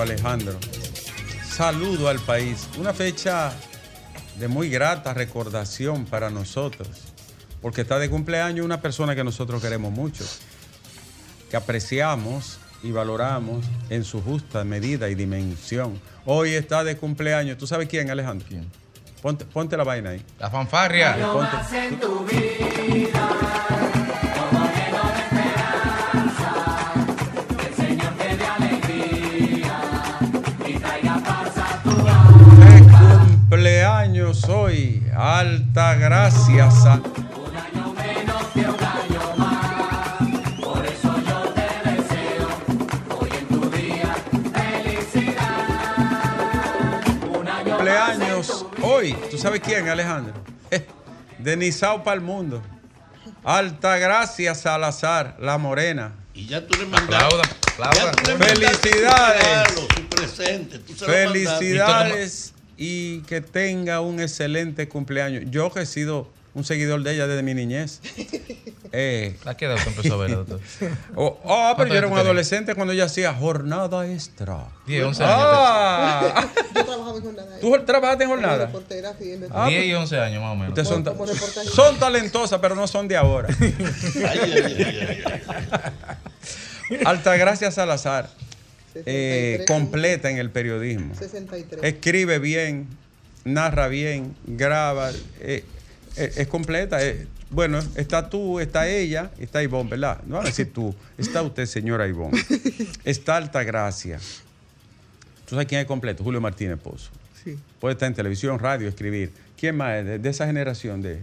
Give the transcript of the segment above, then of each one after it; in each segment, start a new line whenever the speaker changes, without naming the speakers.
Alejandro. Saludo al país. Una fecha de muy grata recordación para nosotros. Porque está de cumpleaños una persona que nosotros queremos mucho. Que apreciamos y valoramos en su justa medida y dimensión. Hoy está de cumpleaños. ¿Tú sabes quién, Alejandro? ¿Quién? Ponte, ponte la vaina ahí.
La fanfarria.
Ponte- hoy, ¿tú sabes quién, Alejandro? De Nizao para el mundo. Alta gracias Salazar, la morena.
Y ya tú le mandaste.
Felicidades.
su presente. Tú se.
Felicidades y que tenga un excelente cumpleaños. Yo que he sido un seguidor de ella desde mi niñez. Eh,
¿A qué edad usted empezó a ver, doctor?
oh, oh, pero yo era un adolescente cuando ella hacía jornada extra.
10, 11 años.
Ah,
Yo trabajaba en jornada.
¿Tú trabajaste en jornada? Ah,
10 y 11 años más o menos.
Ustedes son, ta- son talentosas, pero no son de ahora.
Ay, ay, ay, ay, ay.
Altagracia Salazar, eh,
63,
completa en el periodismo.
63.
Escribe bien, narra bien, graba, eh, eh, es completa. Bueno, está tú, está ella, está Ivonne, ¿verdad? No van a decir tú, está usted, señora Ivonne. Está Altagracia. ¿Tú sabes quién es completo? Julio Martínez Pozo.
Sí.
Puede estar en televisión, radio, escribir. ¿Quién más es de, de esa generación de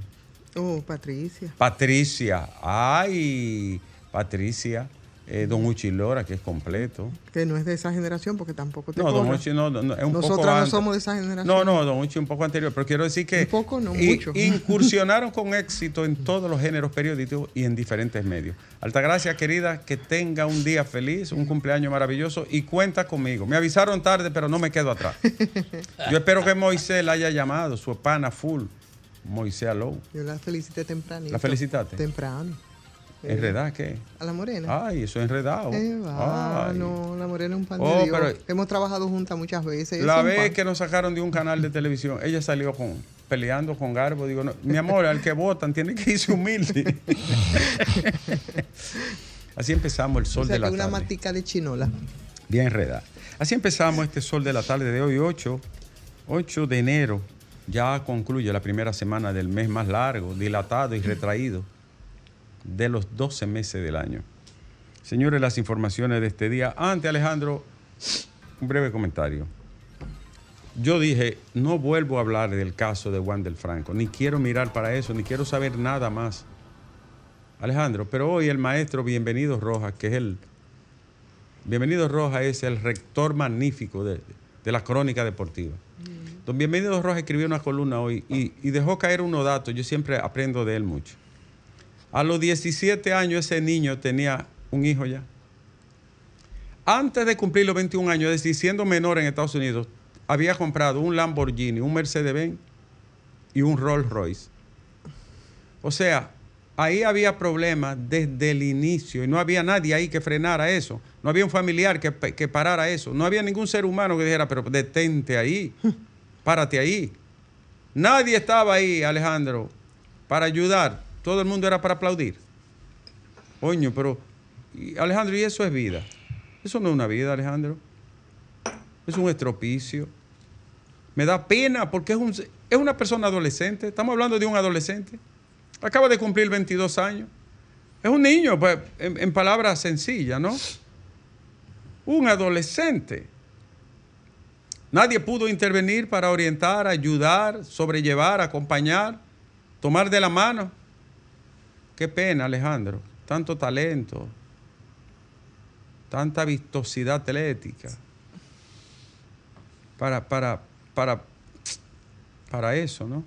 Oh, Patricia.
Patricia? Ay, Patricia. Eh, don Uchi Lora, que es completo.
Que no es de esa generación porque tampoco te
No, Don. Uchi no, no, no, es un
Nosotros
poco
no
antes.
somos de esa generación.
No, no, Don Uchi un poco anterior, pero quiero decir que
Un poco, no
i-
mucho.
incursionaron con éxito en todos los géneros periodísticos y en diferentes medios. Altagracia, querida, que tenga un día feliz, un cumpleaños maravilloso y cuenta conmigo. Me avisaron tarde, pero no me quedo atrás. Yo espero que Moisés la haya llamado, su pana full, Moisés Alou.
Yo la felicité temprano.
¿La felicitaste?
Temprano.
¿Enredada qué?
A la morena.
Ay, eso es enredado.
Eh, va,
Ay.
no, la morena es un pan
Oh,
de Dios.
pero-
Hemos trabajado juntas muchas veces.
La vez que nos sacaron de un canal de televisión, ella salió con peleando con Garbo. Digo, no, mi amor, al que votan tiene que irse humilde. Así empezamos el
O
sol
sea,
de la
una
tarde.
matica de chinola.
Bien enredada. Así empezamos este sol de la tarde de hoy, 8, 8 de enero. Ya concluye la primera semana del mes más largo, dilatado y retraído de los 12 meses del año. Señores, las informaciones de este día. Antes, Alejandro, un breve comentario. Yo dije, no vuelvo a hablar del caso de Juan del Franco, ni quiero mirar para eso, ni quiero saber nada más. Alejandro, pero hoy el maestro Bienvenido Rojas, que es el... Bienvenido Rojas es el rector magnífico de, de la crónica deportiva. Don Bienvenido Rojas escribió una columna hoy y, y dejó caer unos datos, yo siempre aprendo de él mucho. A los 17 años ese niño tenía un hijo ya. Antes de cumplir los 21 años, es decir, siendo menor en Estados Unidos, había comprado un Lamborghini, un Mercedes-Benz y un Rolls Royce. O sea, ahí había problemas desde el inicio y no había nadie ahí que frenara eso. No había un familiar que, que parara eso. No había ningún ser humano que dijera, pero detente ahí, párate ahí. Nadie estaba ahí, Alejandro, para ayudar. Todo el mundo era para aplaudir. Coño, pero, Alejandro, ¿y eso es vida? Eso no es una vida, Alejandro. Es un estropicio. Me da pena porque es, un, es una persona adolescente. Estamos hablando de un adolescente. Acaba de cumplir 22 años. Es un niño, pues, en palabras sencillas, ¿no? Un adolescente. Nadie pudo intervenir para orientar, ayudar, sobrellevar, acompañar, tomar de la mano. Qué pena, Alejandro. Tanto talento, tanta vistosidad atlética. Para, para, para, para eso, ¿no?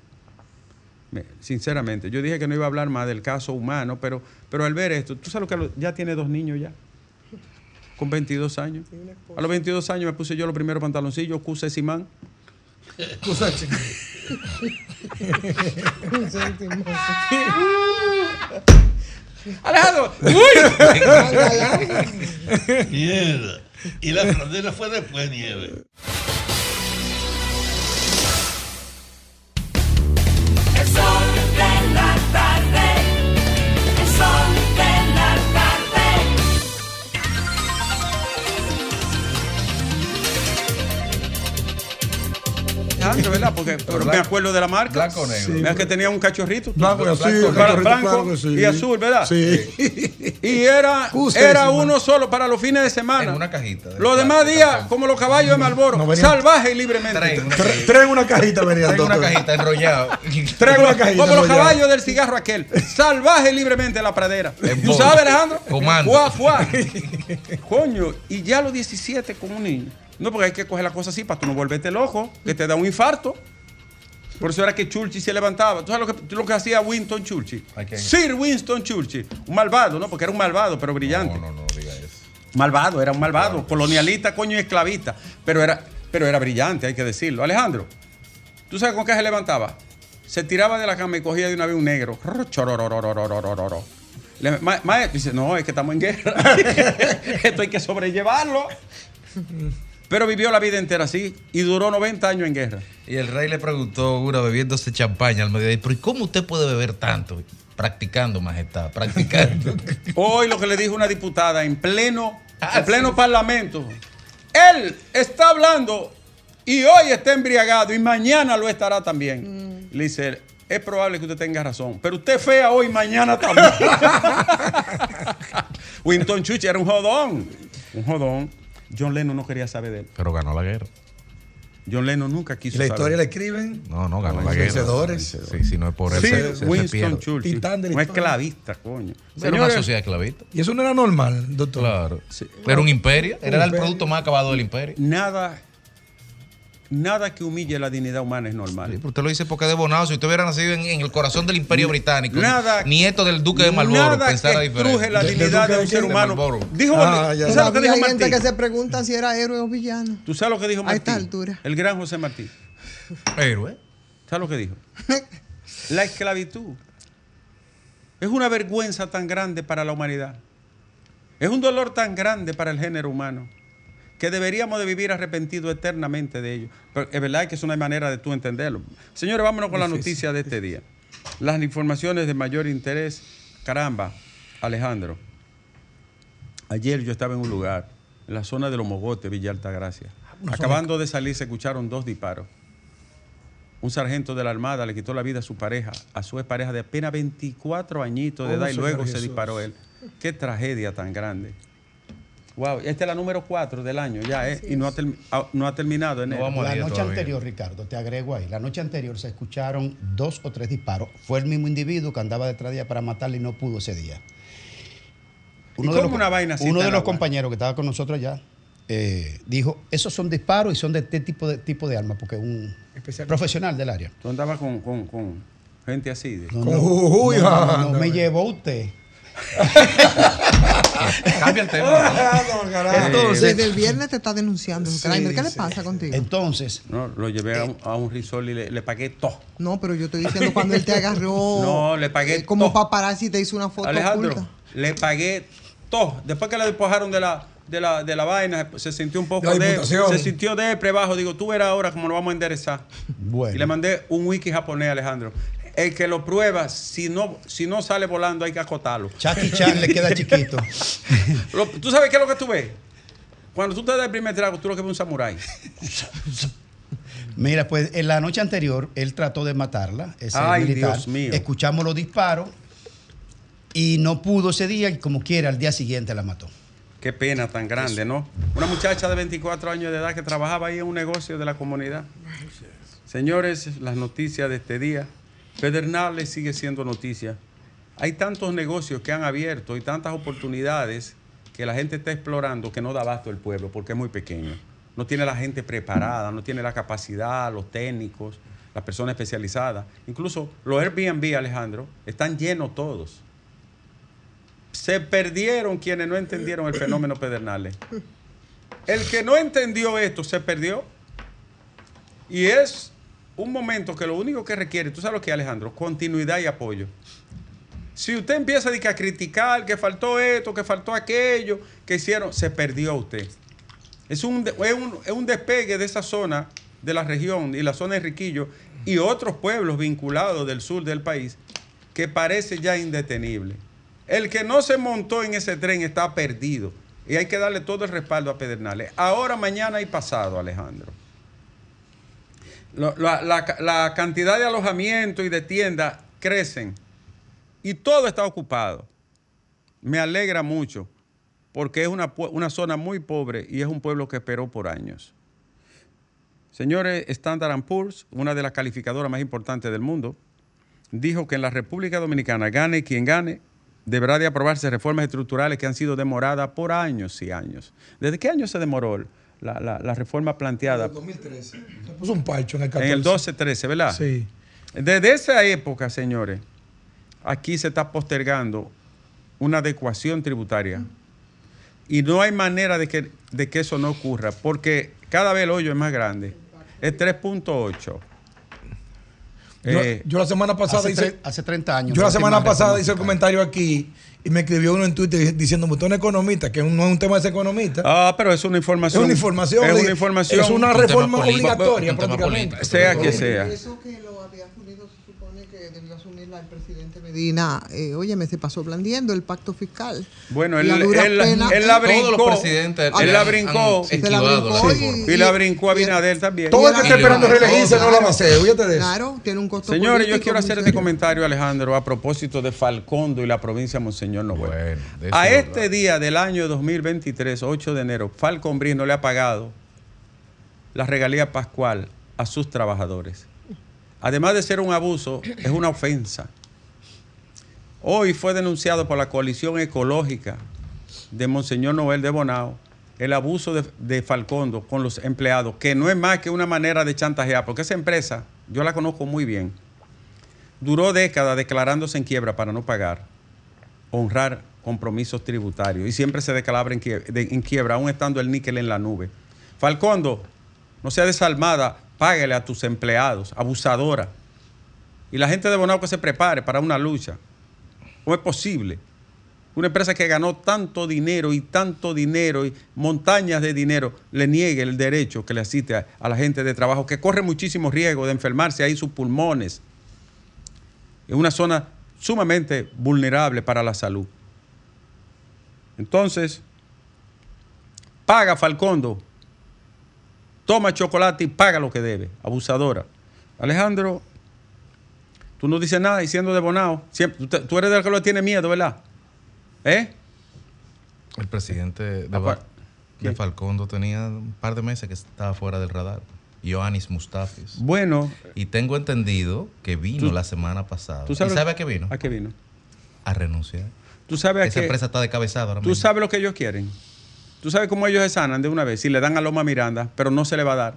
Me- Sinceramente, yo dije que no iba a hablar más del caso humano, pero, pero al ver esto, tú sabes lo que ya tiene dos niños ya, con 22 años. A los 22 años me puse yo los primeros pantaloncillos, Cuse Simán.
Un céntimo.
Alejandro, uy.
Mierda. Y la frontera fue después, nieve.
¿Verdad? Porque pero me acuerdo de la marca.
Blanco o negro.
Mira que tenía un cachorrito.
Blanco y azul,
Blanco,
cachorrito,
blanco
sí.
y azul, ¿verdad?
Sí.
Y era, era uno solo para los fines de semana.
En una cajita de
Los demás días, como los caballos de Malboro,
No venían-
salvaje y libremente.
Traen una
Tre-
cajita.
Tres en una cajita venían.
Traen una cajita enrollado.
Tres una cajita.
Como los caballos del cigarro aquel. Salvaje y libremente en la pradera.
En
¿Tú sabes, Alejandro?
Comando.
Fuá, fuá. Coño, y ya a los 17 como un niño. No, porque hay que coger la cosa así para tú no volverte loco, que te da un infarto. Por eso era que Churchill se levantaba. ¿Tú sabes lo que, hacía Winston Churchill? Sir Winston Churchill. Un malvado, ¿no? Porque era un malvado, pero brillante.
No, no, no, diga eso.
Malvado, era un malvado. Colonialista, coño, y esclavista. Pero era, pero era brillante, hay que decirlo. Alejandro, ¿tú sabes con qué se levantaba? Se tiraba de la cama y cogía de una vez un negro. Le, ma, ma, dice, no, es que estamos en guerra. Esto hay que sobrellevarlo. Pero vivió la vida entera así y duró 90 años en guerra.
Y el rey le preguntó, una bebiéndose champaña al mediodía, pero ¿y cómo usted puede beber tanto? Practicando, majestad, practicando.
Hoy lo que le dijo una diputada en pleno,
Ah,
en pleno parlamento. Él está hablando y hoy está embriagado y mañana lo estará también. Le dice, es probable que usted tenga razón, pero usted es fea hoy y mañana también. Winston Churchill era un jodón. Un jodón. John Lennon no quería saber de él.
pero ganó la guerra.
John Lennon nunca
Y
quiso
la
saber.
historia la escriben.
No, no, ganó
Los
la guerra.
vencedores.
Sí, si no es por él,
Sí,
se, se- se
Winston. Churchill.
Titán de la
Un esclavista, coño.
Era una sociedad esclavista.
Y eso no era normal, doctor.
Claro. Era un imperio. Era el
imperio.
producto más acabado del imperio.
nada, nada que humille la dignidad humana es
Sí,
normal.
pero usted lo dice porque es de Bonao. Si usted hubiera nacido en, en el corazón del imperio británico,
Nada-
nieto del duque de Marlboro,
Nada
pensara
que
diferente.
la dignidad de
de
un ser humano. Dijo,
Ah, ya,
¿tú sabes lo que
Todavía
dijo
hay gente que se pregunta si era héroe o villano.
¿Tú sabes lo que dijo
A
Martí?
esta altura.
El gran José Martí.
Héroe.
¿Sabes lo que dijo? La esclavitud es una vergüenza tan grande para la humanidad. Es un dolor tan grande para el género humano que deberíamos de vivir arrepentidos eternamente de ello. Pero es verdad que eso no hay manera de tú entenderlo. Señores, vámonos con la noticia de este día. Las informaciones de mayor interés. Caramba, Alejandro. Ayer yo estaba en un lugar, en la zona de los Mogotes, Villa Altagracia. Acabando de salir se escucharon dos disparos. Un sargento de la Armada le quitó la vida a su pareja, a su pareja de apenas 24 añitos de
Oh,
edad y luego se disparó él. Qué tragedia tan grande. Wow, esta es la número 4 del año ya, ¿eh? Y no ha, ah, no ha terminado en
No
La noche
todavía.
anterior, Ricardo, te agrego ahí. La noche anterior se escucharon dos o tres disparos. Fue el mismo individuo que andaba detrás de ella para matarle y no pudo ese día.
¿Y cómo una vaina así
Uno de los compañeros que estaba con nosotros allá eh, dijo: Esos son disparos y son de este tipo de, tipo de arma, porque es un profesional del área.
Tú andabas con, con- con gente así. de-
No,
Con
no, no, no, me llevó usted.
Cambia el tema.
Ah, no, carajo.
Entonces-
Desde el viernes te está denunciando. Kramer. ¿Qué le
sí.
pasa contigo?
Entonces,
No, lo llevé a un, a un risol y le, le pagué todo.
No, pero yo estoy diciendo cuando él te agarró.
No, le pagué
eh, Como paparazzi y te hizo una foto
Alejandro,
oculta.
le pagué todo. Después que le despojaron de la, de la, de la vaina, se sintió un poco
De la
de,
imputación.
se sintió depre bajo. Digo, tú verás ahora cómo lo vamos a enderezar.
bueno.
Y le mandé un wiki japonés, Alejandro. El que lo prueba, si no, si no sale volando, hay que acotarlo.
Chucky Chan le queda chiquito.
Lo- ¿Tú sabes qué es lo que tú ves? Cuando tú te das el primer trago, tú lo que ves es un samurái.
Mira, pues en la noche anterior él trató de matarla, ese
Ay,
militar.
Dios mío.
Escuchamos los disparos y no pudo ese día y como quiera al día siguiente la mató.
Qué pena tan grande, ¿no? Una muchacha de 24 años de edad que trabajaba ahí en un negocio de la comunidad. Señores, las noticias de este día. Pedernales sigue siendo noticia. Hay tantos negocios que han abierto y tantas oportunidades que la gente está explorando que no da abasto el pueblo porque es muy pequeño. No tiene la gente preparada, no tiene la capacidad, los técnicos, las personas especializadas, incluso los Airbnb, Alejandro, están llenos todos. Se perdieron quienes no entendieron el fenómeno Pedernales. El que no entendió esto se perdió. Y es un momento que lo único que requiere, tú sabes lo que Alejandro, continuidad y apoyo. Si usted empieza a, criticar que faltó esto, que faltó aquello, que hicieron, se perdió usted. Es un, es un, es un despegue de esa zona de la región y la zona de Riquillo y otros pueblos vinculados del sur del país que parece ya indetenible. El que no se montó en ese tren está perdido y hay que darle todo el respaldo a Pedernales. Ahora, mañana y pasado, Alejandro. La, cantidad de alojamientos y de tiendas crecen y todo está ocupado. Me alegra mucho porque es una, una zona muy pobre y es un pueblo que esperó por años. Señores, Standard Poor's, una de las calificadoras más importantes del mundo, dijo que en la República Dominicana, gane quien gane, deberá de aprobarse reformas estructurales que han sido demoradas por años y años. ¿Desde qué año se demoró la, la- la reforma planteada?
En el 2013. Se puso un parcho en el 14.
En el 12-13, ¿verdad?
Sí.
Desde esa época, señores, aquí se está postergando una adecuación tributaria. Y no hay manera de que, de que eso no ocurra, porque cada vez el hoyo es más grande. Es 3.8.
Yo,
Eh,
yo la semana pasada
Hace,
hice.
hace 30 años.
Yo la semana pasada hice el comentario aquí y me escribió uno en Twitter diciendo, usted es un economista, que no es un tema de ser economista.
ah, pero es una
es
información.
una información.
Es una información.
Es una reforma obligatoria prácticamente.
político.
Sea que sea.
Eso que lo había asumido que debió asumirla el presidente Medina. Eh, óyeme, se pasó blandiendo el pacto fiscal.
Bueno, él,
a
él-
penas-
él la
Todos los
brincó.
presidentes
él la brincó.
han
Se la brincó y-
Y la brincó Abinader también.
Todo el que está
era-
esperando reelegirse no la va a hacer. Fíjate de eso.
Claro, tiene un costo
Señores, yo quiero hacer este comentario, Alejandro, a propósito de Falcondo y la provincia de Monseñor Noel.
Bueno,
a
es
este
verdad.
día del año 2023, 8 de enero, Falcon no le ha pagado la regalía pascual a sus trabajadores. Además de ser un abuso, es una ofensa. Hoy fue denunciado por la coalición ecológica de Monseñor Noel de Bonao el abuso de, Falcondo con los empleados, que no es más que una manera de chantajear, porque esa empresa, yo la conozco muy bien, duró décadas declarándose en quiebra para no pagar, honrar compromisos tributarios y siempre se declaraba en quiebra, de- en quiebra, aún estando el níquel en la nube. Falcondo, no sea desalmada, págale a tus empleados, abusadora. Y la gente de Bonao que se prepare para una lucha. ¿Cómo es posible? Una empresa que ganó tanto dinero y tanto dinero y montañas de dinero le niegue el derecho que le asiste a, la gente de trabajo, que corre muchísimo riesgo de enfermarse ahí sus pulmones. Es una zona sumamente vulnerable para la salud. Entonces, paga Falcondo, toma chocolate y paga lo que debe, abusadora. Alejandro, tú no dices nada diciendo de Bonao. Siempre, tú, eres del que lo tiene miedo, ¿verdad? ¿Eh?
El presidente de. Falcondo tenía un par de meses que estaba fuera del radar. Ioannis Mustafis.
Bueno,
Y tengo entendido que vino
Tú-
la semana pasada.
¿tú
¿Y
sabes
sabe a qué vino?
¿a qué vino?
A renunciar.
Tú sabes a
Esa empresa está descabezada ahora
Tú
mismo.
sabes lo que ellos quieren. Tú sabes cómo ellos se sanan de una vez. Si le dan a Loma Miranda, pero no se le va a dar.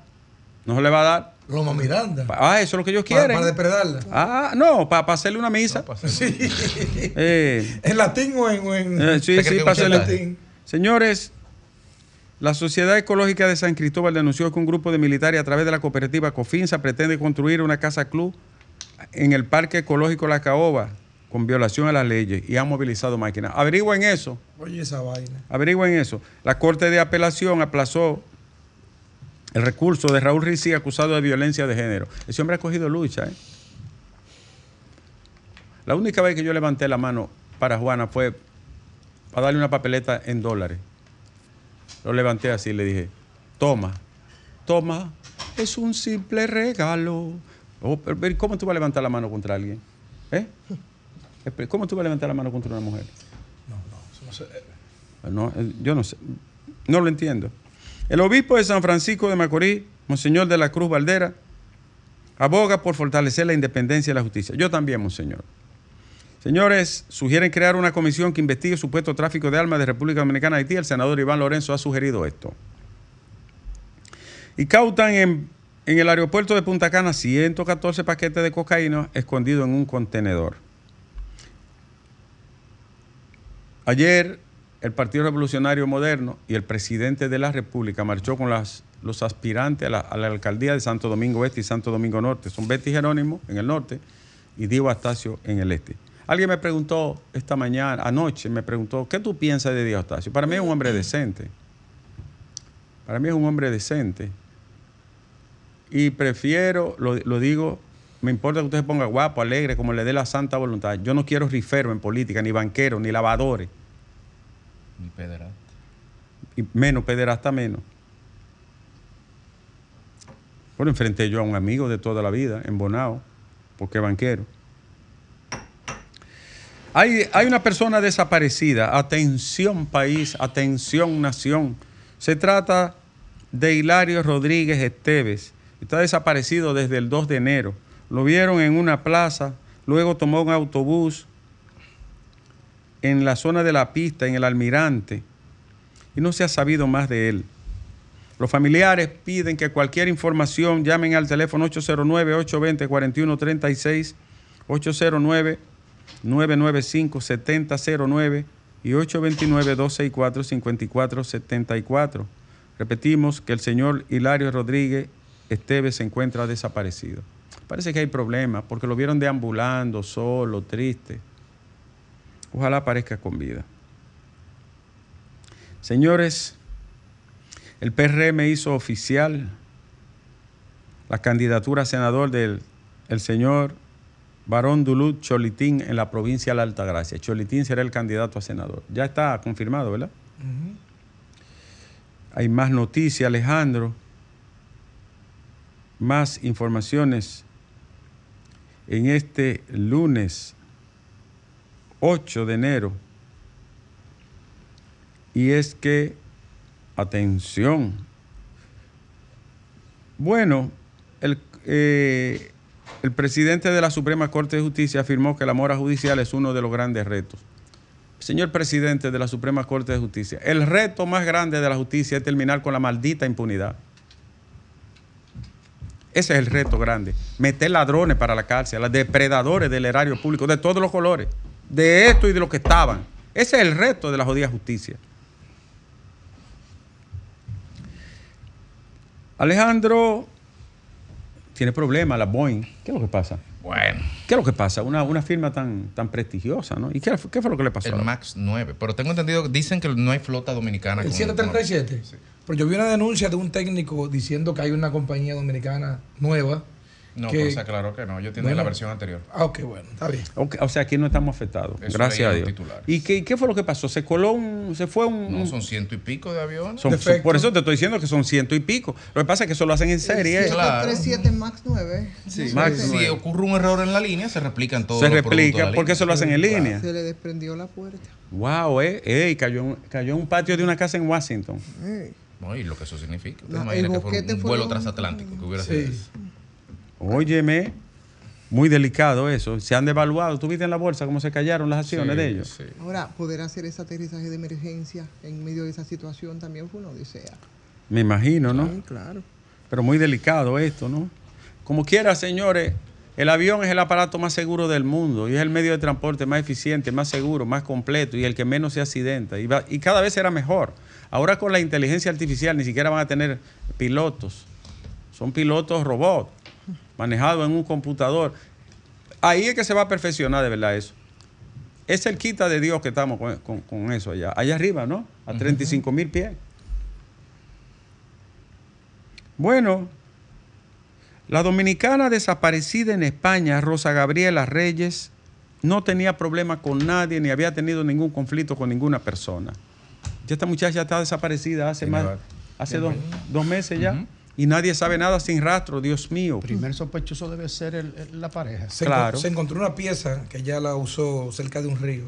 No se le va a dar.
Loma Miranda.
Ah, eso es lo que ellos
Para,
quieren.
para depredarla.
Ah, no, para hacerle una misa.
Sí.
Eh,
¿En latín o en.? o en-
eh, sí,
¿Usted cree
sí,
que
para hacerle-
latín?
Señores, la Sociedad Ecológica de San Cristóbal denunció que un grupo de militares a través de la cooperativa Cofinsa pretende construir una casa club en el Parque Ecológico La Caoba con violación a las leyes y han movilizado máquinas. Averigüen eso.
Oye, esa vaina.
Averigüen eso. La Corte de Apelación aplazó el recurso de Raúl Rizzi acusado de violencia de género. Ese hombre ha cogido lucha. ¿eh? La única vez que yo levanté la mano para Juana fue para darle una papeleta en dólares. Lo levanté así y le dije, toma, toma, es un simple regalo. Oh, ¿Cómo tú vas a levantar la mano contra alguien? ¿Eh? ¿Cómo tú vas a levantar la mano contra una mujer? No, eh, yo no sé. No lo entiendo. El obispo de San Francisco de Macorís, Monseñor de la Cruz Valdera, aboga por fortalecer la independencia de la justicia. Yo también, Monseñor. Señores, sugieren crear una comisión que investigue supuesto tráfico de armas de República Dominicana a Haití. El senador Iván Lorenzo ha sugerido esto. Y cautan en, En el aeropuerto de Punta Cana, 114 paquetes de cocaína escondidos en un contenedor. Ayer, el Partido Revolucionario Moderno y el presidente de la República marchó con los aspirantes a la, alcaldía de Santo Domingo Este y Santo Domingo Norte. Son Betty Jerónimo en el norte y Diego Astacio en el este. Alguien me preguntó esta mañana, anoche, me preguntó, ¿qué tú piensas de Diego Astacio? Para mí es un hombre decente. Para mí es un hombre decente. Y prefiero, lo, lo digo, me importa que usted se ponga guapo, alegre, como le dé la santa voluntad. Yo no quiero rifero en política, ni banqueros, ni lavadores,
Mi pederasta.
y menos pederasta menos. Bueno, enfrenté yo a un amigo de toda la vida, en Bonao, porque banquero. Hay, hay una persona desaparecida. Atención país, atención nación. Se trata de Hilario Rodríguez Esteves. Está desaparecido desde el 2 de enero. Lo vieron en una plaza, luego tomó un autobús en la zona de la pista, en el Almirante, y no se ha sabido más de él. Los familiares piden que cualquier información llamen al teléfono 809-820-4136, 809-995-7009 y 829-264-5474. Repetimos que el señor Hilario Rodríguez Esteves se encuentra desaparecido. Parece que hay problemas porque lo vieron deambulando, solo, triste. Ojalá aparezca con vida. Señores, el PRM hizo oficial la candidatura a senador del el señor Barón Duluth Cholitín en la provincia de la Altagracia. Cholitín será el candidato a senador. Ya está confirmado, ¿verdad? Hay más noticias, Alejandro. Más informaciones en este lunes 8 de enero. Y es que, atención, bueno, el, eh, el presidente de la Suprema Corte de Justicia afirmó que la mora judicial es uno de los grandes retos. Señor presidente de la Suprema Corte de Justicia, el reto más grande de la justicia es terminar con la maldita impunidad. Ese es el reto grande. Meter ladrones para la cárcel, los depredadores del erario público, de todos los colores, de esto y de lo que estaban. Ese es el reto de la jodida justicia. Alejandro tiene problemas, la Boeing. ¿Qué es lo que pasa?
Bueno,
¿Qué es lo que pasa? Una, una firma tan, tan prestigiosa, ¿no? ¿Y qué, fue- qué fue lo que le pasó?
el MAX 9. Pero tengo entendido, dicen que no hay flota dominicana.
El
con-
737. Pero yo vi una denuncia de un técnico diciendo que hay una compañía dominicana nueva.
No,
que-
pues aclaró que no. Yo
Bueno.
la versión anterior.
Ah, ok, bueno, está bien.
O sea, aquí no estamos afectados.
Eso
gracias a Dios.
los titulares.
¿Y qué, qué fue lo que pasó? ¿Se coló un. se fue un.
No, son ciento y pico de aviones.
son- son-
defecto.
por eso te estoy diciendo que son ciento y pico. Lo que pasa es que eso lo hacen en serie. ¿eh?
Claro.
737 Max 9.
Sí,
Max
si ocurre un error en la línea, se replican todos
se
los
replica porque eso lo hacen en línea.
Se le desprendió la puerta.
Wow, eh. Ey, cayó, en- cayó en un patio de una casa en Washington.
Ey.
No, y lo que eso significa.
No,
imagina
el
que
boquete
un
fue
vuelo
lo-
transatlántico que hubiera sido
Sí.
eso.
Óyeme, muy delicado eso. Se han devaluado. ¿Tú viste en la bolsa cómo se callaron las acciones
Sí,
de ellos?
sí.
Ahora, poder hacer ese aterrizaje de emergencia en medio de esa situación también fue una odisea.
Me imagino, ¿no?
Sí, claro.
Pero muy delicado esto, ¿no? Como quiera, señores, el avión es el aparato más seguro del mundo y es el medio de transporte más eficiente, más seguro, más completo y el que menos se accidenta. Y, va- y cada vez será mejor. Ahora con la inteligencia artificial ni siquiera van a tener pilotos. Son pilotos robots manejados en un computador. Ahí es que se va a perfeccionar de verdad eso. Es el quita de Dios que estamos con, con- con eso allá. Allá arriba, ¿no? A 35 mil pies. Bueno, la dominicana desaparecida en España, Rosa Gabriela Reyes, no tenía problema con nadie ni había tenido ningún conflicto con ninguna persona. Ya esta muchacha está desaparecida hace más, hace dos, dos meses ya. Y nadie sabe nada sin rastro, Dios mío.
Primer sospechoso debe ser el- el- la pareja.
Se,
Claro.
se encontró una pieza que ya la usó cerca de un río.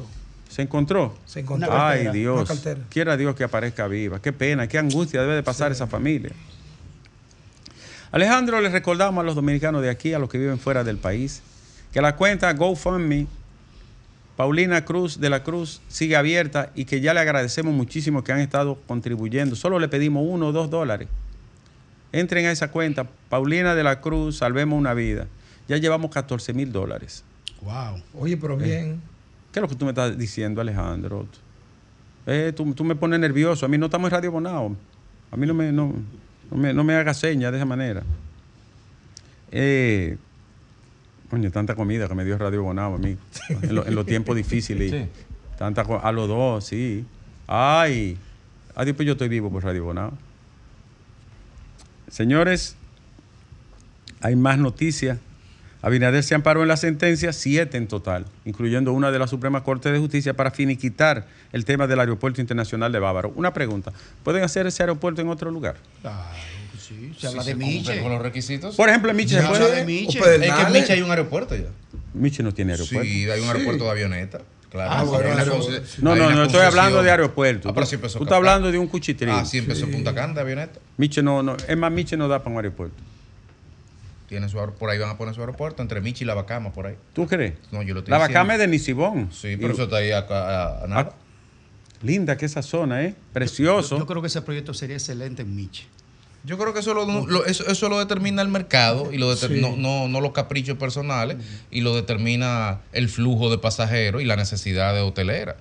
¿Se encontró?
Se encontró.
Una
Ay,
cartera,
Dios.
una.
Quiera Dios que aparezca viva. Qué pena, qué angustia debe de pasar esa familia. Alejandro, les recordamos a los dominicanos de aquí, a los que viven fuera del país, que la cuenta GoFundMe, Paulina Cruz de la Cruz, sigue abierta y que ya le agradecemos muchísimo que han estado contribuyendo. Solo le pedimos uno o dos dólares. Entren a esa cuenta, Paulina de la Cruz, salvemos una vida. Ya llevamos 14 mil dólares.
Wow.
Oye, pero bien.
¿Qué es lo que tú me estás diciendo, Alejandro? Eh, tú, tú me pones nervioso. A mí no estamos en Radio Bonao. A mí no me, no, no me, no me hagas señas de esa manera. Eh, coño, tanta comida que me dio Radio Bonao a mí. En, lo- en los tiempos difíciles.
Sí.
Tanta a los dos, sí. Ay. Adiós, pues yo estoy vivo por Radio Bonao. Señores, hay más noticias. Abinader se amparó en la sentencia, siete en total, incluyendo una de la Suprema Corte de Justicia para finiquitar el tema del Aeropuerto Internacional de Bávaro. Una pregunta, ¿pueden hacer ese aeropuerto en otro lugar?
Claro que sí. Se habla de Miche.
con los requisitos.
Por ejemplo, en Miche se
Se habla
puede.
de Miche.
Es que en Miche hay un aeropuerto ya.
Miche no tiene aeropuerto.
Sí, hay un aeropuerto de avioneta. Claro.
Ah, bueno,
No, no, no estoy hablando de aeropuerto.
Ah, pero sí empezó
Tú estás hablando de un cuchitrín.
Ah, sí empezó Punta Cana de avioneta.
Miche no, no, es más, Miche no da para un aeropuerto.
Tiene su, por ahí van a poner su aeropuerto, entre Michi y La Bacama, por ahí.
¿Tú crees?
No, yo lo estoy
La Bacama es de Nisibón.
Sí, pero
Y-
eso está ahí acá, a, a nada.
Ah, linda que esa zona, ¿eh? Precioso.
Yo, yo creo que ese proyecto sería excelente en Miche.
Yo creo que eso lo, lo- eso, eso lo determina el mercado y lo
Sí.
no, no, no los caprichos personales y lo determina el flujo de pasajeros y la necesidad de hotelera.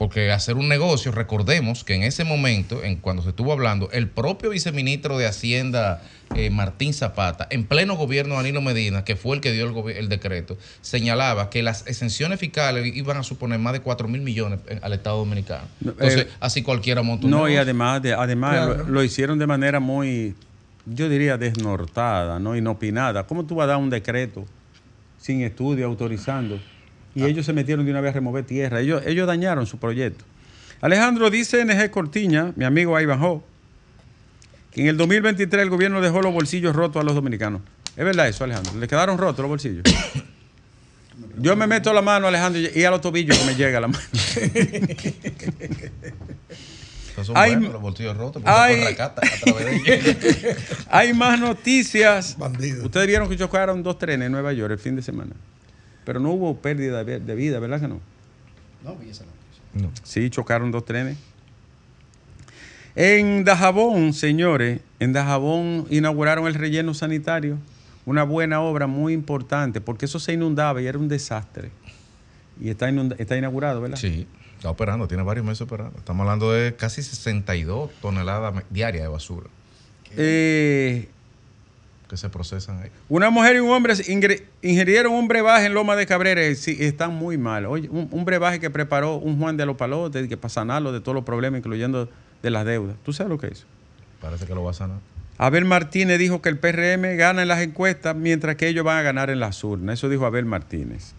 Porque hacer un negocio, recordemos que en ese momento, en cuando se estuvo hablando, el propio viceministro de Hacienda, eh, Martín Zapata, en pleno gobierno de Danilo Medina, que fue el que dio el, decreto, señalaba que las exenciones fiscales iban a suponer más de 4 mil millones al Estado Dominicano.
No,
Entonces,
eh,
así cualquiera monta un
No, y además, de, además
Claro.
lo, lo hicieron de manera muy, yo diría, desnortada, ¿no? Inopinada. ¿Cómo tú vas a dar un decreto sin estudio, autorizando? Y ellos se metieron de una vez a remover tierra. Ellos, ellos dañaron su proyecto. Alejandro dice NG Cortiña, mi amigo Ivan Ho, que en el 2023 el gobierno dejó los bolsillos rotos a los dominicanos. ¿Es verdad eso, Alejandro? ¿Le quedaron rotos los bolsillos? Yo me meto la mano, Alejandro, y a los tobillos que me llega la mano. Hay-
rotos,
hay-
hay,
más noticias.
Bandido.
Ustedes vieron que chocaron dos trenes en Nueva York el fin de semana. Pero no hubo pérdida de vida, ¿verdad que no?
No, vi esa noticia.
No.
Sí, chocaron dos trenes. En Dajabón, señores, en Dajabón inauguraron el relleno sanitario. Una buena obra muy importante, porque eso se inundaba y era un desastre. Y está, inunda- está inaugurado, ¿verdad?
Sí, está operando, tiene varios meses operando. Estamos hablando de casi 62 toneladas diarias de basura
Eh,
que se procesan ahí.
Una mujer y un hombre ingirieron un brebaje en Loma de Cabrera y sí, están muy mal. Oye, un, un brebaje que preparó un Juan de los Palotes, que para sanarlo de todos los problemas, incluyendo de las deudas. ¿Tú sabes lo que es?
Parece que lo va a sanar.
Abel Martínez dijo que el PRM gana en las encuestas mientras que ellos van a ganar en las urnas. Eso dijo Abel Martínez.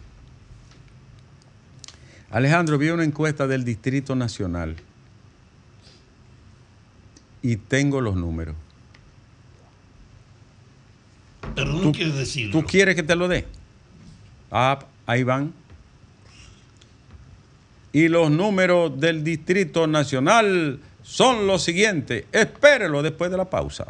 Alejandro, vi una encuesta del Distrito Nacional y tengo los números.
Pero no quieres decirlo.
¿Tú quieres que te lo dé? Ah, ahí van. Y los números del Distrito Nacional son los siguientes. Espérelo después de la pausa.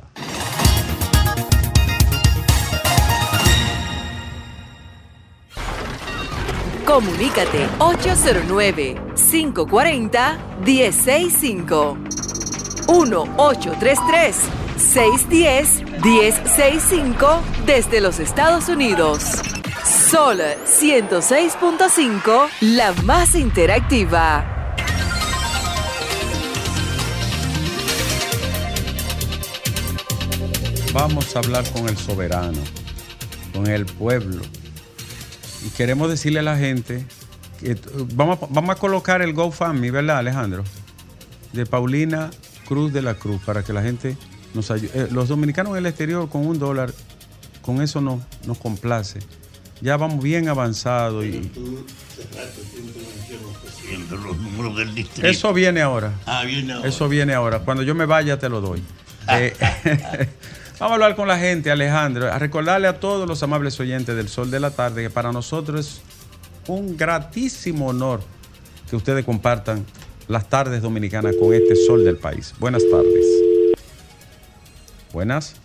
Comunícate 809-540-1065. 1-833-610-1065 desde los Estados Unidos. Sol 106.5, la más interactiva.
Vamos a hablar con el soberano, con el pueblo. Y queremos decirle a la gente que vamos, vamos a colocar el GoFundMe, ¿verdad, Alejandro? De Paulina Cruz de la Cruz, para que la gente nos ayude. los dominicanos en el exterior con un dólar, con eso no, nos complace. Ya vamos bien avanzados y
Tú cerraste tiempo haciendo los números del distrito.
eso viene ahora.
Ah, viene ahora.
Eso viene ahora. Cuando yo me vaya te lo doy. Eh, vamos a hablar con la gente, Alejandro. A recordarle a todos los amables oyentes del Sol de la Tarde que para nosotros es un gratísimo honor que ustedes compartan las tardes dominicanas con este Sol del país. Buenas tardes. Buenas.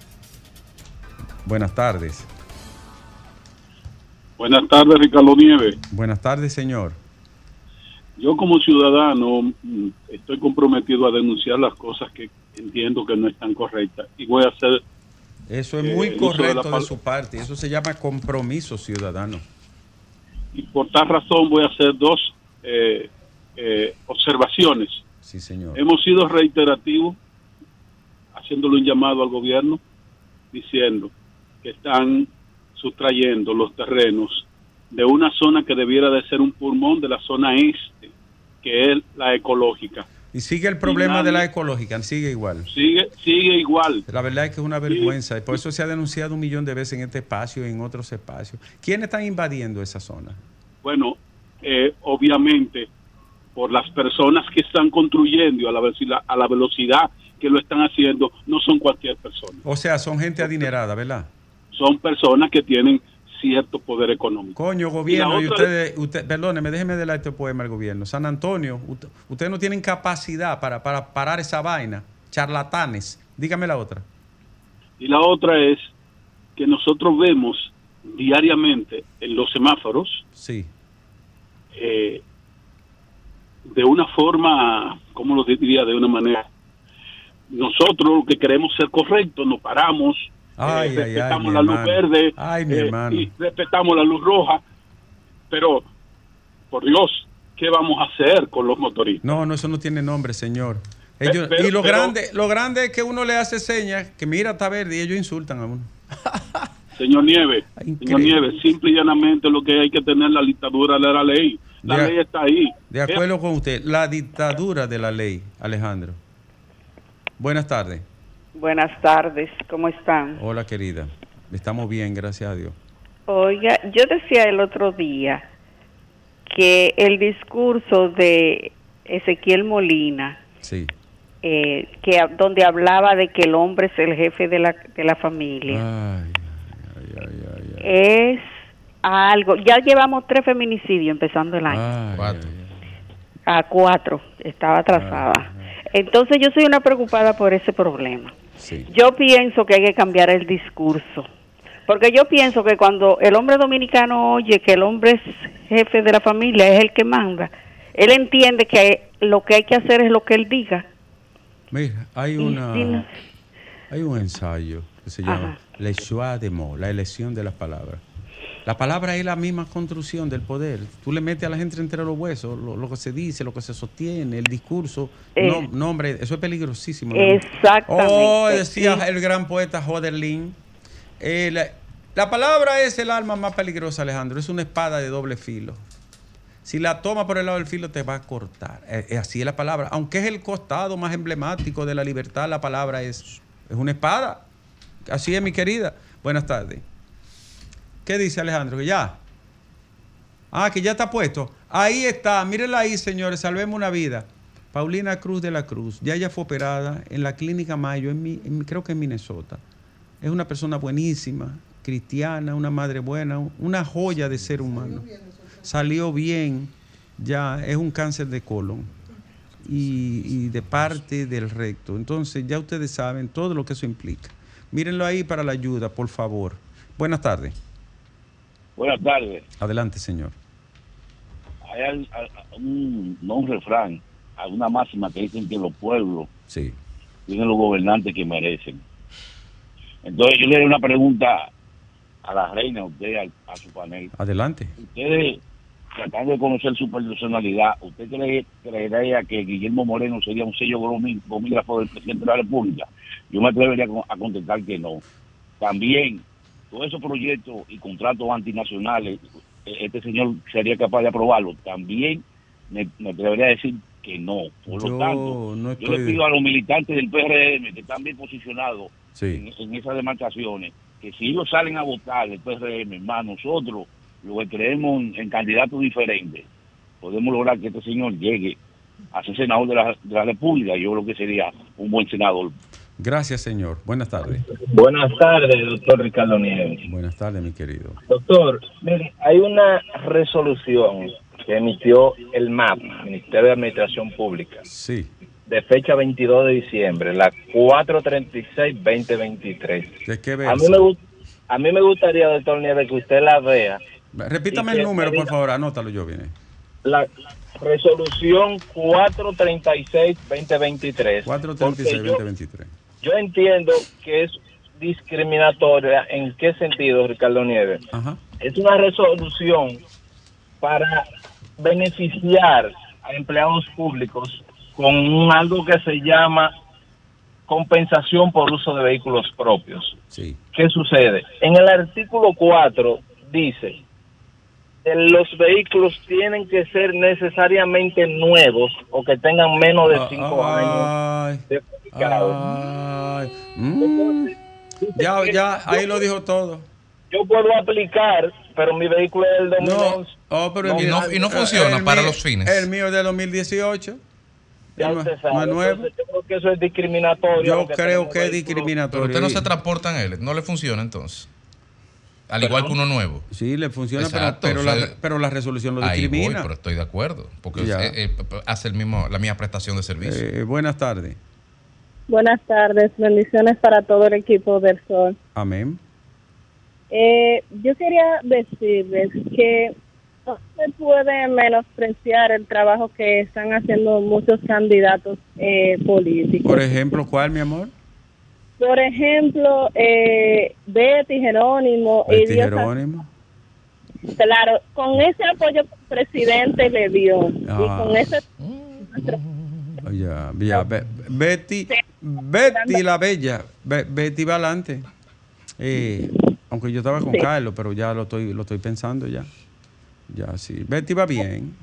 Buenas tardes.
Buenas tardes, Ricardo Nieves.
Buenas tardes, señor.
Yo como ciudadano mm, estoy comprometido a denunciar las cosas que entiendo que no están correctas y voy a hacer
Eso es
Eh,
muy
de
correcto de su parte. Eso se llama compromiso ciudadano.
y por tal razón voy a hacer dos eh, eh, observaciones.
Sí, señor.
Hemos sido reiterativos haciéndole un llamado al gobierno diciendo que están sustrayendo los terrenos de una zona que debiera de ser un pulmón de la zona este, que es la ecológica.
Y sigue el problema de la ecológica, sigue igual.
Sigue, sigue igual.
La verdad es que es una vergüenza. y Por eso se ha denunciado un millón de veces en este espacio y en otros espacios. ¿Quiénes están invadiendo esa zona?
Bueno, eh, obviamente, por las personas que están construyendo a la, a la velocidad que lo están haciendo, no son cualquier persona.
O sea, son gente adinerada, ¿verdad?
Son personas que tienen cierto poder económico.
Coño, gobierno,
Y
ustedes, usted, perdóneme, déjeme de este poema al gobierno. San Antonio, ut- ustedes no tienen capacidad para, para parar esa vaina. Charlatanes. Dígame la otra.
Y la otra es que nosotros vemos diariamente en los semáforos
Sí.
eh, de una forma, ¿cómo lo diría? De una manera. Nosotros que queremos ser correctos, nos paramos,
Ay,
eh,
ay,
respetamos la luz verde eh, y respetamos la luz roja, pero por Dios, ¿qué vamos a hacer con los motoristas?
No, no, eso no tiene nombre, señor. Ellos,
pero-
y lo
pero-
grande, lo grande es que uno le hace señas, que mira, está verde, y ellos insultan a uno.
Señor Nieves, señor. Nieves, simple y llanamente lo que hay que tener la dictadura de la ley. La
De-
ley está ahí.
De acuerdo con usted, la dictadura de la ley, Alejandro. Buenas tardes.
Buenas tardes, ¿cómo están?
Hola, querida. Estamos bien, gracias a Dios.
Oiga, yo decía el otro día que el discurso de Ezequiel Molina,
Sí.
eh, que donde hablaba de que el hombre es el jefe de la, de la familia,
Ay,
es algo. Ya llevamos tres feminicidios empezando el año.
Cuatro.
A cuatro, estaba atrasada. Entonces yo soy una preocupada por ese problema.
Sí.
Yo pienso que hay que cambiar el discurso. Porque yo pienso que cuando el hombre dominicano oye que el hombre es jefe de la familia, es el que manda, él entiende que lo que hay que hacer es lo que él diga.
Mira, hay una
si no-
hay un ensayo que se
Ajá.
llama Le choix de mots, la elección de las palabras. La palabra es la misma construcción del poder. Tú le metes a la gente entre los huesos lo, lo que se dice, lo que se sostiene, el discurso.
Eh,
no, nombre, eso es peligrosísimo. ¿no?
Exactamente,
Oh, decía
sí.
el gran poeta Joderlin. eh, la, la palabra es el arma más peligrosa, Alejandro. Es una espada de doble filo. Si la toma por el lado del filo, te va a cortar. Eh, así es la palabra. Aunque es el costado más emblemático de la libertad, la palabra es, es una espada. Así es, mi querida. Buenas tardes. ¿Qué dice Alejandro? Que ya. Ah, que ya está puesto. Ahí está. Mírenla ahí, señores. Salvemos una vida. Paulina Cruz de la Cruz. Ya ella fue operada en la clínica Mayo, creo que en Minnesota. Es una persona buenísima, cristiana, una madre buena, una joya de ser humano. Salió bien, ya es un cáncer de colon y de parte del recto. Entonces ya ustedes saben todo lo que eso implica. Mírenlo ahí para la ayuda, por favor. Buenas tardes.
Buenas tardes.
Adelante, señor.
Hay un, no un refrán, hay una máxima que dicen que los pueblos
Sí.
tienen los gobernantes que merecen. Entonces yo le doy una pregunta a la reina, a usted, a, a su panel.
Adelante.
Ustedes, tratando de conocer su personalidad, ¿usted cree, creería que Guillermo Moreno sería un sello gomígrafo del presidente de la República? Yo me atrevería a contestar que no. También, todos esos proyectos y contratos antinacionales, este señor sería capaz de aprobarlo. También me, me atrevería a decir que no. Por
Yo
lo tanto,
no
yo le pido a los militantes del PRM que están bien posicionados
Sí.
en, en esas demarcaciones, que si ellos salen a votar el PRM, más nosotros, lo que creemos en, en candidatos diferentes, podemos lograr que este señor llegue a ser senador de la, de la República. Yo creo que sería un buen senador.
Gracias, señor. Buenas tardes.
Buenas tardes, doctor Ricardo Nieves.
Buenas tardes, mi querido.
Doctor, mire, hay una resolución que emitió el MAP, Ministerio de Administración Pública,
Sí.
de fecha 22 de diciembre, la 436-2023.
¿De qué
A mí, me, a mí me gustaría, doctor Nieves, que usted la vea.
Repítame el número,
me
por favor. Anótalo yo, viene.
La resolución 436-2023.
436-2023.
Yo entiendo que es discriminatoria. ¿En qué sentido, Ricardo Nieves?
Ajá.
Es una resolución para beneficiar a empleados públicos con algo que se llama compensación por uso de vehículos propios.
Sí.
¿Qué sucede? En el artículo 4 dice los vehículos tienen que ser necesariamente nuevos o que tengan menos de 5 años.
Ay, mm. Ya, ya, ahí lo dijo todo.
Yo puedo aplicar, pero mi vehículo es del 2011.
Oh, pero
No,
el
y no- y no funciona
el
para
mío-
los fines.
El mío es de 2018.
Ya
no,
usted
no
sabe.
es nuevo.
Entonces, yo creo que eso es discriminatorio.
Yo creo que es
vehículos-
Pero
discriminatorio.
usted no se transporta en él, no le funciona entonces. Al igual que uno nuevo.
Sí, le funciona, pero-
Exacto,
pero,
o sea,
la, pero la resolución lo
Ahí voy,
discrimina.
pero estoy de acuerdo. Porque
Ya.
eh, eh, hace el mismo, la misma prestación de servicio.
Eh, buenas tardes.
Buenas tardes, bendiciones para todo el equipo del Sol.
Amén.
Eh, yo quería decirles que no se puede menospreciar el trabajo que están haciendo muchos candidatos eh, políticos.
Por ejemplo, ¿cuál, mi amor?
Por ejemplo, eh, Betty Jerónimo. y
Betty Jerónimo.
Claro, con ese apoyo que el presidente le dio y
Ah.
con ese
Oh, Ya, ya. Be- Betty, Betty la Bella. Be- Betty va adelante. Eh, aunque yo estaba con
Sí.
Carlos, pero ya lo estoy, lo estoy pensando ya. Ya, sí. Betty va bien.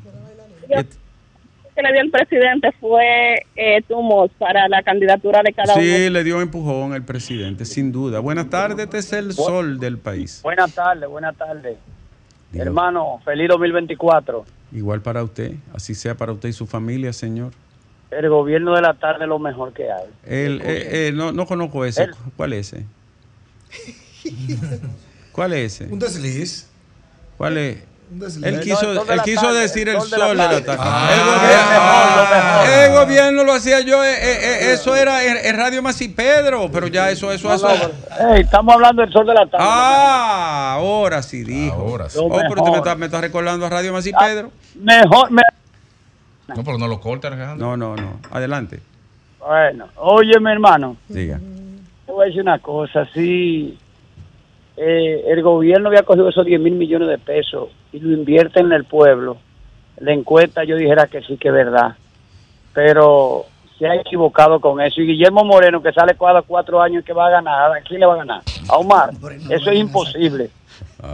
que le dio el presidente fue eh, Tumos para la candidatura de cada uno.
Sí, le dio un empujón el presidente, sin duda. Buenas tardes, este es el sol del país.
Buenas tardes, buenas tardes. Hermano, feliz 2024.
Igual para usted, así sea para usted y su familia, señor.
El gobierno de la tarde es lo mejor que hay.
El, eh, eh, no, no conozco ese. ¿Cuál es ese? ¿Cuál es ese?
Un desliz.
¿Cuál es?
Un desliz.
Él quiso,
el
él quiso
tarde,
decir
el
el
sol de la
la
tarde. Ah,
el, gobierno, el gobierno lo hacía yo, eh, eso era en, en Radio Masi Pedro, pero ya eso, eso,
No,
eso.
no, estamos hablando del sol de la tarde.
Ah, ahora sí dijo.
Ahora
sí.
Oh, pero usted me
mejor.
está, me está recordando a Radio Masi
Ah.
Pedro.
Mejor,
No, pero no lo Alejandro.
No, no, no. Adelante.
Bueno, oye, mi hermano,
Diga.
te voy a decir una cosa. Si eh, el gobierno había cogido esos 10 mil millones de pesos y lo invierte en el pueblo, la encuesta yo dijera que sí que es verdad. Pero se ha equivocado con eso. Y Guillermo Moreno, que sale cada cuatro años, que va a ganar, ¿a quién le va a ganar? A Omar. Eso es imposible.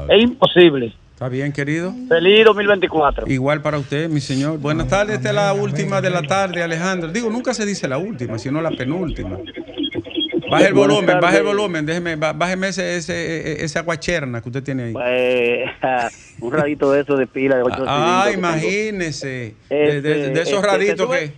Es imposible.
¿Está bien, querido?
Feliz 2024.
Igual para usted, mi señor. Buenas tardes, esta es la última de la tarde, Alejandro. Digo, nunca se dice la última, sino la penúltima. Baje el volumen, baje el volumen, déjeme, bájeme ese, ese, ese aguacherna que usted tiene ahí.
Eh, un radito de eso de pila de ocho
Ah, imagínese. De, de- de
Este,
esos
este,
raditos que.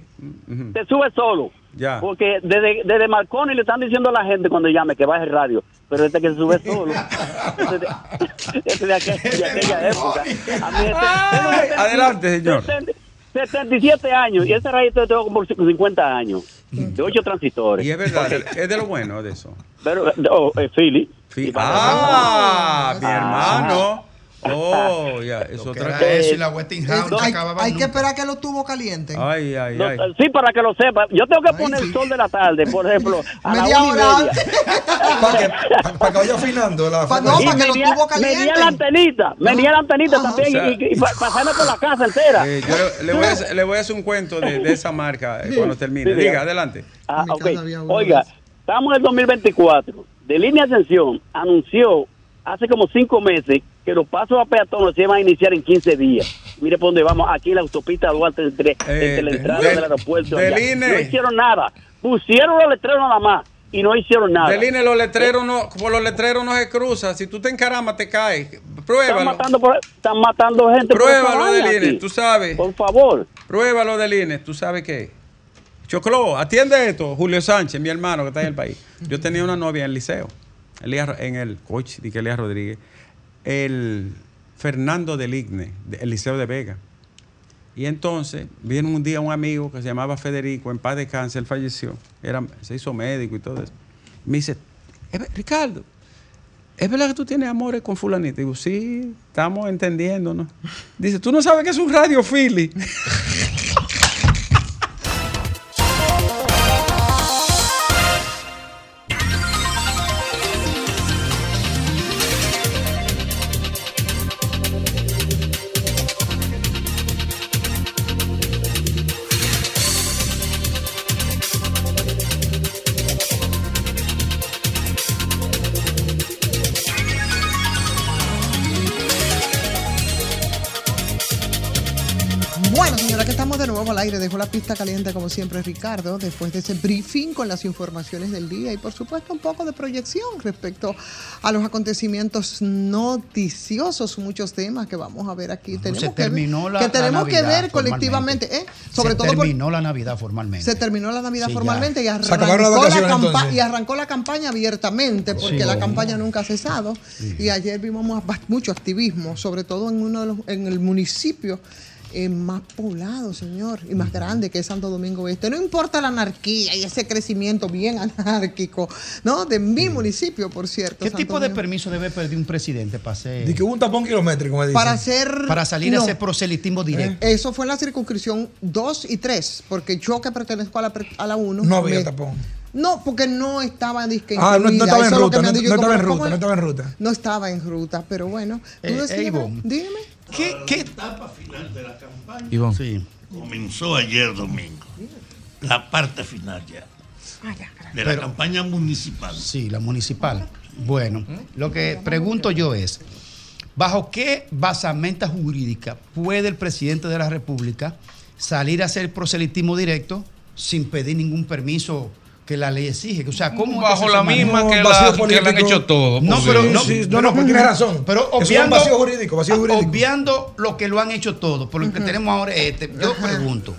Te sube solo.
Ya.
Porque desde, desde Marconi le están diciendo a la gente cuando llame que baje el radio. Pero este que se sube solo. este de, este de aquella, de aquella época. A mí este-
adelante, señor.
70 77 años. Y ese radito tengo como 50 años. De 8 transitores.
Y es verdad, es de lo bueno de eso.
Pero, oh, eh, Philly.
Fi- Ah, mi hermano. Oh, ya, es otra
era
cosa.
eso y la Westinghouse no Hay que esperar que los tubos calienten.
Ay, ay,
No,
ay.
sí, para que lo sepa. Yo tengo que poner el sol de la tarde, por ejemplo, a
Media hora.
Para que, para que vaya afinando la
Y
frecuencia.
venía- venía la antenita, venía la antenita también
O sea,
y, y, y pa- pasarme por la casa entera.
Eh, yo le, le voy a, hacer- le voy a hacer un cuento de, de esa marca eh, cuando termine.
Sí,
Diga, adelante.
Ah, ok. Oiga, estamos en el 2024. De Línea Ascensión anunció hace como cinco meses que los pasos a peatones se iban a iniciar en 15 días. Mire por dónde vamos, aquí en la autopista Duarte, entre, entre la entrada
del-
del aeropuerto.
del
allá.
INE.
No hicieron nada. Pusieron los letreros nada más y no hicieron nada.
Deline, los letreros no, por los letreros no se cruza. Si tú te encaramas, te caes.
Están
Pruébalo.
matando, por- están matando gente. por
Pruébalo, Deline,
aquí.
tú sabes.
Por favor.
Pruébalo, Deline, tú sabes qué. Choclo, atiende esto. Julio Sánchez, mi hermano que está en el país. Yo tenía una novia en el liceo, en el coach, de Elías Rodríguez. El Fernando del Igne, el liceo de Vega. Y entonces viene un día un amigo que se llamaba Federico, en paz de cáncer, falleció. Era, se hizo médico y todo eso. Me dice, "Eh, Ricardo, ¿es verdad que tú tienes amores con fulanito? Digo, sí, estamos entendiéndonos. Dice, ¿tú no sabes que es un radio Philly?
la pista caliente como siempre Ricardo, después de ese briefing con las informaciones del día y por supuesto un poco de proyección respecto a los acontecimientos noticiosos, muchos temas que vamos a ver aquí. tenemos
se
que,
terminó la-
que
la
tenemos que
Navidad
ver colectivamente, ¿eh? sobre
se
todo por-
terminó la Navidad formalmente.
se terminó la Navidad
Sí,
formalmente y arrancó, la y arrancó la campaña abiertamente porque
Sí.
la campaña nunca ha cesado. Y ayer vimos mucho activismo, sobre todo en uno de los, en el municipio eh, más poblado, señor, y más grande que es Santo Domingo Este. No importa la anarquía y ese crecimiento bien anárquico, ¿no? De mi municipio, por cierto.
¿Qué
Santo
tipo de
Domingo.
permiso debe pedir un presidente para hacer?
De que hubo un tapón kilométrico, me dicen.
Para hacer.
Para salir a
no.
hacer proselitismo directo.
Eso fue en la circunscripción 2 y 3, porque yo que pertenezco a la, pre- a la 1.
No había tapón.
No, porque no estaba disque
Ah, no, estaba en ruta,
que me
no, no estaba en
¿Cómo-
ruta, no
es?
estaba en ruta.
No estaba en ruta, pero bueno. Tú
Eh,
decías,
eh, Ivonne.
dígame.
¿Qué, qué?
etapa final de la campaña.
Sí.
comenzó ayer domingo. La parte final ya. De la
Pero-
campaña municipal.
Sí, la municipal. Bueno, lo que pregunto yo es, ¿bajo qué basamenta jurídica puede el presidente de la República salir a hacer proselitismo directo sin pedir ningún permiso que la ley exige? O sea, ¿cómo
Bajo la misma que, la, que le han hecho todo.
No, pero no,
Sí, no, no, pero tiene razón.
Pero
Eso es un
obviando,
vacío jurídico, vacío jurídico.
obviando lo que lo han hecho todo, por lo que tenemos ahora este, yo pregunto.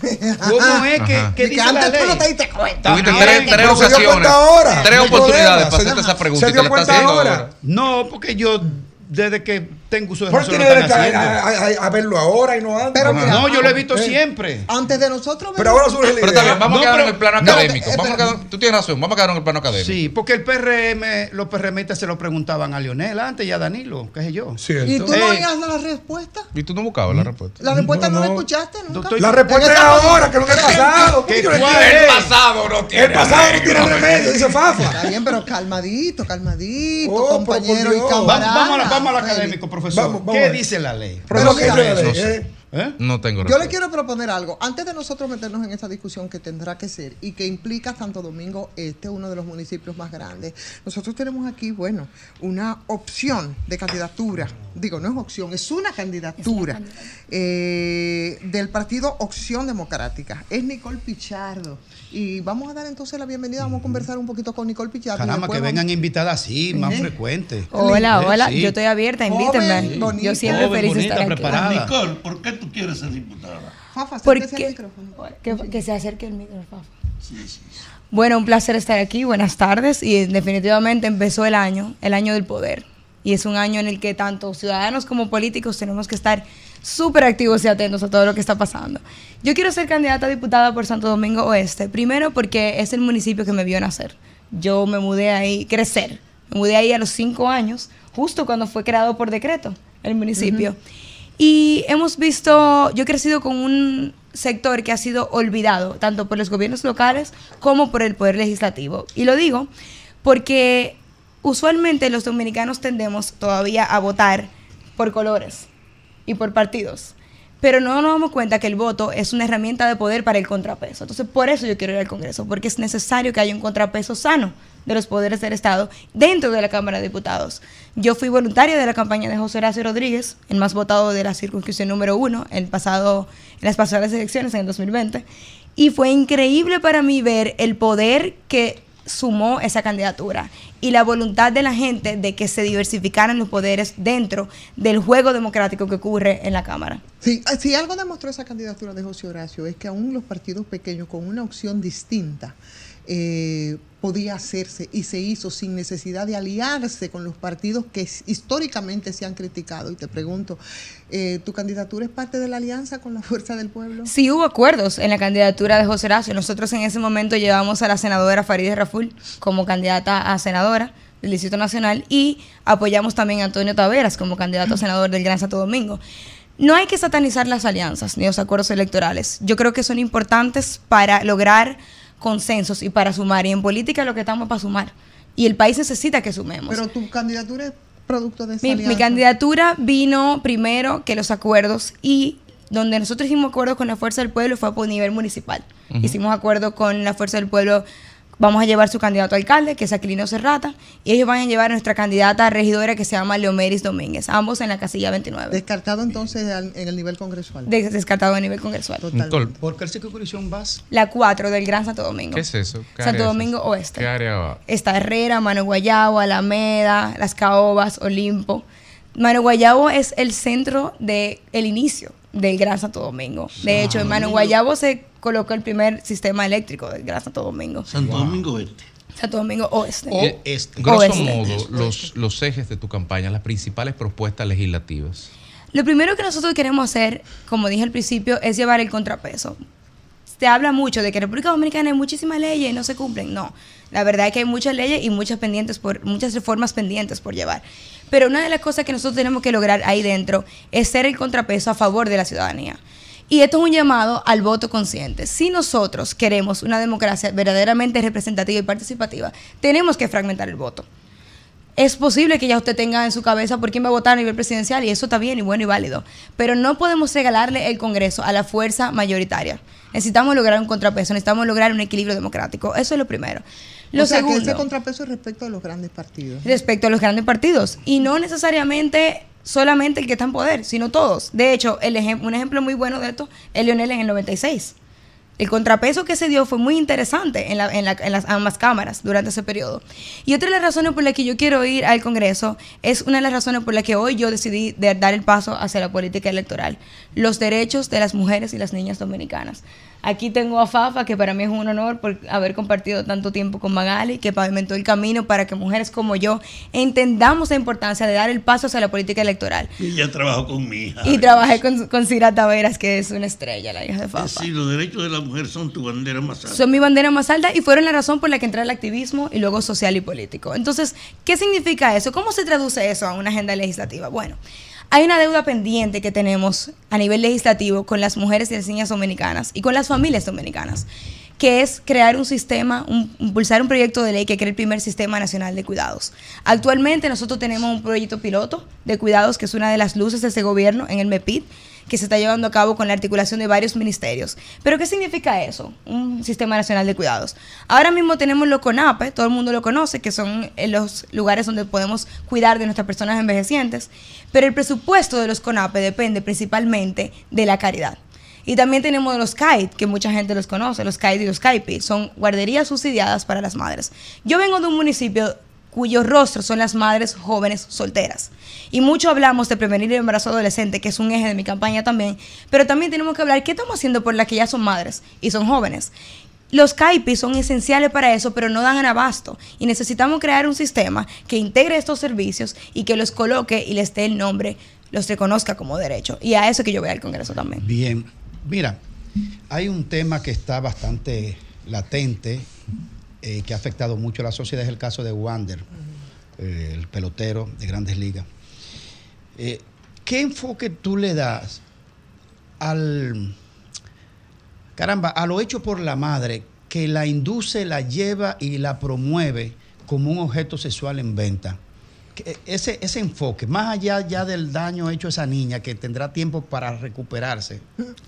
¿Cómo es que, la
antes tú no te diste cuenta.
Tuviste tres, ocasiones,
ahora,
tres oportunidades para hacerte esa pregunta
se dio cuenta ahora.
No, porque yo desde que tengo uso de
¿Por
razón
qué tiene
lo están
derecho a, a- a- a verlo ahora y no antes?
Pero mira,
No, yo lo he visto
Eh.
siempre.
Antes de nosotros.
Pero ahora surge la
Pero
idea.
también vamos
No,
a quedar
pero-
en el plano
no,
académico.
eh,
Vamos a
pero-
quedar- tú tienes razón, vamos a quedar en el plano académico.
Sí, porque el PRM, los PRMistas se lo preguntaban a Lionel antes y a Danilo, qué sé yo.
Cierto.
¿Y tú no
Eh.
oías la respuesta?
Y tú no buscabas la respuesta.
La respuesta no,
No,
la
no.
escuchaste nunca.
Doctor,
La respuesta es ahora, que no es el pasado.
¿Qué
¿Cómo yo no
cuál es?
pasado no
El pasado no tiene remedio, dice Fafa.
Está bien, pero calmadito, calmadito,
Oh, pero
compañero y camarada.
vamos, a la- vamos académico, profesor.
Vamos, vamos
¿Qué dice la ley?
Pero ¿qué dice la ley? eh?
¿Eh?
No tengo
Yo
respuesta.
le quiero proponer algo, antes de nosotros meternos en esta discusión que tendrá que ser y que implica Santo Domingo Este, uno de los municipios más grandes. Nosotros tenemos aquí, bueno, una opción de candidatura. Digo, no es opción, es una candidatura eh, del partido Opción Democrática. Es Nicole Pichardo. Y vamos a dar entonces la bienvenida, vamos a conversar un poquito con Nicole Pichardo. y
Caramba,
después
que
vamos-
vengan invitadas así, más
Eh.
frecuentes.
Hola, hola.
sí.
Yo estoy abierta, invítenme.
Joven, bonita.
Yo siempre
Joven,
feliz de
bonita,
estar aquí.
Nicole, ¿por qué tú quieres ser diputada?
Fafa,
¿Por
acérquese al
qué?
micrófono.
Que, que se acerque el micrófono.
Sí, sí.
Bueno, un placer estar aquí. Buenas tardes. Y definitivamente empezó el año, el año del poder. Y es un año en el que tanto ciudadanos como políticos tenemos que estar súper activos y atentos a todo lo que está pasando. Yo quiero ser candidata a diputada por Santo Domingo Oeste. Primero porque es el municipio que me vio nacer. Yo me mudé ahí, crecer. Me mudé ahí a los cinco años, justo cuando fue creado por decreto el municipio. Y hemos visto, yo he crecido con un sector que ha sido olvidado, tanto por los gobiernos locales como por el poder legislativo. Y lo digo porque usualmente los dominicanos tendemos todavía a votar por colores y por partidos. Pero no nos damos cuenta que el voto es una herramienta de poder para el contrapeso. Entonces, por eso yo quiero ir al Congreso, porque es necesario que haya un contrapeso sano de los poderes del Estado dentro de la Cámara de Diputados. Yo fui voluntaria de la campaña de José Horacio Rodríguez, el más votado de la circunscripción número uno, el pasado, en las pasadas elecciones en el 2020, y fue increíble para mí ver el poder que sumó esa candidatura y la voluntad de la gente de que se diversificaran los poderes dentro del juego democrático que ocurre en la Cámara.
Sí, ah, si algo demostró esa candidatura de José Horacio es que aún los partidos pequeños con una opción distinta eh, podía hacerse y se hizo sin necesidad de aliarse con los partidos que históricamente se han criticado. Y te pregunto, eh, ¿tu candidatura es parte de la alianza con la Fuerza del Pueblo?
Sí hubo acuerdos en la candidatura de José Horacio. Nosotros en ese momento llevamos a la senadora Farideh Raful como candidata a senadora. del Distrito Nacional y apoyamos también a Antonio Taveras como candidato a senador del Gran Santo Domingo. No hay que satanizar las alianzas ni los acuerdos electorales. Yo creo que son importantes para lograr consensos y para sumar. Y en política lo que estamos es para sumar. Y el país necesita que sumemos.
Pero tu candidatura es producto de esa
Mi, mi candidatura vino primero que los acuerdos y donde nosotros hicimos acuerdos con la Fuerza del Pueblo fue por nivel municipal. Hicimos acuerdo con la Fuerza del Pueblo, vamos a llevar su candidato a alcalde, que es Aquilino Serrata, y ellos van a llevar a nuestra candidata a regidora que se llama Leomeris Domínguez, ambos en la casilla 29.
Descartado entonces al- en el nivel congresual.
De- descartado a nivel congresual.
¿Por qué circunscripción vas?
La 4 del Gran Santo Domingo.
¿Qué es eso? ¿Qué
Santo
es
Domingo? Oeste.
¿Qué área va?
Está Herrera, Mano Guayabo, Alameda, Las Caobas, Olimpo. Mano Guayabo es el centro de el inicio del Gran Santo Domingo. De hecho, en Mano Guayabo se colocó el primer sistema eléctrico del Gran Santo Domingo.
Santo Domingo Este.
Santo Domingo Oeste.
Eh, Grosso
Oeste.
modo, los, los ejes de tu campaña, las principales propuestas legislativas.
Lo primero que nosotros queremos hacer, como dije al principio, es llevar el contrapeso. Se habla mucho de que en República Dominicana hay muchísimas leyes y no se cumplen. No, la verdad es que hay muchas leyes y muchas pendientes por muchas reformas pendientes por llevar. Pero una de las cosas que nosotros tenemos que lograr ahí dentro es ser el contrapeso a favor de la ciudadanía. Y esto es un llamado al voto consciente. Si nosotros queremos una democracia verdaderamente representativa y participativa, tenemos que fragmentar el voto es posible que ya usted tenga en su cabeza por quién va a votar a nivel presidencial y eso está bien y bueno y válido. Pero no podemos regalarle el Congreso a la fuerza mayoritaria. Necesitamos lograr un contrapeso, necesitamos lograr un equilibrio democrático. Eso es lo primero. Lo
o sea, que
segundo,
ese contrapeso es respecto a los grandes partidos.
respecto a los grandes partidos. Y no necesariamente solamente el que está en poder, sino todos. De hecho, un ejemplo muy bueno de esto es Leonel en el 96. El contrapeso que se dio fue muy interesante en las ambas cámaras durante ese periodo. Y otra de las razones por las que yo quiero ir al Congreso es una de las razones por las que hoy yo decidí de- dar el paso hacia la política electoral. Los derechos de las mujeres y las niñas dominicanas. Aquí tengo a Fafa, que para mí es un honor por haber compartido tanto tiempo con Magali, que pavimentó el camino para que mujeres como yo entendamos la importancia de dar el paso hacia la política electoral.
Y ella trabajó con mi hija.
Y trabajé con, con Cira Taveras, que es una estrella, la hija de Fafa.
Sí, los derechos de la mujer son tu bandera más alta.
Son mi bandera más alta y fueron la razón por la que entré al activismo y luego social y político. Entonces, ¿qué significa eso? ¿Cómo se traduce eso a una agenda legislativa? Bueno, hay una deuda pendiente que tenemos a nivel legislativo con las mujeres y las niñas dominicanas y con las familias dominicanas, que es crear un sistema, impulsar un proyecto de ley que cree el primer sistema nacional de cuidados. Actualmente nosotros tenemos un proyecto piloto de cuidados que es una de las luces de ese gobierno en el MEPID que se está llevando a cabo con la articulación de varios ministerios. Pero ¿qué significa eso? Un sistema nacional de cuidados. Ahora mismo tenemos los CONAPE, todo el mundo lo conoce, que son eh, los lugares donde podemos cuidar de nuestras personas envejecientes, pero el presupuesto de los CONAPE depende principalmente de la caridad. Y también tenemos los CAID, que mucha gente los conoce, los CAID y los CAIPI, son guarderías subsidiadas para las madres. Yo vengo de un municipio cuyos rostros son las madres jóvenes solteras. Y mucho hablamos de prevenir el embarazo adolescente, que es un eje de mi campaña también, pero también tenemos que hablar qué estamos haciendo por las que ya son madres y son jóvenes. Los CAIPI son esenciales para eso, pero no dan en abasto. Y necesitamos crear un sistema que integre estos servicios y que los coloque y les dé el nombre, los reconozca como derecho. Y a eso que yo voy al Congreso también.
Bien, mira, hay un tema que está bastante latente, eh, que ha afectado mucho a la sociedad, es el caso de Wander, eh, el pelotero de grandes ligas. Eh, ¿Qué enfoque tú le das al, caramba, a lo hecho por la madre que la induce, la lleva y la promueve como un objeto sexual en venta? Que Ese, ese enfoque, más allá ya del daño hecho a esa niña que tendrá tiempo para recuperarse.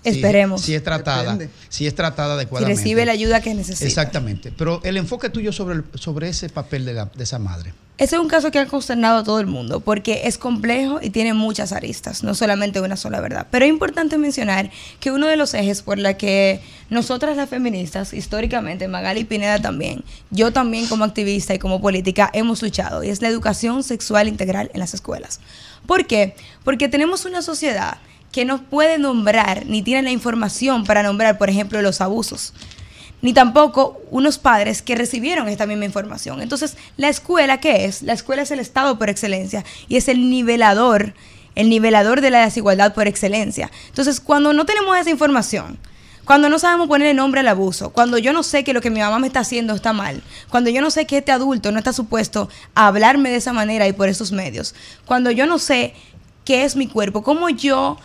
si-
Esperemos.
Si, es tratada,
Depende.
si es tratada
Si
adecuadamente.
recibe la ayuda que necesita.
Exactamente. Pero el enfoque tuyo sobre, el- sobre ese papel de, la- de esa madre.
Ese es un caso que ha consternado a todo el mundo porque es complejo y tiene muchas aristas, no solamente una sola verdad. Pero es importante mencionar que uno de los ejes por la que nosotras las feministas, históricamente, Magali Pineda también, yo también como activista y como política, hemos luchado y es la educación sexual integral en las escuelas. ¿Por qué? Porque tenemos una sociedad que no puede nombrar ni tiene la información para nombrar, por ejemplo, los abusos ni tampoco unos padres que recibieron esta misma información. Entonces, la escuela, ¿qué es? La escuela es el Estado por excelencia y es el nivelador, el nivelador de la desigualdad por excelencia. Entonces, cuando no tenemos esa información, Cuando no sabemos ponerle nombre al abuso, cuando yo no sé que lo que mi mamá me está haciendo está mal, cuando yo no sé que este adulto no está supuesto a hablarme de esa manera y por esos medios, cuando yo no sé qué es mi cuerpo, cómo yo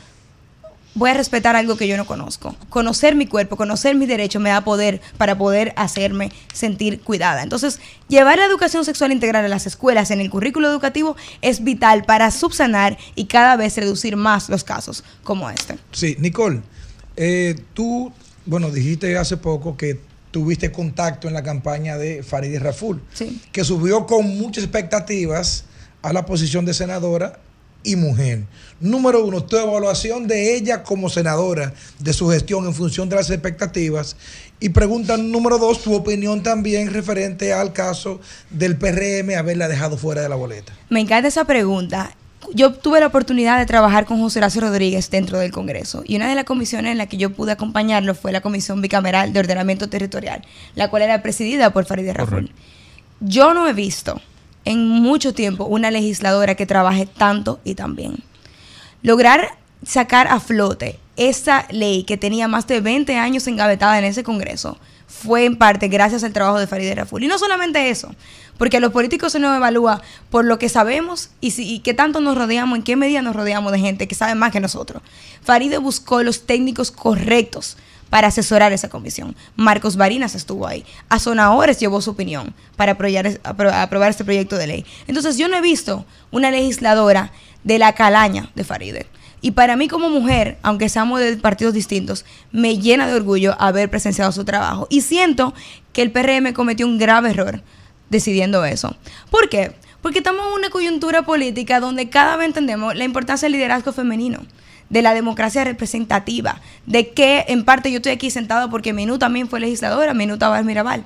voy a respetar algo que yo no conozco. Conocer mi cuerpo, conocer mis derechos me da poder para poder hacerme sentir cuidada. Entonces, llevar la educación sexual integral a las escuelas en el currículo educativo es vital para subsanar y cada vez reducir más los casos como este.
Sí, Nicole, eh, tú, bueno, dijiste hace poco que tuviste contacto en la campaña de Farideh Raful,
Sí.
que subió con muchas expectativas a la posición de senadora y mujer. Número uno, tu evaluación de ella como senadora, de su gestión en función de las expectativas. Y pregunta número dos, tu opinión también referente al caso del PRM haberla dejado fuera de la boleta.
Me encanta esa pregunta. Yo tuve la oportunidad de trabajar con José Horacio Rodríguez dentro del Congreso y una de las comisiones en la que yo pude acompañarlo fue la Comisión Bicameral de Ordenamiento Territorial, la cual era presidida por Farideh Raful. Yo no he visto en mucho tiempo una legisladora que trabaje tanto y tan bien. Lograr sacar a flote esa ley que tenía más de 20 años engavetada en ese Congreso fue en parte gracias al trabajo de Farideh Raful. Y no solamente eso, porque a los políticos se nos evalúa por lo que sabemos y, si, y qué tanto nos rodeamos, en qué medida nos rodeamos de gente que sabe más que nosotros. Farideh buscó los técnicos correctos para asesorar esa comisión. Marcos Barinas estuvo ahí. Azonadores llevó su opinión para aprobar, apro- aprobar este proyecto de ley. Entonces yo no he visto una legisladora de la calaña de Farideh. Y para mí como mujer, aunque seamos de partidos distintos, me llena de orgullo haber presenciado su trabajo. Y siento que el PRM cometió un grave error decidiendo eso. ¿Por qué? Porque estamos en una coyuntura política donde cada vez entendemos la importancia del liderazgo femenino, de la democracia representativa, de que en parte yo estoy aquí sentada porque Menú también fue legisladora, Menú Tabar Mirabal,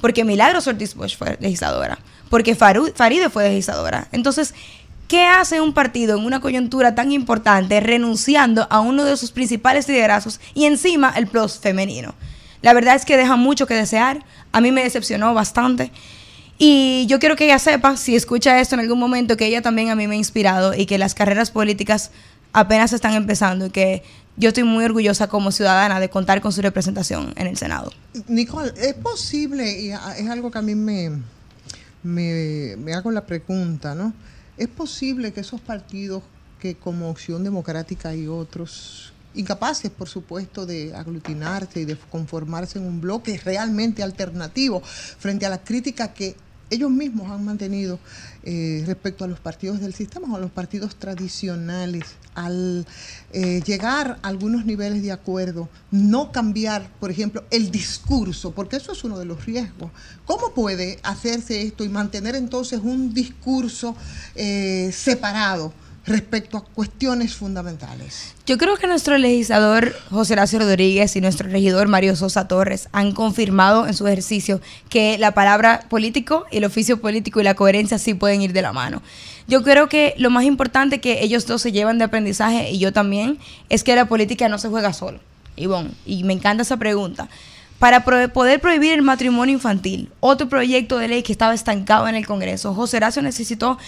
porque Milagros Ortiz Bosch fue legisladora, porque Faru- Faride fue legisladora. Entonces, ¿qué hace un partido en una coyuntura tan importante renunciando a uno de sus principales liderazgos y encima el plus femenino? La verdad es que deja mucho que desear. A mí me decepcionó bastante. Y yo quiero que ella sepa, si escucha esto en algún momento, que ella también a mí me ha inspirado y que las carreras políticas apenas están empezando y que yo estoy muy orgullosa como ciudadana de contar con su representación en el Senado.
Nicole, es posible, y es algo que a mí me, me, me hago la pregunta, ¿no? ¿Es posible que esos partidos que como Opción Democrática y otros, incapaces, por supuesto, de aglutinarse y de conformarse en un bloque realmente alternativo frente a la crítica que ellos mismos han mantenido eh, respecto a los partidos del sistema o a los partidos tradicionales, al eh, llegar a algunos niveles de acuerdo, no cambiar, por ejemplo, el discurso, porque eso es uno de los riesgos. ¿Cómo puede hacerse esto y mantener entonces un discurso eh, separado respecto a cuestiones fundamentales?
Yo creo que nuestro legislador José Horacio Rodríguez y nuestro regidor Mario Sosa Torres han confirmado en su ejercicio que la palabra político, el oficio político y la coherencia sí pueden ir de la mano. Yo creo que lo más importante que ellos dos se llevan de aprendizaje y yo también es que la política no se juega solo. Ivonne, y me encanta esa pregunta. Para poder prohibir el matrimonio infantil, otro proyecto de ley que estaba estancado en el Congreso, José Horacio necesitó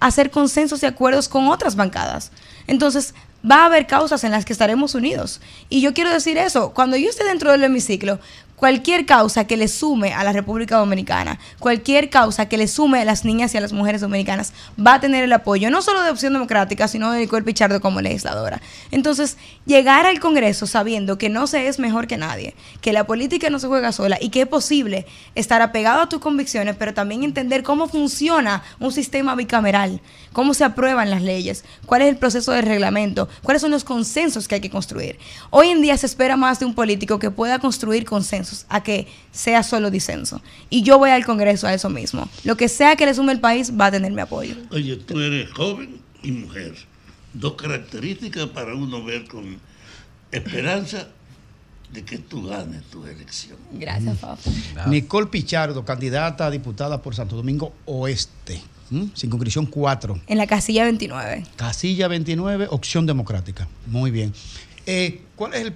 hacer consensos y acuerdos con otras bancadas. Entonces, va a haber causas en las que estaremos unidos. Y yo quiero decir eso, cuando yo esté dentro del hemiciclo, cualquier causa que le sume a la República Dominicana, cualquier causa que le sume a las niñas y a las mujeres dominicanas, va a tener el apoyo no solo de Opción Democrática, sino de Nicole Pichardo como legisladora. Entonces, llegar al Congreso sabiendo que no se es mejor que nadie, que la política no se juega sola y que es posible estar apegado a tus convicciones, pero también entender cómo funciona un sistema bicameral, cómo se aprueban las leyes, cuál es el proceso de reglamento, cuáles son los consensos que hay que construir. Hoy en día se espera más de un político que pueda construir consensos a que sea solo disenso. Y yo voy al Congreso a eso mismo. Lo que sea que le sume el país va a tener mi apoyo.
Oye, tú eres joven y mujer. Dos características para uno ver con esperanza de que tú ganes tu elección.
Gracias, Fafo.
Nicole Pichardo, candidata a diputada por Santo Domingo Oeste, ¿m? circunscripción 4,
En la casilla 29.
casilla 29, opción democrática. Muy bien. Eh, ¿Cuál es el,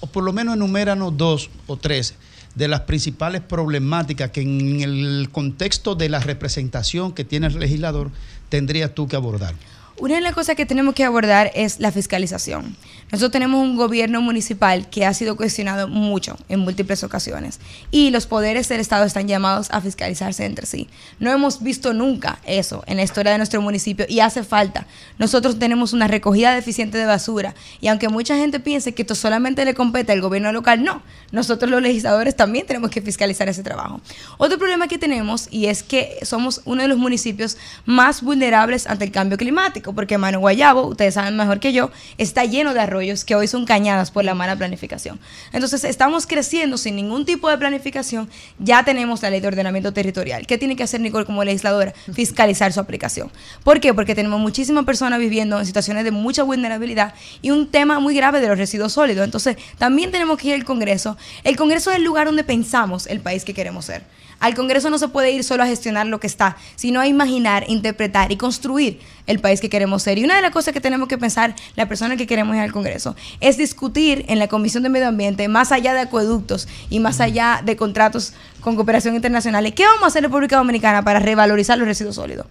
o por lo menos enuméranos dos o tres de las principales problemáticas que en el contexto de la representación que tiene el legislador tendrías tú que abordar?
Una de las cosas que tenemos que abordar es la fiscalización. Nosotros tenemos un gobierno municipal que ha sido cuestionado mucho en múltiples ocasiones y los poderes del Estado están llamados a fiscalizarse entre sí. No hemos visto nunca eso en la historia de nuestro municipio y hace falta. Nosotros tenemos una recogida deficiente de basura y aunque mucha gente piense que esto solamente le compete al gobierno local, no. Nosotros los legisladores también tenemos que fiscalizar ese trabajo. Otro problema que tenemos y es que somos uno de los municipios más vulnerables ante el cambio climático porque Mano Guayabo, ustedes saben mejor que yo, está lleno de arroyos que hoy son cañadas por la mala planificación. Entonces, estamos creciendo sin ningún tipo de planificación. Ya tenemos la ley de ordenamiento territorial. ¿Qué tiene que hacer Nicole como legisladora? Fiscalizar su aplicación. ¿Por qué? Porque tenemos muchísimas personas viviendo en situaciones de mucha vulnerabilidad y un tema muy grave de los residuos sólidos. Entonces, también tenemos que ir al Congreso. El Congreso es el lugar donde pensamos el país que queremos ser. Al Congreso no se puede ir solo a gestionar lo que está, sino a imaginar, interpretar y construir el país que queremos ser. Y una de las cosas que tenemos que pensar, la persona que queremos ir al Congreso, es discutir en la Comisión de Medio Ambiente, más allá de acueductos y más allá de contratos con cooperación internacional, ¿qué vamos a hacer en República Dominicana para revalorizar los residuos sólidos?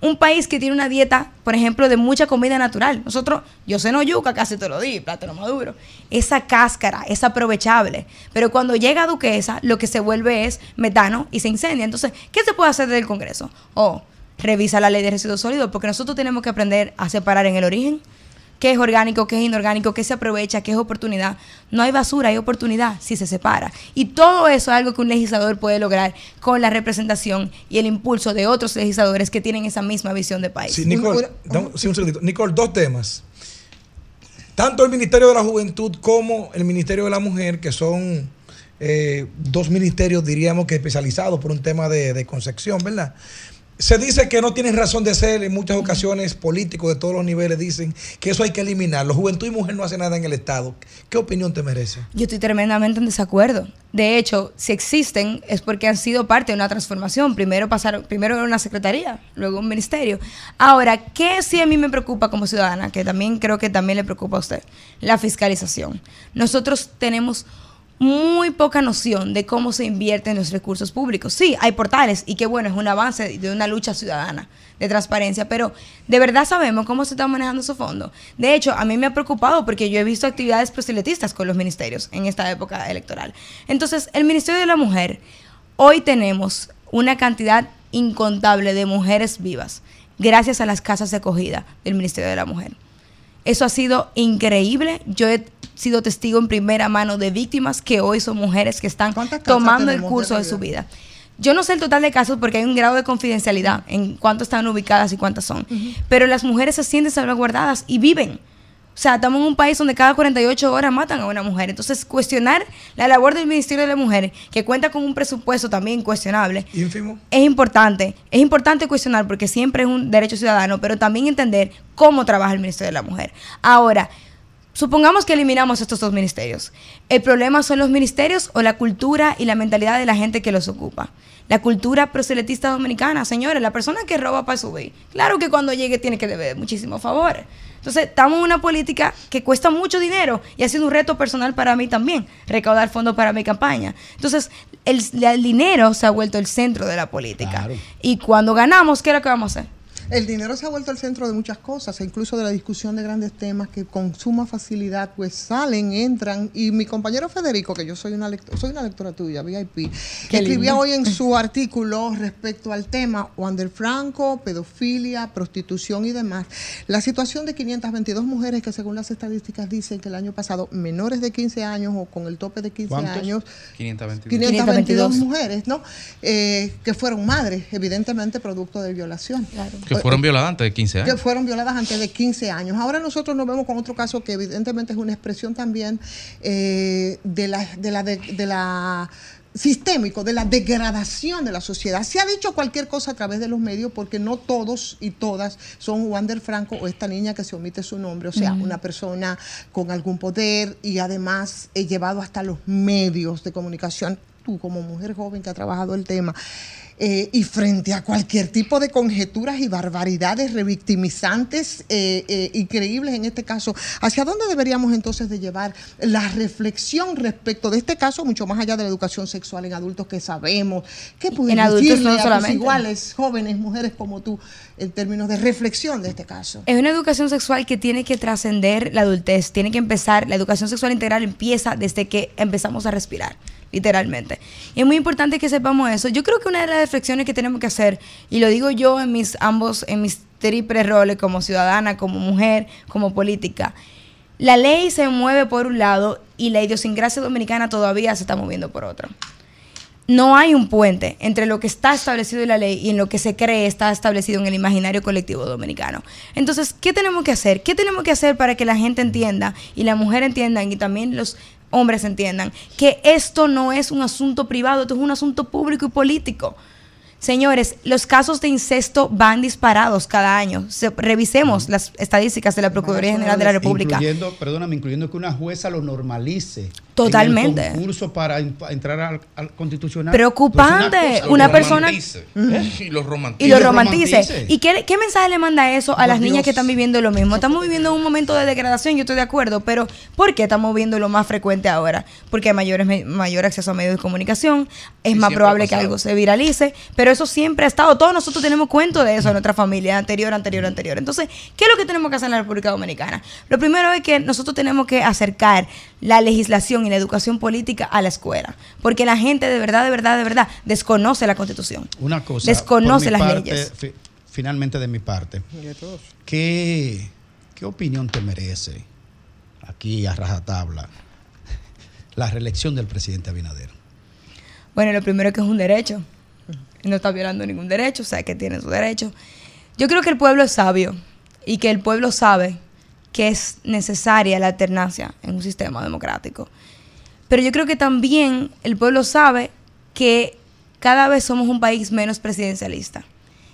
un país que tiene una dieta, por ejemplo, de mucha comida natural. Nosotros, yo ceno yuca casi te lo di, plátano maduro. Esa cáscara es aprovechable, pero cuando llega a Duquesa, lo que se vuelve es metano y se incendia. Entonces, ¿qué se puede hacer desde el Congreso? O revisa la ley de residuos sólidos, porque nosotros tenemos que aprender a separar en el origen qué es orgánico, qué es inorgánico, qué se aprovecha, qué es oportunidad. No hay basura, hay oportunidad si se separa. Y todo eso es algo que un legislador puede lograr con la representación y el impulso de otros legisladores que tienen esa misma visión de país.
Sí, Nicole, dame- sí, un segundito. Nicole, dos temas. Tanto el Ministerio de la Juventud como el Ministerio de la Mujer, que son eh, dos ministerios, diríamos que especializados por un tema de, de concepción, ¿verdad? Se dice que no tienen razón de ser en muchas ocasiones políticos de todos los niveles dicen que eso hay que eliminarlo. Juventud y mujer no hacen nada en el Estado. ¿Qué opinión te merece?
Yo estoy tremendamente en desacuerdo. De hecho, si existen es porque han sido parte de una transformación. Primero pasaron, primero era una secretaría, luego un ministerio. Ahora, ¿qué sí a mí me preocupa como ciudadana? Que también creo que también le preocupa a usted. La fiscalización. Nosotros tenemos muy poca noción de cómo se invierten los recursos públicos. Sí, hay portales y qué bueno, es un avance de una lucha ciudadana de transparencia, pero ¿de verdad sabemos cómo se están manejando esos fondos? De hecho, a mí me ha preocupado porque yo he visto actividades proselitistas con los ministerios en esta época electoral. Entonces, el Ministerio de la Mujer, hoy tenemos una cantidad incontable de mujeres vivas gracias a las casas de acogida del Ministerio de la Mujer. Eso ha sido increíble. Yo he sido testigo en primera mano de víctimas que hoy son mujeres que están tomando el curso
de
de su vida. Yo no sé el total de casos porque hay un grado de confidencialidad en cuánto están ubicadas y cuántas son. Pero las mujeres se sienten salvaguardadas y viven. O sea, estamos en un país donde cada 48 horas matan a una mujer. Entonces, cuestionar la labor del Ministerio de la Mujer, que cuenta con un presupuesto también cuestionable, es importante. Es importante cuestionar porque siempre es un derecho ciudadano, pero también entender cómo trabaja el Ministerio de la Mujer. Ahora, supongamos que eliminamos estos dos ministerios. ¿El problema son los ministerios o la cultura y la mentalidad de la gente que los ocupa? La cultura proselitista dominicana, señores, la persona que roba para subir, claro que cuando llegue tiene que deber muchísimos favores. Entonces, estamos en una política que cuesta mucho dinero y ha sido un reto personal para mí también, recaudar fondos para mi campaña. Entonces, el, el dinero se ha vuelto el centro de la política. Y cuando ganamos, ¿qué es lo que vamos a hacer?
El dinero se ha vuelto el centro de muchas cosas, e incluso de la discusión de grandes temas que con suma facilidad pues salen, entran. Y mi compañero Federico, que yo soy una lectora, soy una lectora tuya, VIP,
Qué
escribía
lindo.
hoy en su artículo respecto al tema Wander Franco, pedofilia, prostitución y demás. La situación de 522 mujeres que según las estadísticas dicen que el año pasado menores de 15 años o con el tope de 15
¿Cuántos?
años
522.
522 mujeres, ¿no? Eh, que fueron madres, evidentemente producto de violación.
Que fueron violadas antes de 15
Que
años.
fueron violadas antes de 15 años. Ahora nosotros nos vemos con otro caso que evidentemente es una expresión también eh, de la, de la, de, de la sistémico, de la degradación de la sociedad. Se ha dicho cualquier cosa a través de los medios porque no todos y todas son Wander Franco o esta niña que se omite su nombre, o sea, una persona con algún poder y además he llevado hasta los medios de comunicación, tú como mujer joven que ha trabajado el tema, eh, y frente a cualquier tipo de conjeturas y barbaridades revictimizantes, eh, eh, increíbles en este caso, ¿hacia dónde deberíamos entonces de llevar la reflexión respecto de este caso, mucho más allá de la educación sexual? en adultos que sabemos? ¿Qué
adultos
decirle
no
a iguales, jóvenes, mujeres como tú, en términos de reflexión de este caso?
Es una educación sexual que tiene que trascender la adultez, tiene que empezar, la educación sexual integral empieza desde que empezamos a respirar, literalmente. Y es muy importante que sepamos eso. Yo creo que una de las reflexiones que tenemos que hacer, y lo digo yo en mis ambos, en mis triples roles como ciudadana, como mujer, como política, la ley se mueve por un lado y la idiosincrasia dominicana todavía se está moviendo por otro no hay un puente entre lo que está establecido en la ley y en lo que se cree está establecido en el imaginario colectivo dominicano. Entonces, ¿qué tenemos que hacer? ¿Qué tenemos que hacer para que la gente entienda y la mujer entiendan y también los hombres entiendan que esto no es un asunto privado, esto es un asunto público y político? Señores, los casos de incesto van disparados cada año. Se- revisemos las estadísticas de la Procuraduría General de la República.
Incluyendo, perdóname, incluyendo que una jueza lo normalice.
Totalmente.
En el concurso para entrar al, al constitucional.
Preocupante.
Entonces,
Una persona-
romantice. Y lo romantice.
y lo romantice. ¿Y qué, qué mensaje le manda eso a las niñas
Dios.
que están viviendo lo mismo? Estamos viviendo un momento de degradación, yo estoy de acuerdo, pero ¿por qué estamos viendo lo más frecuente ahora? Porque hay mayores, mayor acceso a medios de comunicación, es
Sí,
más probable que algo se viralice, pero eso siempre ha estado, todos nosotros tenemos cuento de eso en nuestra familia, anterior, anterior, anterior. Entonces, ¿qué es lo que tenemos que hacer en la República Dominicana? Lo primero es que nosotros tenemos que acercar la legislación y la educación política a la escuela, porque la gente de verdad, de verdad, de verdad desconoce la constitución.
Una cosa.
Desconoce las
parte,
leyes.
fi- finalmente de mi parte. ¿Qué, ¿Qué opinión te merece aquí a rajatabla la reelección del presidente Abinader?
Bueno, lo primero que es un derecho. No está violando ningún derecho, o sea que tiene su derecho. Yo creo que el pueblo es sabio y que el pueblo sabe que es necesaria la alternancia en un sistema democrático. Pero yo creo que también el pueblo sabe que cada vez somos un país menos presidencialista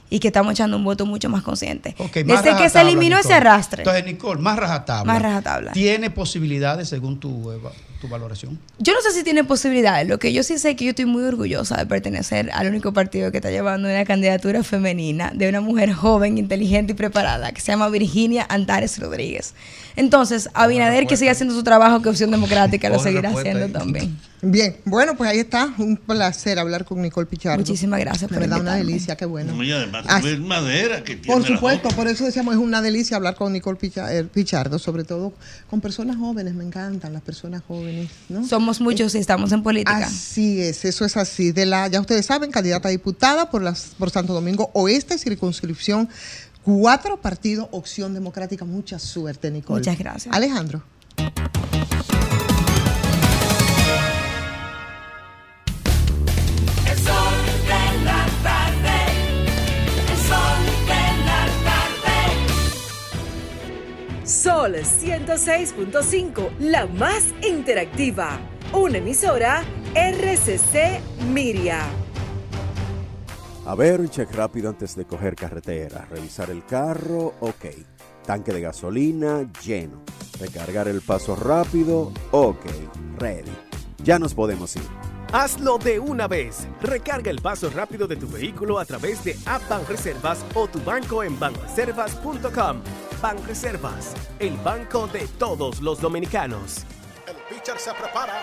y que estamos echando un voto mucho más consciente.
Ok, más
Desde que se eliminó ese arrastre.
Entonces, Nicole, más rajatabla.
Más rajatabla.
¿Tiene posibilidades según tu, eva- tu valoración?
Yo no sé si tiene posibilidades. Lo que yo sí sé es que yo estoy muy orgullosa de pertenecer al único partido que está llevando una candidatura femenina de una mujer joven, inteligente y preparada, que se llama Virginia Antares Rodríguez. Entonces, Abinader, que sigue haciendo su trabajo, que Opción Democrática lo seguirá haciendo también.
Bien, bueno, pues ahí está. Un placer hablar con Nicole Pichardo.
Muchísimas gracias
De
por
verdad, una
invitarme.
delicia, qué bueno.
Y además,
Ah,
ver madera que tiene
Por
la
supuesto, por eso decíamos, es una delicia hablar con Nicole eh, Pichardo, sobre todo con personas jóvenes, me encantan las personas jóvenes, ¿no?
Somos muchos y estamos en política.
Así es, eso es así. De la, ya ustedes saben, candidata a diputada por las por Santo Domingo Oeste, circunscripción cuatro partido Opción Democrática. Mucha suerte, Nicole.
Muchas gracias.
Alejandro.
El sol de la tarde, el sol de la tarde.
Sol 106.5, la más interactiva. Una emisora RCC Miria.
A ver, un check rápido antes de coger carretera. Revisar el carro, ok. Tanque de gasolina, lleno. Recargar el paso rápido, ok. Ready. Ya nos podemos ir.
Hazlo de una vez. Recarga el paso rápido de tu vehículo a través de App Banreservas o tu banco en banreservas.com. Banreservas, el banco de todos los dominicanos.
El pitcher se prepara,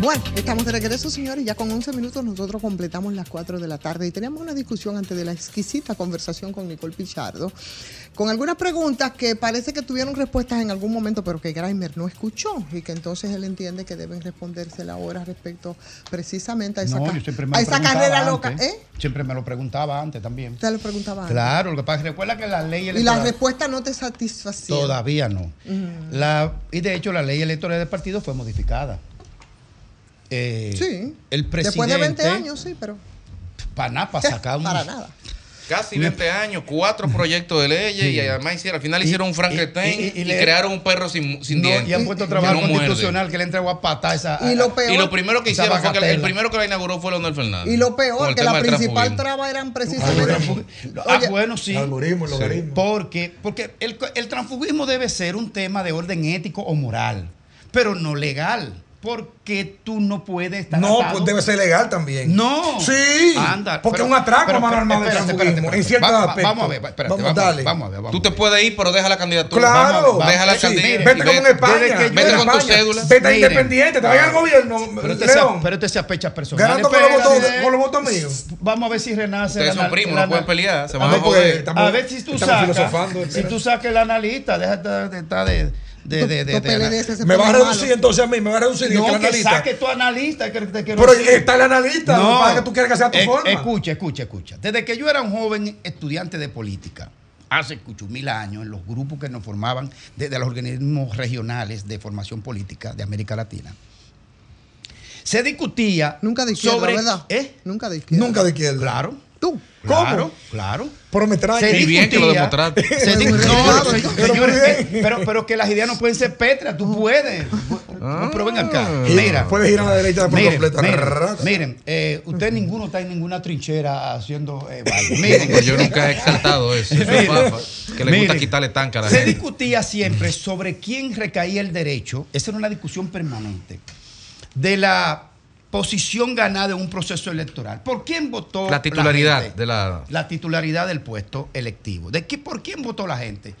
Bueno, estamos de regreso, señores. Ya con 11 minutos nosotros completamos las 4 de la tarde y teníamos una discusión antes de la exquisita conversación con Nicole Pichardo, con algunas preguntas que parece que tuvieron respuestas en algún momento, pero que Grimer no escuchó y que entonces él entiende que deben respondérsela ahora respecto precisamente a esa,
No,
ca- a carrera
antes.
loca. ¿Eh?
Siempre me lo preguntaba antes también.
Te lo preguntaba antes.
Claro, lo que pasa es que recuerda que la ley
Y la
electoral
respuesta no te satisfacía.
todavía no. La, y de hecho la ley electoral del partido fue modificada. Eh,
Sí.
El presidente,
Después de 20 años, sí, pero
para nada, para sacar un-
para nada.
Casi 20 años, cuatro proyectos de leyes y además hicieron, al final
Y-
hicieron un
y-
Frankenstein y,
y- y le-
crearon un perro sin, sin
No,
dientes.
y han puesto
que
trabajo
no muerde.
constitucional que le entregó a pata esa.
Y lo peor-
Y lo primero que hicieron fue que el- primero que la inauguró fue Leonel Fernández.
Y lo peor, que la principal traba eran precisamente.
Ah, bueno, sí.
Algoritmo, el logaritmo.
Porque, porque el, el transfugismo debe ser un tema de orden ético o moral, pero no legal. Porque tú no puedes estar.
No,
atado-
pues debe ser legal también.
No.
Sí.
Anda,
porque
pero-
es un atraco a mano armada del transfugismo, en ciertos
va- va-
aspectos.
Vamos a ver, espérate,
Vamos,
vamos, a ver,
dale.
vamos a ver. vamos
Tú te puedes ir, pero deja la candidatura.
Claro.
Vamos, deja la
Sí,
candidatura.
Vete como en España.
desde que yo
Vete
con tu cédula.
Vete independiente. Te vaya al gobierno.
Pero este, sea,
León.
pero este sea fecha personal.
Ganando con los votos, míos.
Vamos a ver si renace.
Ustedes son primos, no pueden pelear, se
A
van a
ver,
joder.
a ver si tú sacas.
filosofando,
Si tú sacas el analista, deja de de de. de, de,
Me va a reducir entonces a mí, me va a reducir
No,
el
que
analista.
saque tu analista. Que te quiero
Pero
decir.
está el analista, pasa es que tú quieres que sea tu
Eh,
forma.
Escucha, escucha, escucha. Desde que yo era un joven estudiante de política, hace escucho, mil años, en los grupos que nos formaban desde los organismos regionales de formación política de América Latina, se discutía
Nunca de izquierda,
sobre...
¿verdad?
¿Eh?
Nunca de izquierda.
Nunca de izquierda.
Claro.
Tú.
Claro, claro.
Pero me trae.
Se
Y bien que lo demostraste.
se no, se- señores, eh, pero, pero que las ideas no pueden ser pétreas, tú puedes. No, pero ven acá.
Y
Mira,
Puedes ir a la derecha por
miren,
completo.
miren, miren, eh, usted ninguno está en ninguna trinchera haciendo eh, Miren,
yo nunca he exaltado eso. Es que le gusta quitarle tanca a la
se
gente.
discutía siempre sobre quién recaía el derecho, esa era una discusión permanente, de la posición ganada en un proceso electoral. ¿Por quién votó
La titularidad
gente?
de la.
la titularidad del puesto electivo. ¿De qué, ¿Por quién votó la gente?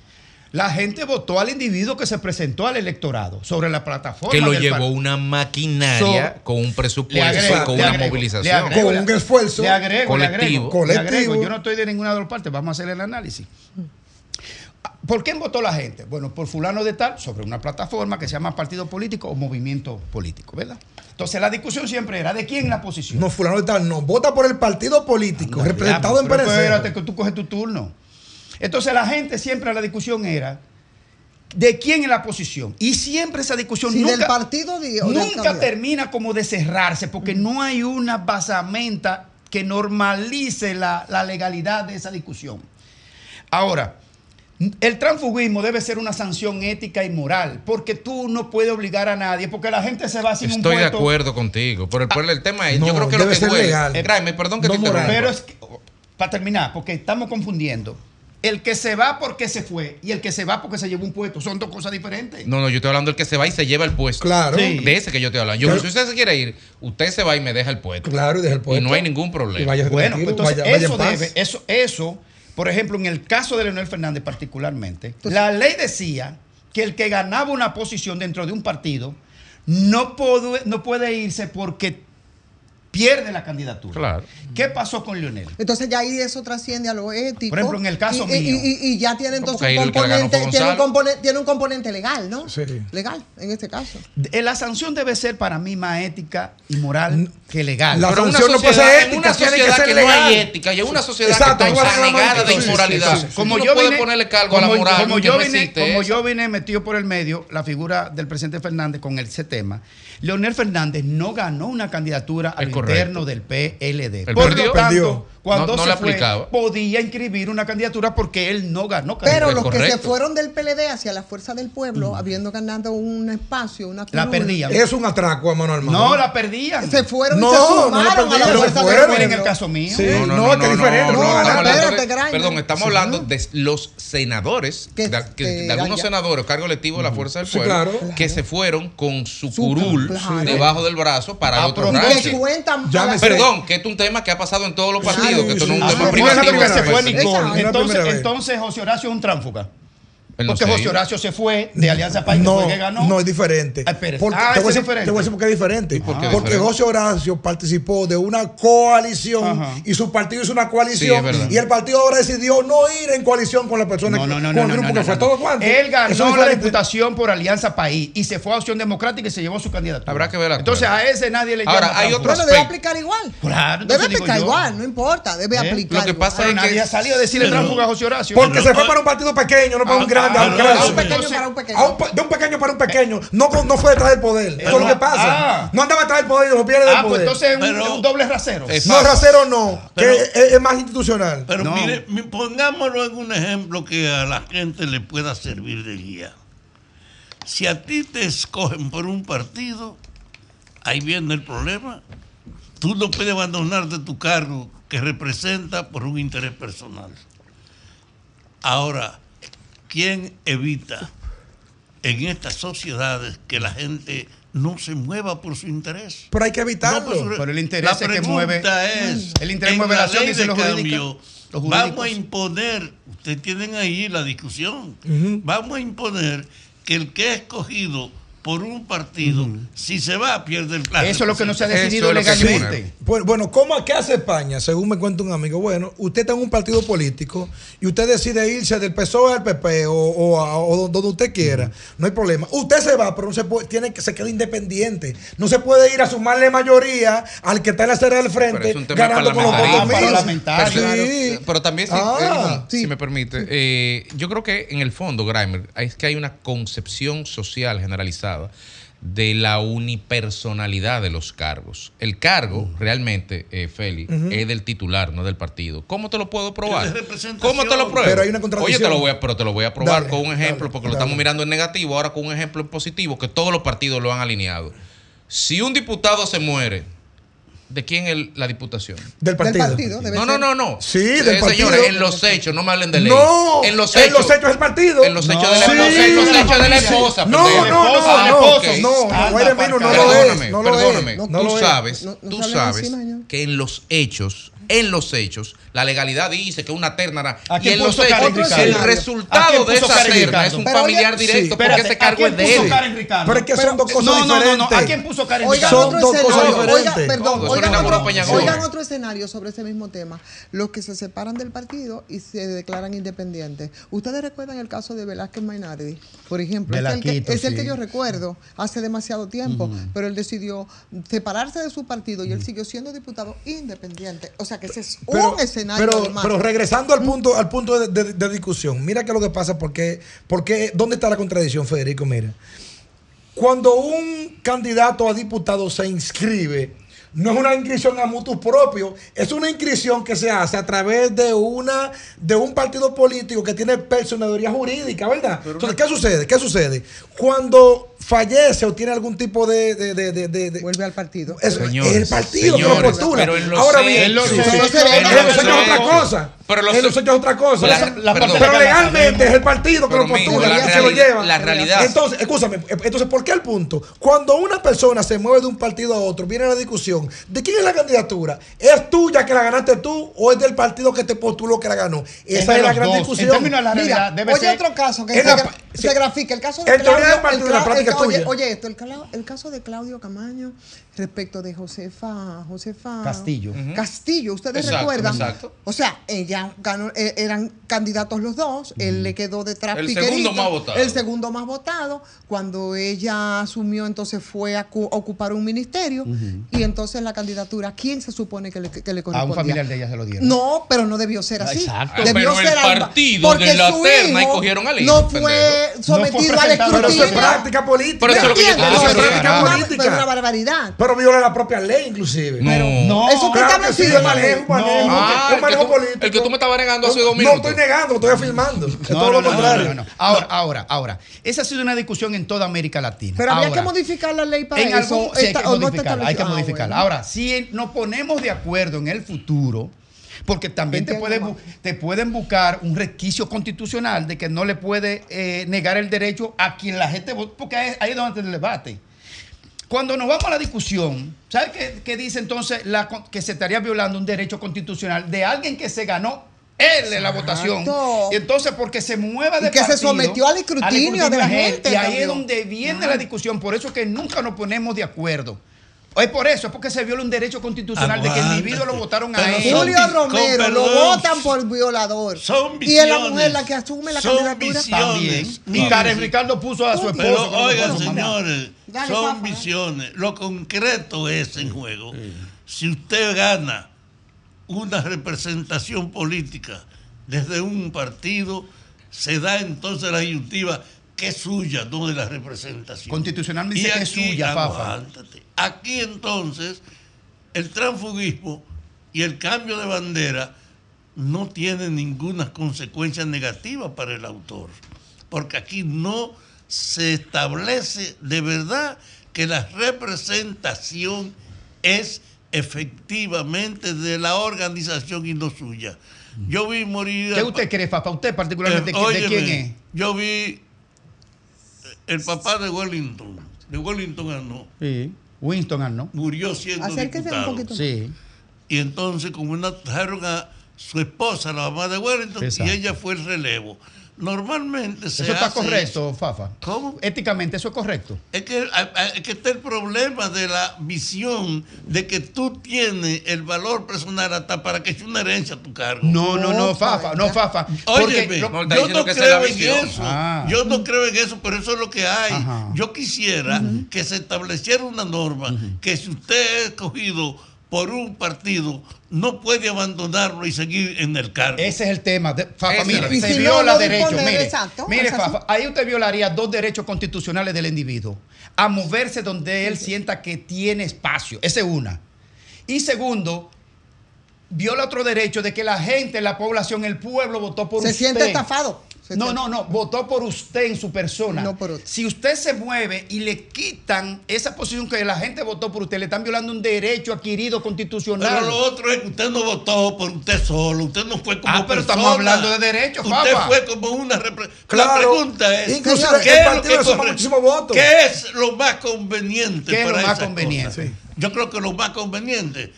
La gente votó al individuo que se presentó al electorado sobre la plataforma.
Que lo
del
llevó una maquinaria
So-
con un
Le
presupuesto,
agrego,
con
le
una
agrego, le
movilización.
agrego,
Con un esfuerzo
le agrego, le
colectivo.
le agrego.
Colectivo.
Yo no estoy de ninguna de las partes, vamos a hacer el análisis. ¿Por quién votó la gente? Bueno, por fulano de tal, sobre una plataforma que se llama partido político o movimiento político, ¿verdad? Entonces la discusión siempre era de quién la posición.
No, fulano de tal, no. Vota por el partido político,
Anda,
representado
diablo,
en Perecer.
espérate que tú coges tu turno. Entonces la gente siempre la discusión era de quién es la posición. Y siempre esa discusión
Si
nunca,
del partido del
nunca termina como de cerrarse, porque no hay una basamenta que normalice la, la legalidad de esa discusión. Ahora, el transfugismo debe ser una sanción ética y moral, porque tú no puedes obligar a nadie, porque la gente se va sin un
Estoy de acuerdo contigo. Pero el, el tema es,
No,
yo creo que lo
debe
que
ser
duele.
legal.
Eh, Graeme, perdón que
No
te
moral.
Pero es que, para terminar, porque estamos confundiendo. El que se va porque se fue y el que se va porque se llevó un puesto son dos cosas diferentes.
No, no, yo estoy hablando del que se va y se lleva el puesto.
Claro.
Sí.
De ese que yo estoy hablando. Yo,
Pero-
si usted se quiere ir, usted se va y me deja el puesto.
Claro, y deja el puesto.
Y no hay ningún
Y
problema.
vaya
Bueno, pues entonces
vaya- vaya
eso debe, eso, eso, por ejemplo, en el caso de Leonel Fernández particularmente, la ley decía que el que ganaba una posición dentro de un partido no puede, no puede irse porque pierde la candidatura.
Claro.
¿Qué pasó con Leonel?
Entonces ya ahí eso trasciende a lo ético.
Por ejemplo, en el caso
y,
mío.
Y, y ya tiene entonces un
que
componente, tiene un componente, tiene un componente legal, ¿no?
Sí.
Legal, en este caso.
La sanción debe ser para mí más ética y moral que legal.
La
Pero una
sanción no puede ser
sociedad-
ética,
en una
tiene que
sociedad
ser
que, no
legal.
hay ética y en una sociedad
Exacto,
que
no
está
va a reclamar
anegada de
sí, sí, sí,
inmoralidad.
sí, sí.
Como yo
yo
puede
vine,
ponerle cargo a la moral.
como
que
yo
no
vine, como yo vine metido por el medio, la figura del presidente Fernández con ese tema, Leonel Fernández no ganó una candidatura al
correcto.
interno del PLD.
Él
Por
perdió.
lo tanto,
Perdió.
Cuando
No- no
se
le
fue,
aplicaba.
podía inscribir una candidatura porque él no ganó
Pero
candidatura.
los que se fueron del PLD hacia la fuerza del pueblo, habiendo ganado un espacio, una
La perdían.
Es un atraco a mano armada.
No, la perdían.
Se fueron
No,
y se
no la
sumaron a la fuerza del pueblo.
en el caso mío.
Sí,
No, no,
no,
no,
es que
no,
es diferente.
no,
no,
no,
ganar.
estamos hablando
Espérate,
de-
Grainer.
Perdón, estamos hablando de los senadores,
Que-
de, que-
que
de algunos senadores, cargo electivo de la Fuerza del
Sí,
Pueblo,
claro.
que se fueron con su
Su-
curul debajo del brazo para otro
me-
Perdón, que es un tema que ha pasado en todos los partidos, que esto no es un tema
se fue. Nicole. Entonces, entonces José Horacio es un tránfuga. Porque José. Horacio se fue de Alianza País,
No,
que ganó.
no es diferente.
Ah.
Porque,
Ah,
te, voy decir,
diferente.
te voy a decir por qué es diferente.
por qué es
Porque
diferente?
José Horacio participó de una coalición
Ajá.
y su partido hizo una coalición y el partido ahora decidió no ir en coalición con la persona
No, no, no,
con
no,
el grupo
no,
que
no,
fue
no.
todo cuanto.
Él ganó la
diferente.
diputación por Alianza País y se fue a Opción Democrática y se llevó su candidatura.
Habrá que ver la
Entonces a ese nadie le
Ahora,
llama
hay
tramposo.
otro
Bueno, debe aplicar igual.
Claro,
Debe aplicar igual, no importa, debe
¿Eh?
aplicar
Lo que pasa es
nadie
que
ha salido a decirle tránsfuga a José Horacio.
Porque se fue para un partido pequeño, no para un
Ah,
grande grande a un
Pero-
grande.
a un pequeño para un pequeño.
De un pequeño para un pequeño. No, no fue detrás del poder. Eso es lo que pasa.
Ah.
No andaba detrás del poder y lo pierde del
Ah, pues
poder.
entonces es un, doble rasero.
No, rasero no.
Pero-
que es, es más institucional.
Pero
No.
mire, mi- pongámoslo en un ejemplo que a la gente le pueda servir de guía. Si a ti te escogen por un partido, ahí viene el problema. Tú no puedes abandonar de tu cargo que representa por un interés personal. Ahora, ¿quién evita en estas sociedades que la gente no se mueva por su interés?
Pero hay que
No por
evitarlo.
su-
Pero el interés
la
es que
pregunta
mueve-
es,
el interés
en
mueve
la
la acción,
ley de cambio,
los
vamos a imponer, ustedes tienen ahí la discusión, vamos a imponer que el que es escogido por un partido, si se va, pierde el plan.
Eso es lo que no se ha decidido legalmente.
sí. Pues, bueno, ¿cómo qué hace España? Según me cuenta un amigo, bueno, usted está en un partido político y usted decide irse del PSOE al PP o, o a- o donde usted quiera, no hay problema. Usted se va, pero no se puede, tiene que se queda independiente. No se puede ir a sumarle mayoría al que está en la acera del
Pero
frente
es un tema
ganando con los
parlamentario.
votos míos.
Pero,
Sí.
pero también, si,
Ah,
eh, si me permite, eh, yo creo que en el fondo, Grimer, es que hay una concepción social generalizada de la unipersonalidad de los cargos. El cargo, realmente, eh,
Ujú.
es del titular, no del partido. ¿Cómo te lo puedo probar? ¿Cómo te lo pruebo?
Pero hay una contradicción.
Oye, te lo voy a, pero te lo voy a probar
Dale,
con un ejemplo,
dale,
porque lo estamos mirando en negativo, ahora con un ejemplo en positivo, que todos los partidos lo han alineado. Si un diputado se muere, ¿de quién es la diputación?
Del partido.
partido, debe
No, no, no, no.
Sí,
Eh,
del partido.
Señores, en los hechos, no me hablen de ley.
No,
en los
en
hechos.
los hechos del partido.
En los hechos
No.
de la
Sí.
esposa. En los hechos de la esposa.
No, no, no, no, no, no, lo es,
Perdóname,
no lo es,
perdóname.
no
Tú sabes,
No- no
tú sabes que en los hechos, en los hechos, la legalidad dice que una terna era-
¿A
y
quién
en los
puso Karen
hechos,
Ricardo?
el
¿A
resultado de esa
Karen
terna
Ricardo?
es un
Pero oye,
familiar
sí,
directo porque
espérate,
ese
¿a
cargo es de
puso
él.
Karen Ricardo?
Pero es que son dos cosas
no, no, no, no.
diferentes.
¿A quién puso Karen
Oigan
Ricardo?
Son
otro
dos cosas
escenario,
diferentes.
oigan, perdón, oigan, otro, oigan otro escenario sobre ese mismo tema. Los que se separan del partido y se declaran independientes. Ustedes recuerdan el caso de Velázquez Mainardi, por ejemplo. es el, que, es el que
sí.
yo recuerdo hace demasiado tiempo, pero él decidió separarse de su partido y él siguió siendo diputado independiente. O sea que ese es
pero,
un escenario.
pero, pero regresando al punto, al punto de, de- de discusión, mira qué es lo que pasa, porque, porque ¿dónde está la contradicción, Federico? Mira, cuando un candidato a diputado se inscribe, no es una inscripción a mutuo propio, es una inscripción que se hace a través de una de un partido político que tiene personalidad jurídica, ¿verdad? Entonces, ¿qué sucede? ¿Qué sucede? Cuando fallece o tiene algún tipo de... de, de, de- de- de-
Vuelve al partido.
es
Señores,
el partido que lo
señores,
postula.
pero en los
Ahora
hechos-
bien,
en los hechos-
sí, es otra cosa.
pero los
en los
hechos-
es otra cosa.
La-
Pero-
la
legalmente es el partido que lo postula
la
y se lo
realidad-
lleva.
la realidad-
Entonces, escúchame, entonces, ¿por qué el punto? Cuando una persona se mueve de un partido a otro, viene la discusión, ¿de quién es la candidatura? ¿Es tuya que la ganaste tú o es del partido que te postuló que la ganó? Esa es la gran
dos.
Discusión.
términos de la
Mira,
realidad, debe
oye
ser-
otro caso que se,
la
gra- se grafica, el caso de Claudio, el oye, esto, el caso de Claudio Camaño respecto de Josefa, Josefa
Castillo.
Castillo, ustedes
Exacto,
recuerdan.
exacto.
O sea, ella ganó, eh, eran candidatos los dos, él le quedó detrás
El
piquerito,
segundo más votado.
El segundo más votado, cuando ella asumió, entonces fue a cu- a ocupar un ministerio y entonces la candidatura, ¿quién se supone que le, que le
A
correspondía?
un familiar de ella se lo dieron.
No, pero no debió ser así.
Exacto.
Debió
Pero el
ser Alba,
partido
porque
de la
su
terna y cogieron al hijo,
No fue sometido
No fue
al
presentado.
Pero eso es
escrutinio.
práctica política.
Pero eso es lo que yo pero
es una barbaridad.
Pero viola la propia ley, inclusive.
No.
No,
Eso que
Claro que sí, es manejo, manejo,
Ah,
es
el que
manejo
tú-
político.
el que tú me estabas negando hace dos
No
minutos.
estoy negando, estoy afirmando. Es
No,
todo
no,
lo
no,
contrario.
no, no, no. Ahora, ahora, ahora. Esa ha sido una discusión en toda América Latina.
Pero
Ahora,
que modificar la ley para
en
eso.
algún, sí, hay
Está-
que
no está
modificarla, hay que.
Ah,
modificarla.
bueno.
Ahora, si nos ponemos de acuerdo en el futuro, porque también te pueden, te pueden buscar un requisito constitucional de que no le puede eh, negar el derecho a quien la gente votó, porque ahí, es donde está el debate. Cuando nos vamos a la discusión, ¿sabes qué, qué dice entonces la, que se estaría violando un derecho constitucional de alguien que se ganó él en la votación? Y entonces, porque se mueva
Y
de
que se
partido,
sometió al escrutinio de la gente
Y ahí
también.
es donde viene la discusión. Por eso es que nunca nos ponemos de acuerdo. Es por eso, es porque se viola un derecho constitucional de que el individuo lo votaron a él.
Julio Romero lo votan por violador.
Son
y es la
visiones.
mujer la que asume la
Son
candidatura.
También.
visiones.
Y Karen Ricardo puso a su esposo.
Pero oigan, señores,
Dale,
son visiones. Lo concreto es en juego. Si usted gana una representación política desde un partido, se da entonces la disyuntiva que es suya, no de la representación.
Constitucionalmente
Y
dice que es suya, Fafa.
aguántate. Aquí entonces el transfugismo y el cambio de bandera no tienen ninguna consecuencia negativa para el autor, porque aquí no se establece de verdad que la representación es efectivamente de la organización y no suya. Yo vi morir...
¿Qué usted cree, Fafa? ¿Usted particularmente
Eh,
de quién es?
Yo vi el papá de Wellington. De Wellington ganó.
Sí. Winston Arno.
Murió siendo
Acérquese un
diputado.
poquito.
Sí.
Y entonces, como una trajeron a su esposa, la mamá de Wellington,
Exacto.
y ella fue el relevo. Normalmente se
Eso está
hace
correcto, Fafa.
¿Cómo?
Éticamente, eso es correcto.
Es que, es que está el problema de la visión de que tú tienes el valor personal hasta para que es una herencia a tu cargo.
No, no, no, Fafa, no, Fafa.
Óyeme,
Porque lo-
yo no creo en eso.
Ah.
Yo no creo en eso, pero eso es lo que hay.
Ajá.
Yo quisiera que se estableciera una norma que si usted es escogido por un partido, no puede abandonarlo y seguir en el cargo.
Ese es el tema. De- Fafa, mire, se viola
no
derechos. Mire,
exacto,
mire
exacto.
Fafa, ahí usted violaría dos derechos constitucionales del individuo. A moverse donde él sienta que tiene espacio. Esa es una. Y segundo, viola otro derecho de que la gente, la población, el pueblo votó por
Se
usted.
siente estafado.
No, no, no, votó por usted en su persona.
No por.
Si usted se mueve y le quitan esa posición que la gente votó por usted, le están violando un derecho adquirido constitucional.
Pero lo otro es que usted no votó por usted solo, usted no fue como
Ah, pero
persona.
estamos hablando de derechos,
Usted fue como una repre- La
Claro.
pregunta es,
Inclusive
¿qué
el
es lo
partido
que
muchísimos votos.
¿Qué es lo más conveniente
¿Qué es lo
para
más conveniente?
Yo creo que lo más conveniente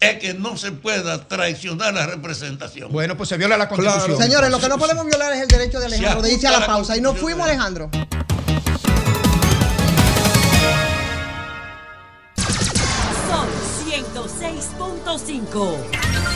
es que no se pueda traicionar la representación.
Bueno, pues se viola la
Constitución.
Señores, lo que no podemos violar es el derecho de Alejandro de irse a la pausa. Y nos
Constitución
fuimos, Alejandro.
Sol 106.5.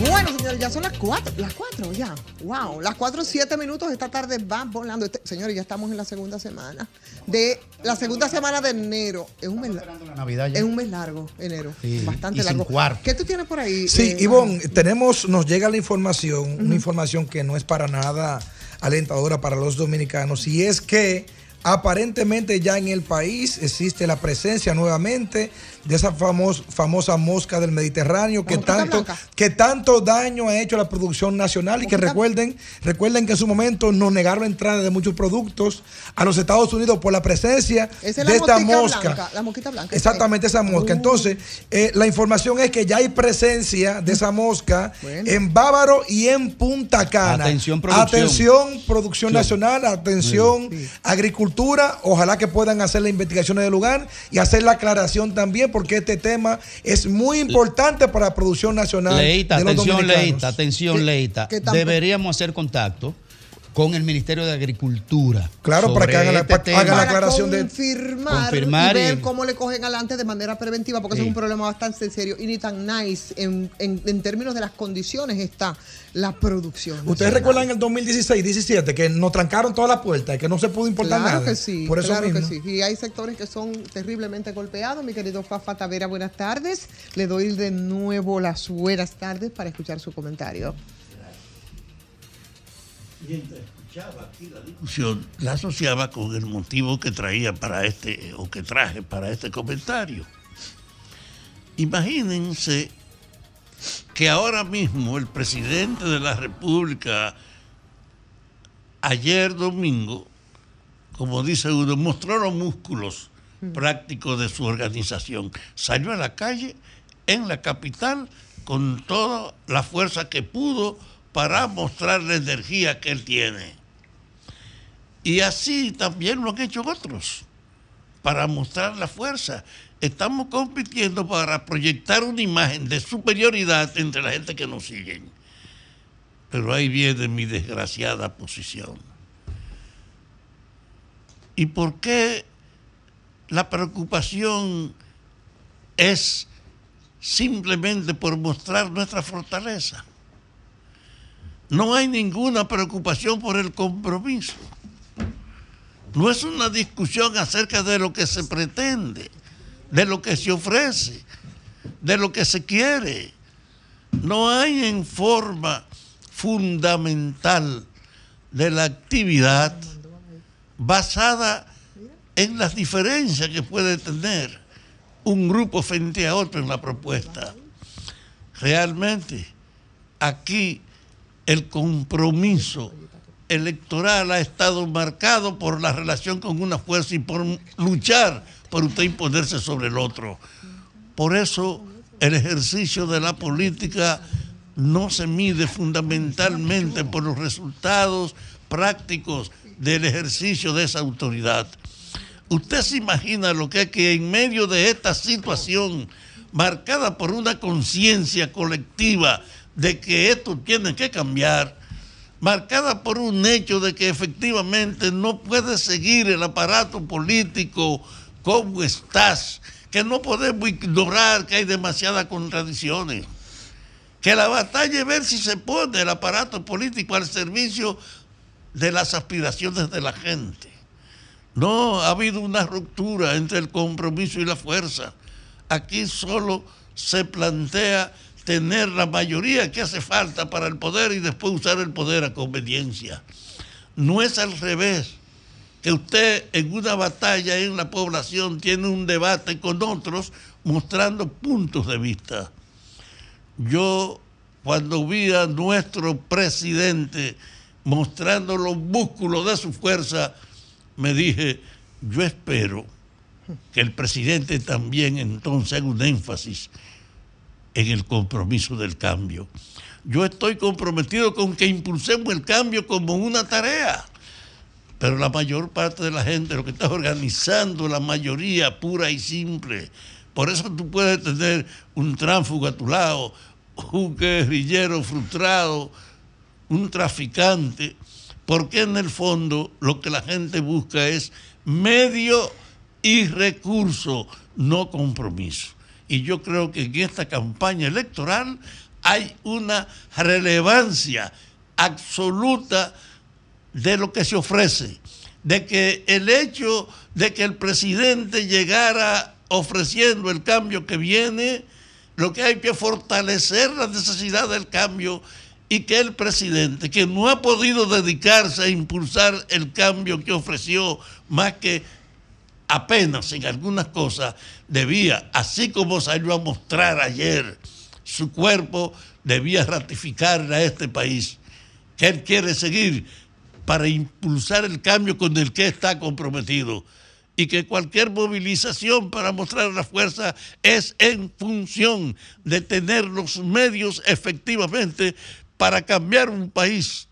Bueno, señores, ya son las cuatro. Las cuatro, ya. Wow. Las cuatro, siete minutos. Esta tarde va volando. Este- señores, ya estamos en la segunda semana. De la segunda semana de enero. Es un mes,
la Navidad ya.
es un mes largo, enero.
Sí,
Bastante
y sin
largo.
cuarto.
¿Qué tú tienes por ahí?
Sí,
eh,
Ivonne, tenemos, nos llega la información, una información que no es para nada alentadora para los dominicanos, y es que aparentemente ya en el país existe la presencia nuevamente de esa famos- famosa mosca del Mediterráneo que tanto,
blanca.
que tanto daño ha hecho a la producción nacional y que recuerden, recuerden que en su momento nos negaron la entrada de muchos productos a los Estados Unidos por la presencia
Esa es la
de esta mosca.
blanca. La mosquita blanca.
Exactamente esa mosca.
Uh.
Entonces, eh, la información es que ya hay presencia de esa mosca en Bávaro y en Punta Cana.
Atención, producción.
Atención, producción nacional, atención, agricultura. Ojalá que puedan hacer las investigaciones del lugar y hacer la aclaración también, porque este tema es muy importante para la producción nacional.
Leita,
de los
atención. Leita, atención, Leita.
que tampoco-
Deberíamos hacer contacto con el Ministerio de Agricultura.
Claro, para que hagan la-
este
para hagan la aclaración de-
confirmar,
Confirmar
y ver
y-
cómo le cogen adelante de manera preventiva, porque ese
Sí.
es un problema bastante serio y ni tan nice en, en- en términos de las condiciones está la producción.
Ustedes recuerdan en el 2016-17 que nos trancaron todas las puertas y que no se pudo importar
Claro
nada.
que sí,
Por eso
claro
mismo.
que sí. Y hay sectores que son terriblemente golpeados. Mi querido Fafa Tavera, buenas tardes. Le doy de nuevo las buenas tardes para escuchar su comentario.
Mientras escuchaba aquí la discusión, la asociaba con el motivo que traía para este, o que traje para este comentario. Imagínense que ahora mismo el presidente de la República, ayer domingo, como dice uno, mostró los músculos prácticos de su organización. Salió a la calle en la capital con toda la fuerza que pudo para mostrar la energía que él tiene. Y así también lo han hecho otros, para mostrar la fuerza. Estamos compitiendo para proyectar una imagen de superioridad entre la gente que nos sigue. Pero ahí viene mi desgraciada posición. ¿Y por qué la preocupación es simplemente por mostrar nuestra fortaleza? No hay ninguna preocupación por el compromiso. No es una discusión acerca de lo que se pretende, de lo que se ofrece, de lo que se quiere. no hay en forma fundamental de la actividad basada en las diferencias que puede tener un grupo frente a otro en la propuesta. Realmente, aquí el compromiso electoral ha estado marcado por la relación con una fuerza y por luchar por usted imponerse sobre el otro. Por eso el ejercicio de la política no se mide fundamentalmente por los resultados prácticos del ejercicio de esa autoridad. Usted se imagina lo que es que en medio de esta situación marcada por una conciencia colectiva de que esto tiene que cambiar, marcada por un hecho de que efectivamente no puede seguir el aparato político como estás, que no podemos ignorar que hay demasiadas contradicciones, que la batalla es ver si se pone el aparato político al servicio de las aspiraciones de la gente. No ha habido una ruptura entre el compromiso y la fuerza. Aquí solo se plantea tener la mayoría que hace falta para el poder y después usar el poder a conveniencia. No es al revés, que usted en una batalla en la población tiene un debate con otros mostrando puntos de vista. Yo cuando vi a nuestro presidente mostrando los músculos de su fuerza, me dije, yo espero que el presidente también entonces haga un énfasis en el compromiso del cambio. Yo estoy comprometido con que impulsemos el cambio como una tarea, pero la mayor parte de la gente lo que está organizando, la mayoría pura y simple. Por eso tú puedes tener un tránsfugo a tu lado, un guerrillero frustrado, un traficante, porque en el fondo lo que la gente busca es medio y recurso, no compromiso. Y yo creo que en esta campaña electoral hay una relevancia absoluta de lo que se ofrece, de que el hecho de que el presidente llegara ofreciendo el cambio que viene, lo que hay que fortalecer la necesidad del cambio y que el presidente, que no ha podido dedicarse a impulsar el cambio que ofreció, más que apenas en algunas cosas, debía, así como salió a mostrar ayer su cuerpo, debía ratificarle a este país que él quiere seguir para impulsar el cambio con el que está comprometido y que cualquier movilización para mostrar la fuerza es en función de tener los medios efectivamente para cambiar un país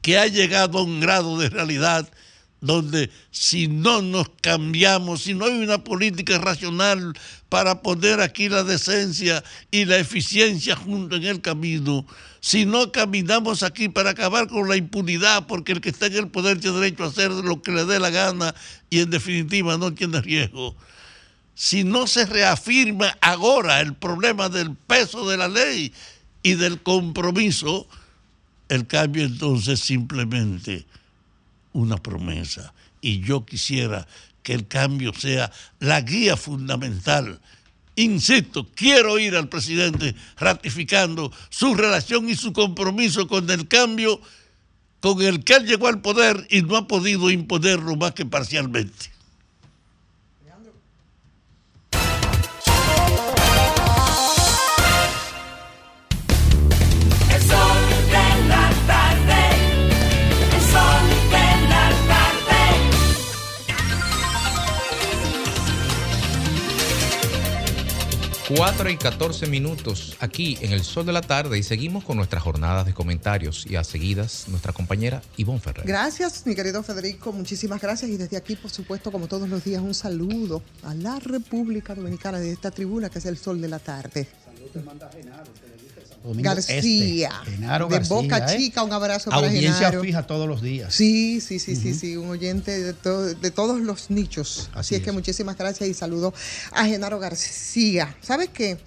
que ha llegado a un grado de realidad donde si no nos cambiamos, si no hay una política racional para poner aquí la decencia y la eficiencia junto en el camino, si no caminamos aquí para acabar con la impunidad, porque el que está en el poder tiene derecho a hacer lo que le dé la gana y en definitiva no tiene riesgo, si no se reafirma ahora el problema del peso de la ley y del compromiso, el cambio entonces simplemente una promesa. Y yo quisiera que el cambio sea la guía fundamental. Insisto, quiero oír al presidente ratificando su relación y su compromiso con el cambio con el que él llegó al poder y no ha podido imponerlo más que parcialmente.
4 y 14 minutos aquí en el sol de la tarde y seguimos con nuestras jornadas de comentarios y a seguidas nuestra compañera Ivonne Ferrer.
Gracias, mi querido Federico, muchísimas gracias. Y desde aquí, por supuesto, como todos los días, un saludo a la República Dominicana de esta tribuna que es el sol de la tarde.
Domingo
García,
Este, Genaro
de
García,
Boca
¿eh?
Chica, un abrazo para
Audiencia fija todos los días.
Sí, sí, sí, sí, sí, un oyente de, to- de todos los nichos. Así,
Así
es, que
es.
muchísimas gracias y saludo a Genaro García. ¿Sabes qué?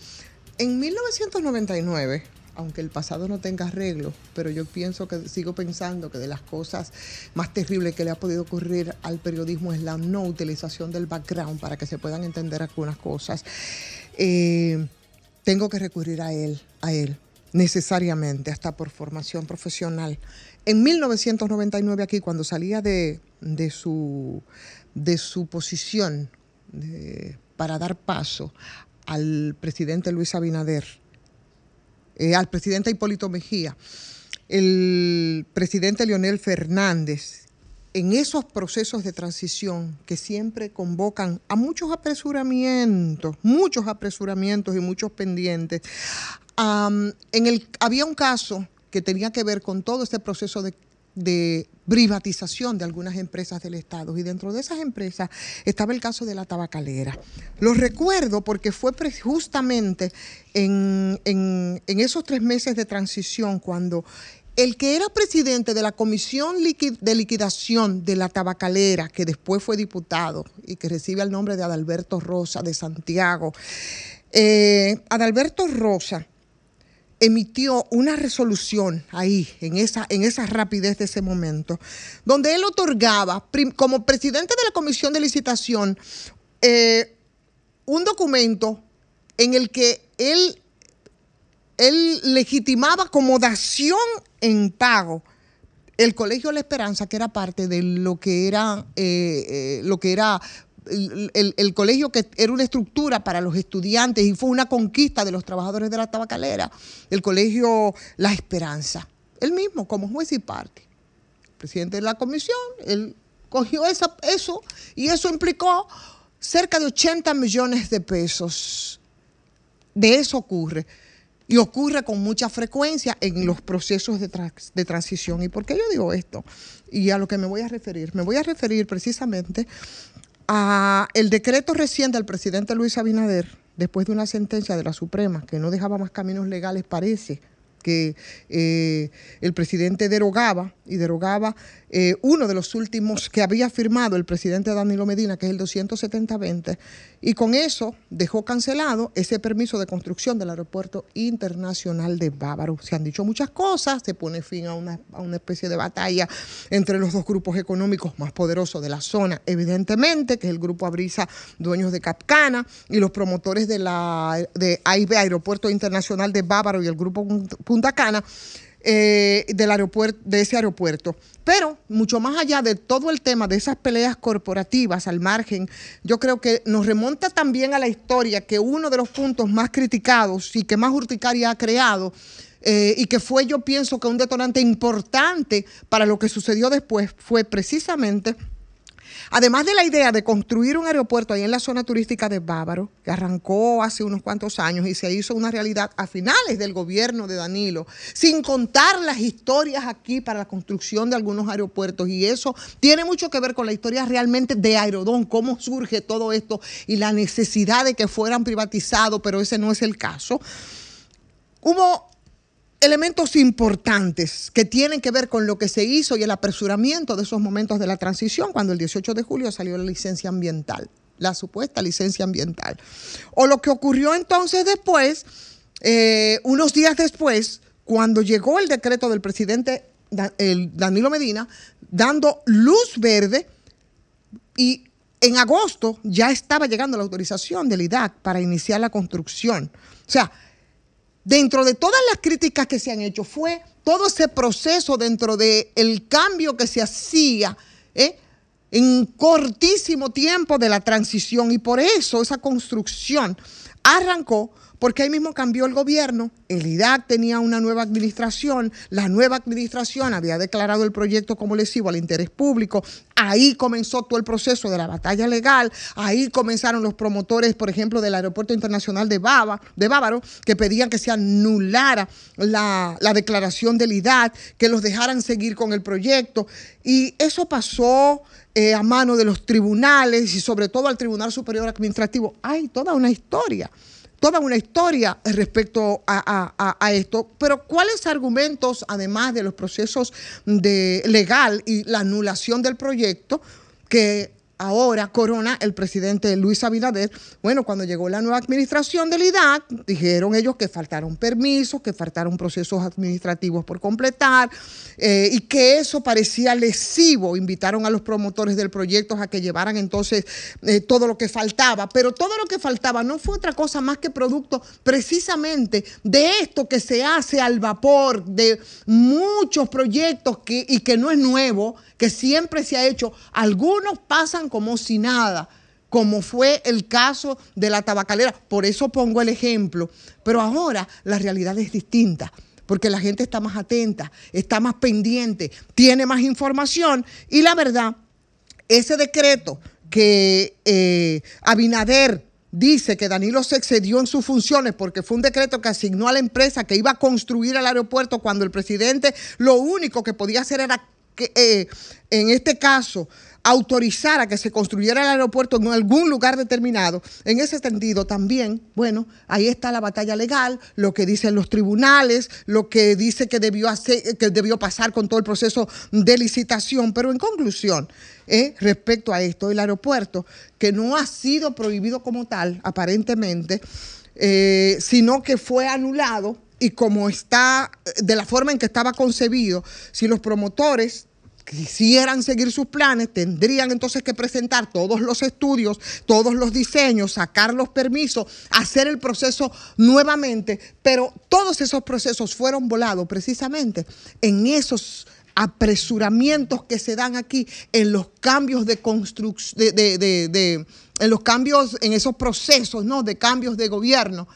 En 1999, aunque el pasado no tenga arreglo, pero yo pienso que sigo pensando que de las cosas más terribles que le ha podido ocurrir al periodismo es la no utilización del background para que se puedan entender algunas cosas. Eh, tengo que recurrir a él, a él, necesariamente, hasta por formación profesional. En 1999 aquí, cuando salía de, de su, de su posición para dar paso al presidente Luis Abinader, eh, al presidente Hipólito Mejía, el presidente Leonel Fernández, en esos procesos de transición que siempre convocan a muchos apresuramientos, muchos apresuramientos y muchos pendientes, en el, había un caso que tenía que ver con todo este proceso de, privatización de algunas empresas del Estado. Y dentro de esas empresas estaba el caso de la tabacalera. Lo recuerdo porque fue justamente en, en- en esos tres meses de transición cuando el que era presidente de la Comisión de Liquidación de la Tabacalera, que después fue diputado y que recibe el nombre de Adalberto Rosa de Santiago, eh, Adalberto Rosa emitió una resolución ahí, en esa, en rapidez de ese momento, donde él otorgaba, como presidente de la Comisión de Licitación, eh, un documento en el que él, él legitimaba como dación en pago el Colegio La Esperanza, que era parte de lo que era, eh, eh, lo que era el colegio que era una estructura para los estudiantes y fue una conquista de los trabajadores de la tabacalera, el colegio La Esperanza. Él mismo, como juez y parte, presidente de la comisión, él cogió esa- eso y eso implicó cerca de 80 millones de pesos. De eso ocurre. Y ocurre con mucha frecuencia en los procesos de, trans- de transición. ¿Y por qué yo digo esto? Y a lo que me voy a referir. Me voy a referir precisamente a el decreto reciente del presidente Luis Abinader, después de una sentencia de la Suprema que no dejaba más caminos legales, parece que eh, el presidente derogaba y derogaba eh, uno de los últimos que había firmado el presidente Danilo Medina, que es el 270-20, y con eso dejó cancelado ese permiso de construcción del aeropuerto internacional de Bávaro. Se han dicho muchas cosas, se pone fin a una, a una especie de batalla entre los dos grupos económicos más poderosos de la zona, evidentemente, que es el grupo Abrisa, dueños de Capcana, y los promotores de la de AIB, Aeropuerto Internacional de Bávaro, y el grupo Punta Cana, eh, del aeropuerto, de ese aeropuerto. Pero mucho más allá de todo el tema de esas peleas corporativas al margen, yo creo que nos remonta también a la historia que uno de los puntos más criticados y que más urticaria ha creado eh, y que fue, yo pienso, que un detonante importante para lo que sucedió después fue precisamente Además de la idea de construir un aeropuerto ahí en la zona turística de Bávaro, que arrancó hace unos cuantos años y se hizo una realidad a finales del gobierno de Danilo, sin contar las historias aquí para la construcción de algunos aeropuertos. Y eso tiene mucho que ver con la historia realmente de Aerodón, cómo surge todo esto y la necesidad de que fueran privatizados, pero ese no es el caso. Hubo elementos importantes que tienen que ver con lo que se hizo y el apresuramiento de esos momentos de la transición, cuando el 18 de julio salió la licencia ambiental, la supuesta licencia ambiental. O lo que ocurrió entonces después, eh, unos días después, cuando llegó el decreto del presidente Danilo Medina, dando luz verde y en agosto ya estaba llegando la autorización del IDAC para iniciar la construcción. O sea, dentro de todas las críticas que se han hecho, fue todo ese proceso dentro del el cambio que se hacía ¿eh? en cortísimo tiempo de la transición. Y por eso esa construcción arrancó porque ahí mismo cambió el gobierno, el IDAC tenía una nueva administración, la nueva administración había declarado el proyecto como lesivo al interés público, ahí comenzó todo el proceso de la batalla legal, ahí comenzaron los promotores, por ejemplo, del Aeropuerto Internacional de, Bava, de Bávaro, que pedían que se anulara la, la declaración del IDAC, que los dejaran seguir con el proyecto, y eso pasó eh, a mano de los tribunales y sobre todo al Tribunal Superior Administrativo. Hay toda una historia toda una historia respecto a, a- esto, pero ¿cuáles argumentos, además de los procesos de legal y la anulación del proyecto, que ahora corona el presidente Luis Abinader. Bueno, cuando llegó la nueva administración del IDAC, dijeron ellos que faltaron permisos, que faltaron procesos administrativos por completar eh, y que eso parecía lesivo. Invitaron a los promotores del proyecto a que llevaran entonces eh, todo lo que faltaba, pero todo lo que faltaba no fue otra cosa más que producto precisamente de esto que se hace al vapor, de muchos proyectos que, y que no es nuevo, que siempre se ha hecho. Algunos pasan como si nada como fue el caso de la tabacalera. Por eso pongo el ejemplo. Pero ahora la realidad es distinta, porque la gente está más atenta, está más pendiente, tiene más información y la verdad, ese decreto que eh, Abinader dice que Danilo se excedió en sus funciones porque fue un decreto que asignó a la empresa que iba a construir el aeropuerto cuando el presidente lo único que podía hacer era que, eh, en este caso, autorizar a que se construyera el aeropuerto en algún lugar determinado. En ese sentido, también, bueno, ahí está la batalla legal, lo que dicen los tribunales, lo que dice que debió, hacer, que debió pasar con todo el proceso de licitación. Pero en conclusión, eh, respecto a esto, el aeropuerto, que no ha sido prohibido como tal, aparentemente, eh, sino que fue anulado y como está, de la forma en que estaba concebido, si los promotores quisieran seguir sus planes, tendrían entonces que presentar todos los estudios, todos los diseños, sacar los permisos, hacer el proceso nuevamente, pero todos esos procesos fueron volados precisamente en esos apresuramientos que se dan aquí en los cambios de construcción, de, de- de- en los cambios, en esos procesos, ¿no? De cambios de gobierno.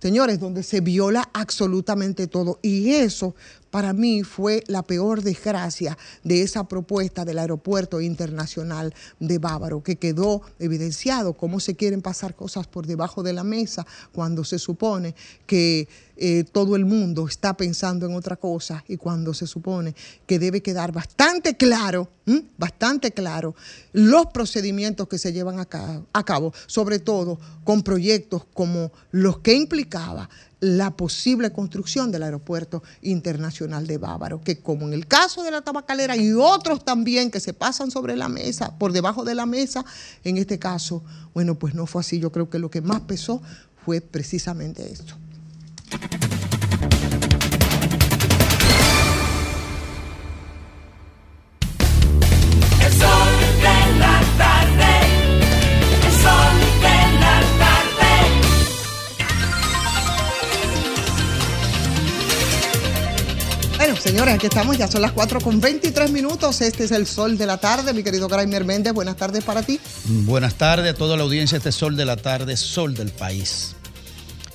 Señores, donde se viola absolutamente todo. Y eso para mí fue la peor desgracia de esa propuesta del aeropuerto internacional de Bávaro, que quedó evidenciado cómo se quieren pasar cosas por debajo de la mesa cuando se supone que eh, todo el mundo está pensando en otra cosa y cuando se supone que debe quedar bastante claro, bastante claro, los procedimientos que se llevan a a cabo, sobre todo con proyectos como los que implicaba la posible construcción del aeropuerto internacional de Bávaro, que como en el caso de la tabacalera y otros también que se pasan sobre la mesa, por debajo de la mesa, en este caso, bueno, pues no fue así. Yo creo que lo que más pesó fue precisamente esto. Señores, aquí estamos, ya son las 4 con 23 minutos. Este es el sol de la tarde, mi querido Graimer Méndez. Buenas tardes para ti.
Buenas tardes a toda la audiencia. Este Sol de la Tarde, Sol del País.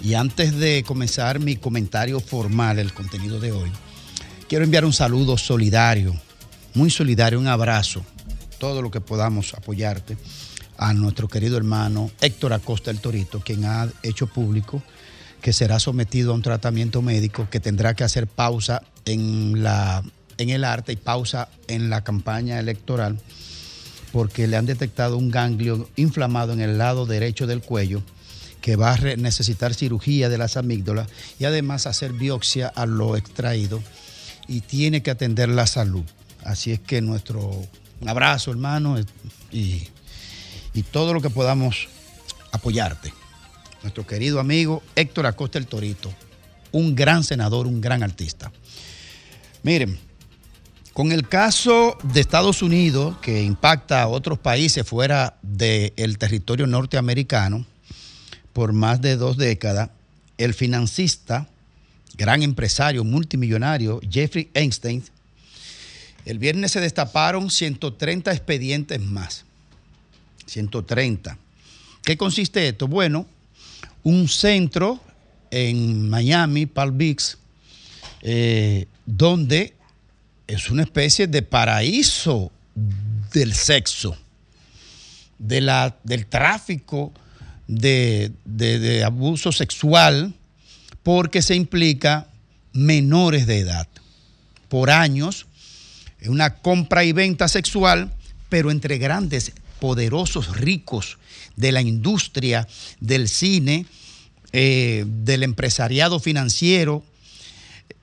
Y antes de comenzar mi comentario formal, el contenido de hoy, quiero enviar un saludo solidario, muy solidario, un abrazo, todo lo que podamos apoyarte, a nuestro querido hermano Héctor Acosta el Torito, quien ha hecho público que será sometido a un tratamiento médico que tendrá que hacer pausa en, la, en el arte y pausa en la campaña electoral porque le han detectado un ganglio inflamado en el lado derecho del cuello que va a necesitar cirugía de las amígdalas y además hacer biopsia a lo extraído y tiene que atender la salud. Así es que nuestro abrazo, hermano, y, y todo lo que podamos apoyarte. Nuestro querido amigo Héctor Acosta el Torito, un gran senador, un gran artista. Miren, con el caso de Estados Unidos, que impacta a otros países fuera del territorio norteamericano por más de dos décadas, el financista, gran empresario, multimillonario, Jeffrey Einstein, el viernes se destaparon 130 expedientes más. 130. ¿Qué consiste esto? Bueno, un centro en Miami, Palm Beach, eh, donde es una especie de paraíso del sexo, de la, del tráfico de, de- abuso sexual, porque se implica menores de edad. Por años, una compra y venta sexual, pero entre grandes, poderosos, ricos de la industria, del cine, eh, del empresariado financiero,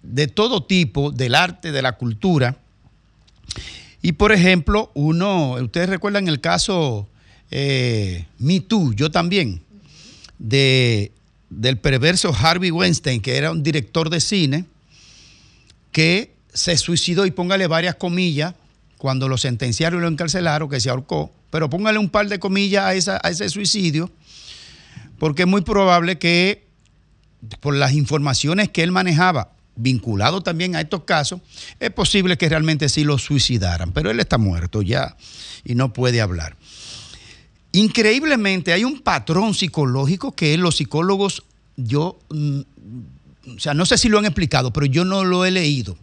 de todo tipo, del arte, de la cultura. Y por ejemplo, uno, ustedes recuerdan el caso eh, Me Too, yo también, de, del perverso Harvey Weinstein, que era un director de cine, que se suicidó, y póngale varias comillas, cuando lo sentenciaron y lo encarcelaron, que se ahorcó, pero póngale un par de comillas a, a ese suicidio, porque es muy probable que por las informaciones que él manejaba, vinculado también a estos casos, es posible que realmente sí lo suicidaran, pero él está muerto ya y no puede hablar. Increíblemente hay un patrón psicológico que los psicólogos, yo, mm, o sea, no sé si lo han explicado, pero yo no lo he leído.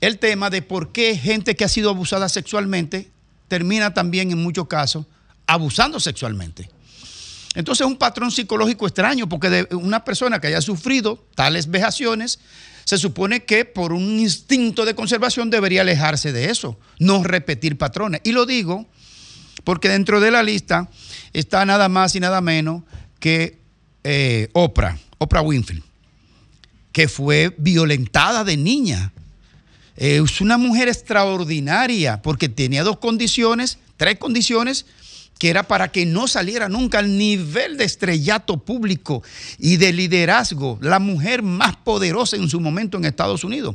El tema de por qué gente que ha sido abusada sexualmente termina también en muchos casos abusando sexualmente. Entonces es un patrón psicológico extraño, porque de una persona que haya sufrido tales vejaciones, se supone que por un instinto de conservación debería alejarse de eso, no repetir patrones. Y lo digo porque dentro de la lista está nada más y nada menos que eh, Oprah, Oprah Winfrey, que fue violentada de niña. Eh, es una mujer extraordinaria porque tenía dos condiciones, tres condiciones, que era para que no saliera nunca al nivel de estrellato público y de liderazgo, la mujer más poderosa en su momento en Estados Unidos.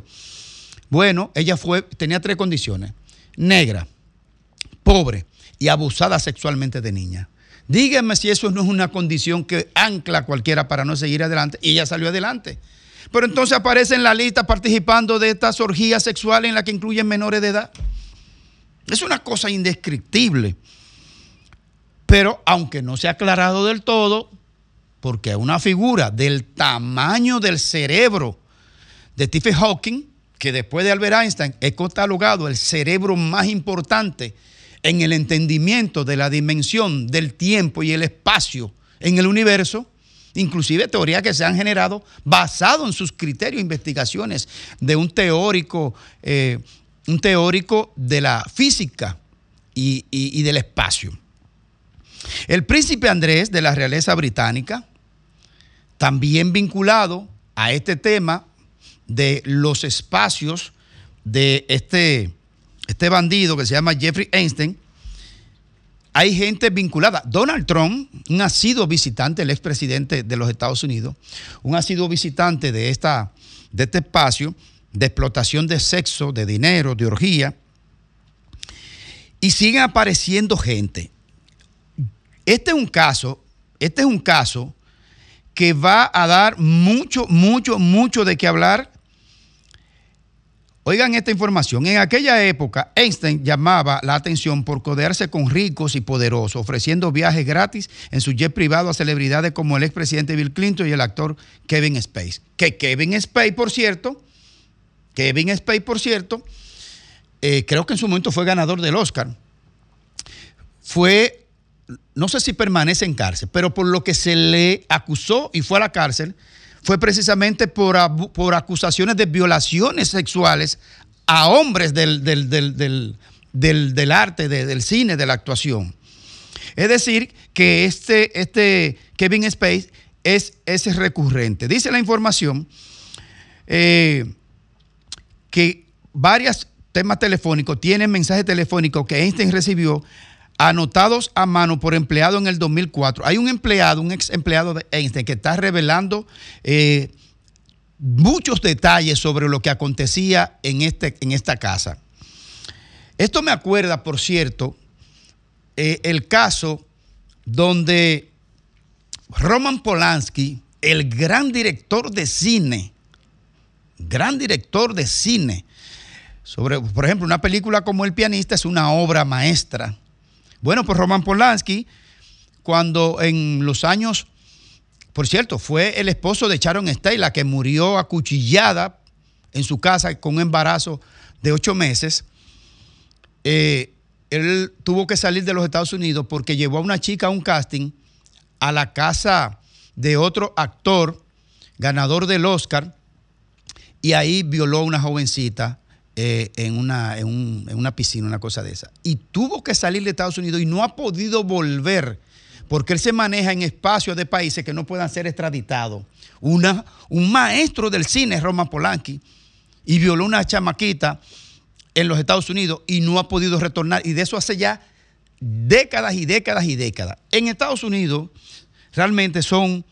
Bueno, ella fue, tenía tres condiciones: negra, pobre y abusada sexualmente de niña. Díganme si eso no es una condición que ancla a cualquiera para no seguir adelante. Y ella salió adelante. Pero entonces aparece en la lista participando de estas orgías sexuales en las que incluyen menores de edad. Es una cosa indescriptible. Pero aunque no se ha aclarado del todo, porque una figura del tamaño del cerebro de Stephen Hawking, que después de Albert Einstein es catalogado el cerebro más importante en el entendimiento de la dimensión del tiempo y el espacio en el universo, inclusive teorías que se han generado basado en sus criterios e investigaciones de un teórico, eh, un teórico de la física y, del espacio. El príncipe Andrés de la realeza británica, también vinculado a este tema de los espacios de este, este bandido que se llama Jeffrey Einstein, hay gente vinculada. Donald Trump, un asiduo visitante, el expresidente de los Estados Unidos, un asiduo visitante de, esta, de este espacio de explotación de sexo, de dinero, de orgía, y siguen apareciendo gente. Este es un caso, este es un caso que va a dar mucho, mucho, mucho de qué hablar. Oigan esta información. En aquella época, Einstein llamaba la atención por codearse con ricos y poderosos, ofreciendo viajes gratis en su jet privado a celebridades como el expresidente Bill Clinton y el actor Kevin Spacey. Que Kevin Spacey, por cierto, Kevin Spacey, por cierto, eh, creo que en su momento fue ganador del Oscar. Fue, no sé si permanece en cárcel, pero por lo que se le acusó y fue a la cárcel, fue precisamente por, por acusaciones de violaciones sexuales a hombres del, del- del- del- arte, de- del cine, de la actuación. Es decir, que este, este Kevin Spacey es, es recurrente. Dice la información eh, que varios temas telefónicos tienen mensajes telefónicos que Einstein recibió anotados a mano por empleado en el 2004. Hay un empleado, un ex empleado de Einstein que está revelando eh, muchos detalles sobre lo que acontecía en, este, en esta casa. Esto me acuerda, por cierto, eh, el caso donde Roman Polanski, el gran director de cine, gran director de cine, sobre, por ejemplo, una película como El pianista es una obra maestra. Bueno, pues Roman Polanski, cuando en los años, por cierto, fue el esposo de Sharon Stey, la que murió acuchillada en su casa con un embarazo de ocho meses. eh, él tuvo que salir de los Estados Unidos porque llevó a una chica a un casting a la casa de otro actor, ganador del Oscar, y ahí violó a una jovencita eh, en, una, en, un- en una piscina, una cosa de esa. Y tuvo que salir de Estados Unidos y no ha podido volver porque él se maneja en espacios de países que no puedan ser extraditados. Una, un maestro del cine, Roman Polanski, y violó una chamaquita en los Estados Unidos y no ha podido retornar. Y de eso hace ya décadas y décadas y décadas. En Estados Unidos realmente son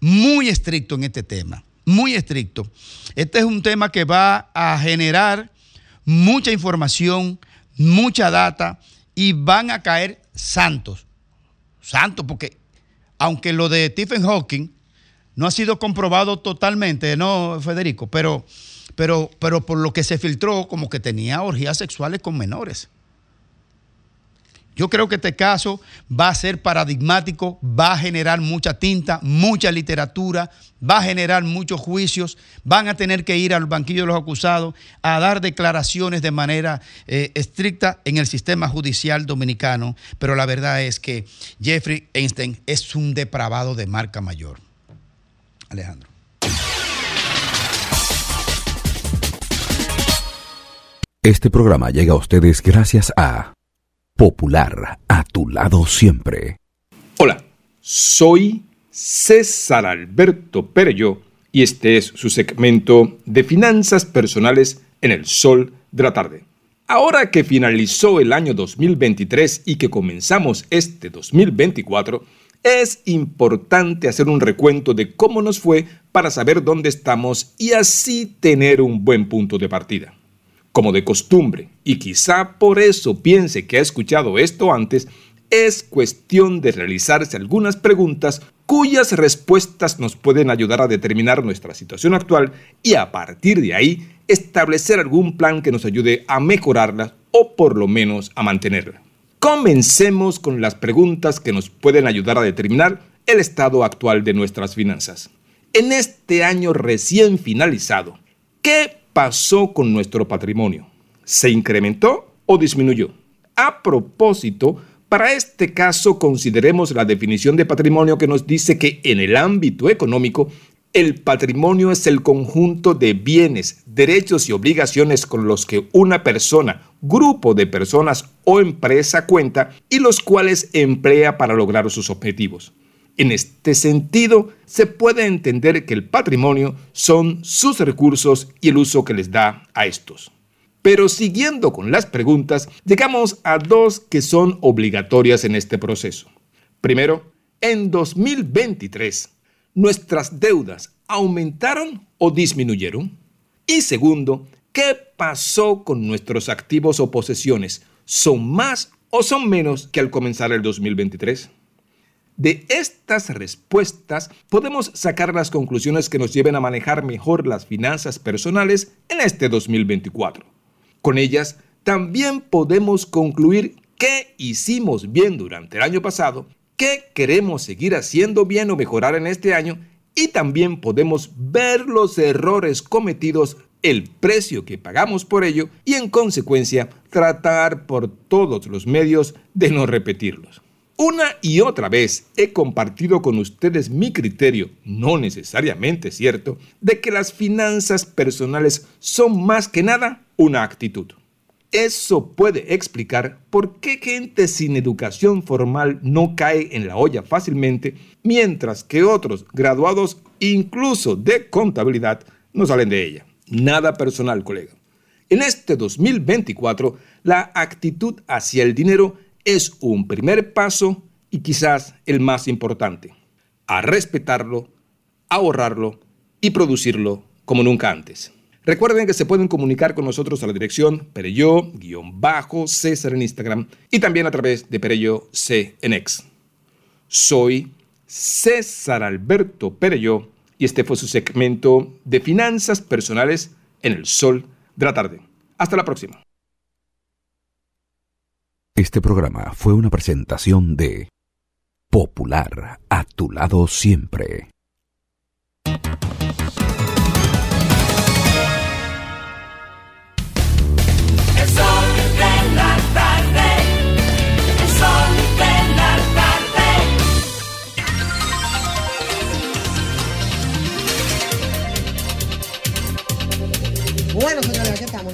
muy estrictos en este tema, muy estrictos. Este es un tema que va a generar mucha información, mucha data y van a caer santos. Santos, porque aunque lo de Stephen Hawking no ha sido comprobado totalmente, ¿no, Federico? Pero, pero, pero por lo que se filtró, como que tenía orgías sexuales con menores. Yo creo que este caso va a ser paradigmático, va a generar mucha tinta, mucha literatura, va a generar muchos juicios, van a tener que ir al banquillo de los acusados a dar declaraciones de manera eh, estricta en el sistema judicial dominicano, pero la verdad es que Jeffrey Einstein es un depravado de marca mayor. Alejandro.
Este programa llega a ustedes gracias a Popular, a tu lado siempre.
Hola, soy César Alberto Perello y este es su segmento de finanzas personales en el sol de la tarde. Ahora que finalizó el año 2023 y que comenzamos este 2024, es importante hacer un recuento de cómo nos fue para saber dónde estamos y así tener un buen punto de partida. Como de costumbre, y quizá por eso piense que ha escuchado esto antes, es cuestión de realizarse algunas preguntas cuyas respuestas nos pueden ayudar a determinar nuestra situación actual y a partir de ahí establecer algún plan que nos ayude a mejorarla o por lo menos a mantenerla. Comencemos con las preguntas que nos pueden ayudar a determinar el estado actual de nuestras finanzas. En este año recién finalizado, ¿qué pasó con nuestro patrimonio? ¿Se incrementó o disminuyó? A propósito, para este caso consideremos la definición de patrimonio que nos dice que en el ámbito económico el patrimonio es el conjunto de bienes, derechos y obligaciones con los que una persona, grupo de personas o empresa cuenta y los cuales emplea para lograr sus objetivos. En este sentido, se puede entender que el patrimonio son sus recursos y el uso que les da a estos. Pero siguiendo con las preguntas, llegamos a dos que son obligatorias en este proceso. Primero, en 2023, ¿nuestras deudas aumentaron o disminuyeron? Y segundo, ¿qué pasó con nuestros activos o posesiones? ¿Son más o son menos que al comenzar el 2023? De estas respuestas podemos sacar las conclusiones que nos lleven a manejar mejor las finanzas personales en este 2024. Con ellas también podemos concluir qué hicimos bien durante el año pasado, qué queremos seguir haciendo bien o mejorar en este año y también podemos ver los errores cometidos, el precio que pagamos por ello y en consecuencia tratar por todos los medios de no repetirlos. Una y otra vez he compartido con ustedes mi criterio, no necesariamente cierto, de que las finanzas personales son más que nada una actitud. Eso puede explicar por qué gente sin educación formal no cae en la olla fácilmente, mientras que otros graduados incluso de contabilidad no salen de ella. Nada personal, colega. En este 2024, la actitud hacia el dinero es un primer paso y quizás el más importante, a respetarlo, ahorrarlo y producirlo como nunca antes. Recuerden que se pueden comunicar con nosotros a la dirección Pereyó-César en Instagram y también a través de Pereyó C en X. Soy César Alberto Pereyó y este fue su segmento de finanzas personales en el sol de la tarde. Hasta la próxima.
Este programa fue una presentación de Popular, a tu lado siempre.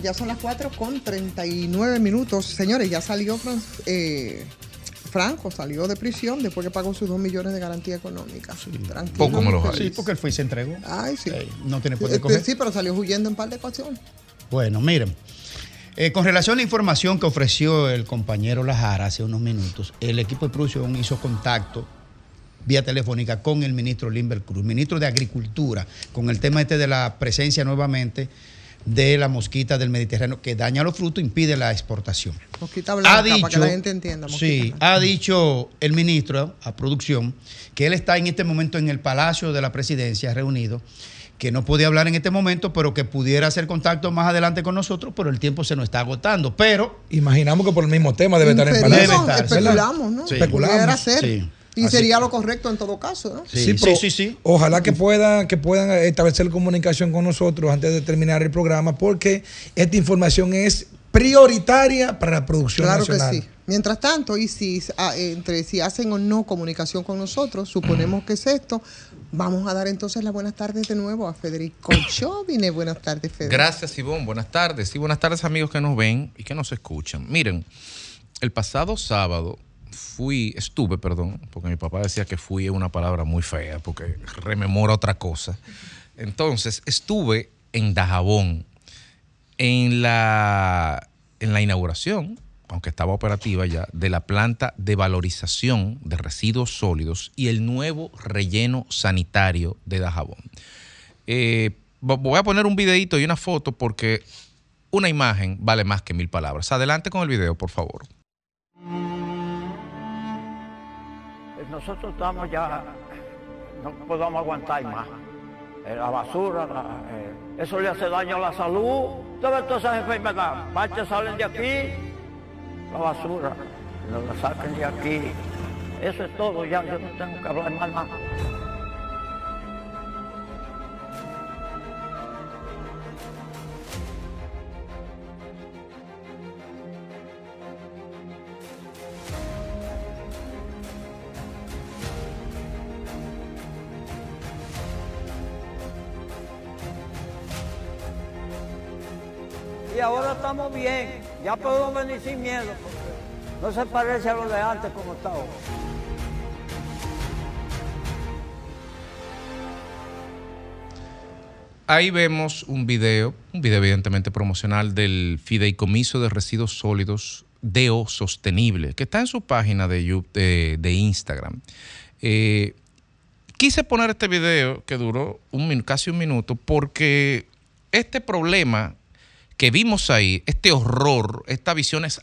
Ya son las 4 con 39 minutos. Señores, ya salió Fran- eh, Franco, salió de prisión después que pagó sus 2 millones de garantía económica. Tranquilo.
Poco me.
Sí, porque él fue y se entregó.
Ay, sí.
no tiene por qué
Este,
coger.
sí, pero salió huyendo en par de ocasiones.
Bueno, miren. Eh, con relación a la información que ofreció el compañero Lajara hace unos minutos, el equipo de producción hizo contacto vía telefónica con el ministro Limber Cruz, ministro de Agricultura, con el tema este de la presencia nuevamente de la mosquita del Mediterráneo que daña los frutos, impide la exportación.
Mosquita blanca,
Ha dicho,
para que la gente entienda. mosquita
Sí,
blanca.
ha dicho el ministro a producción que él está en este momento en el Palacio de la Presidencia reunido, que no podía hablar en este momento, pero que pudiera hacer contacto más adelante con nosotros, pero el tiempo se nos está agotando. Pero
Imaginamos que por el mismo tema debe estar en Palacio.
Debe estar,
¿verdad?
especulamos, ¿no?
Sí.
Pudiera ser.
Sí.
Y
Así
sería lo correcto en todo caso, ¿no?
Sí,
pero
sí, sí.
Ojalá que puedan, que puedan establecer comunicación con nosotros antes de terminar el programa, porque esta información es prioritaria para la producción
Claro
nacional.
que sí. Mientras tanto, y si ah, entre si hacen o no comunicación con nosotros, suponemos que es esto, vamos a dar entonces las buenas tardes de nuevo a Federico Chovine. Buenas tardes, Federico.
Gracias, Ivonne. Buenas tardes. Y buenas tardes, amigos que nos ven y que nos escuchan. Miren, el pasado sábado fui, estuve, perdón, porque mi papá decía que fui es una palabra muy fea, porque rememora otra cosa. Entonces, estuve en Dajabón, en la, en la inauguración, aunque estaba operativa ya, de la planta de valorización de residuos sólidos y el nuevo relleno sanitario de Dajabón. Eh, vo- voy a poner un videito y una foto porque una imagen vale más que mil palabras. Adelante con el video, por favor.
Nosotros estamos ya, no podemos aguantar más. Eh, La basura, eh, eso le hace daño a la salud. Todas esas enfermedades, parches salen de aquí, la basura, nos la saquen de aquí. Eso es todo, ya yo no tengo que hablar más nada. Bien, ya podemos venir sin miedo, no se parece a lo de antes como estaba.
Ahí vemos un video, un video evidentemente promocional del Fideicomiso de Residuos Sólidos DO Sostenible, que está en su página de, Yu- de, Instagram. Eh, quise poner este video que duró un casi un minuto porque este problema que vimos ahí, este horror, estas visiones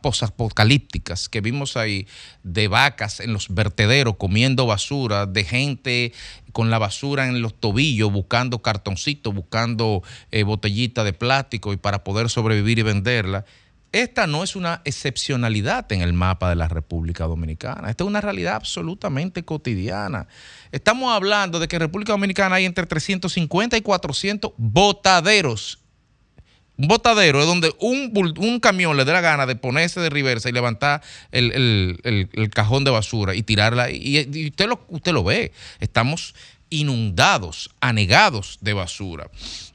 posapocalípticas que vimos ahí de vacas en los vertederos comiendo basura, de gente con la basura en los tobillos buscando cartoncitos, buscando eh, botellita de plástico y para poder sobrevivir y venderla. Esta no es una excepcionalidad en el mapa de la República Dominicana. Esta es una realidad absolutamente cotidiana. Estamos hablando de que en República Dominicana hay entre 350 y 400 botaderos un botadero es donde un, un camión le dé la gana de ponerse de reversa y levantar el, el- el- cajón de basura y tirarla. Y, usted, lo, usted lo ve. Estamos inundados, anegados de basura.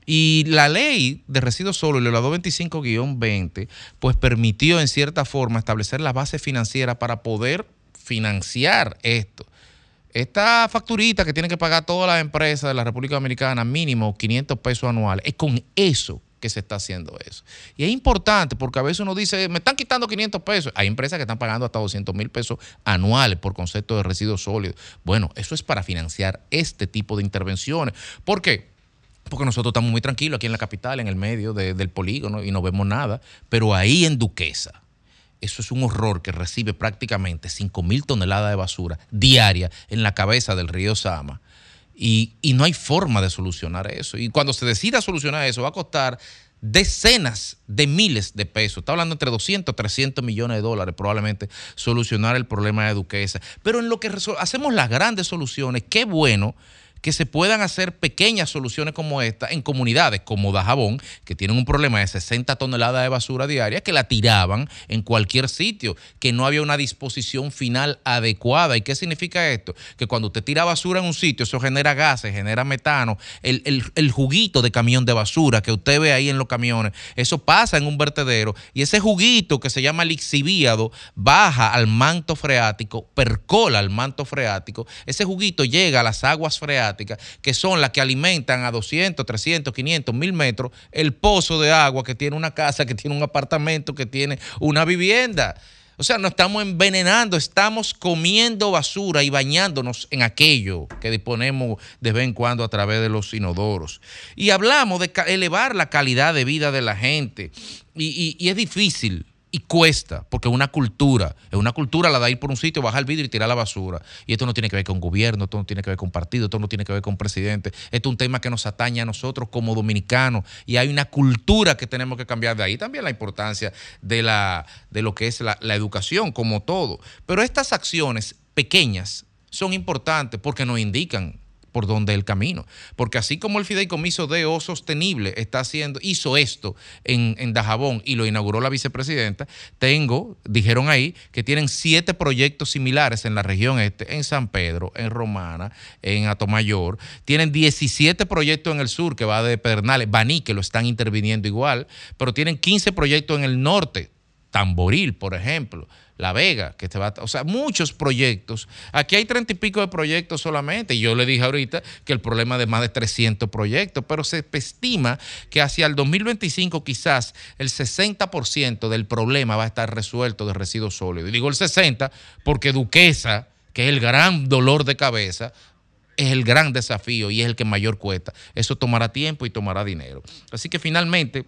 Y la ley de residuos sólidos, la 225-20, pues permitió en cierta forma establecer la base financiera para poder financiar esto. Esta facturita que tienen que pagar todas las empresas de la República Dominicana, mínimo 500 pesos anuales, es con eso que se está haciendo eso. Y es importante porque a veces uno dice, me están quitando 500 pesos. Hay empresas que están pagando hasta 200 mil pesos anuales por concepto de residuos sólidos. Bueno, eso es para financiar este tipo de intervenciones. ¿Por qué? Porque nosotros estamos muy tranquilos aquí en la capital, en el medio de- del polígono y no vemos nada. Pero ahí en Duquesa, eso es un horror que recibe prácticamente 5 mil toneladas de basura diaria en la cabeza del río Sama. Y, y no hay forma de solucionar eso. Y cuando se decida solucionar eso, va a costar decenas de miles de pesos. Está hablando entre 200 300 millones de dólares probablemente solucionar el problema de Duquesa. Pero en lo que hacemos las grandes soluciones, qué bueno que se puedan hacer pequeñas soluciones como esta en comunidades como Dajabón, que tienen un problema de 60 toneladas de basura diaria, que la tiraban en cualquier sitio, que no había una disposición final adecuada. ¿Y qué significa esto? Que cuando usted tira basura en un sitio, eso genera gases, genera metano, el, el- el juguito de camión de basura que usted ve ahí en los camiones, eso pasa en un vertedero y ese juguito que se llama lixiviado baja al manto freático, percola al manto freático, ese juguito llega a las aguas freáticas que son las que alimentan a 200, 300, 500, 1000 metros el pozo de agua que tiene una casa, que tiene un apartamento, que tiene una vivienda. O sea, no estamos envenenando, estamos comiendo basura y bañándonos en aquello que disponemos de vez en cuando a través de los inodoros. Y hablamos de elevar la calidad de vida de la gente. Y es difícil y cuesta, porque es una cultura. Es una cultura la de ir por un sitio, bajar el vidrio y tirar la basura. Y esto no tiene que ver con gobierno, esto no tiene que ver con partido, esto no tiene que ver con presidente. Esto es un tema que nos atañe a nosotros como dominicanos. Y hay una cultura que tenemos que cambiar de ahí. También la importancia de, la, de lo que es la, la educación, como todo. Pero estas acciones pequeñas son importantes porque nos indican por dónde es el camino. Porque así como el fideicomiso de O Sostenible está haciendo, hizo esto en, en Dajabón y lo inauguró la vicepresidenta, tengo, dijeron ahí, que tienen siete proyectos similares en la región este, en San Pedro, en Romana, en Atomayor. Tienen 17 proyectos en el sur, que va de Pedernales, Baní, que lo están interviniendo igual, pero tienen 15 proyectos en el norte, Tamboril, por ejemplo, La Vega, que te va a, o sea, muchos proyectos. Aquí hay treinta y pico de proyectos solamente. Y yo le dije ahorita que el problema de más de 300 proyectos, pero se estima que hacia el 2025 quizás el 60% del problema va a estar resuelto de residuos sólidos. Y digo el 60 porque Duquesa, que es el gran dolor de cabeza, es el gran desafío y es el que mayor cuesta. Eso tomará tiempo y tomará dinero. Así que finalmente,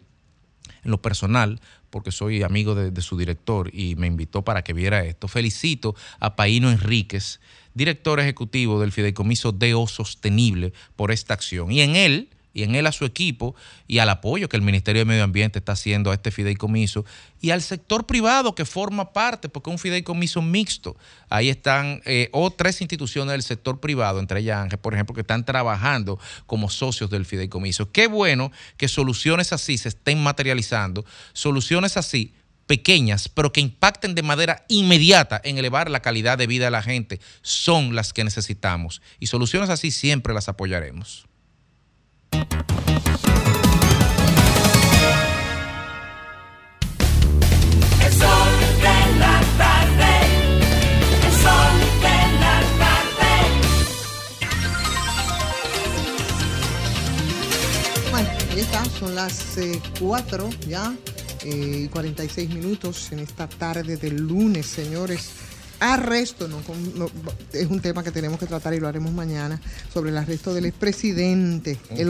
en lo personal, porque soy amigo de, su director y me invitó para que viera esto, felicito a Paino Enríquez, director ejecutivo del Fideicomiso DO Sostenible, por esta acción. Y en él, y en él a su equipo y al apoyo que el Ministerio de Medio Ambiente está haciendo a este fideicomiso y al sector privado que forma parte, porque es un fideicomiso mixto. Ahí están eh, o tres instituciones del sector privado, entre ellas Ángel, por ejemplo, que están trabajando como socios del fideicomiso. Qué bueno que soluciones así se estén materializando, soluciones así pequeñas, pero que impacten de manera inmediata en elevar la calidad de vida de la gente, son las que necesitamos. Y soluciones así siempre las apoyaremos.
Son las 4 ya, eh, y 46 minutos en esta tarde del lunes, señores. Arresto, no, con- no, es un tema que tenemos que tratar y lo haremos mañana, sobre el arresto del expresidente, el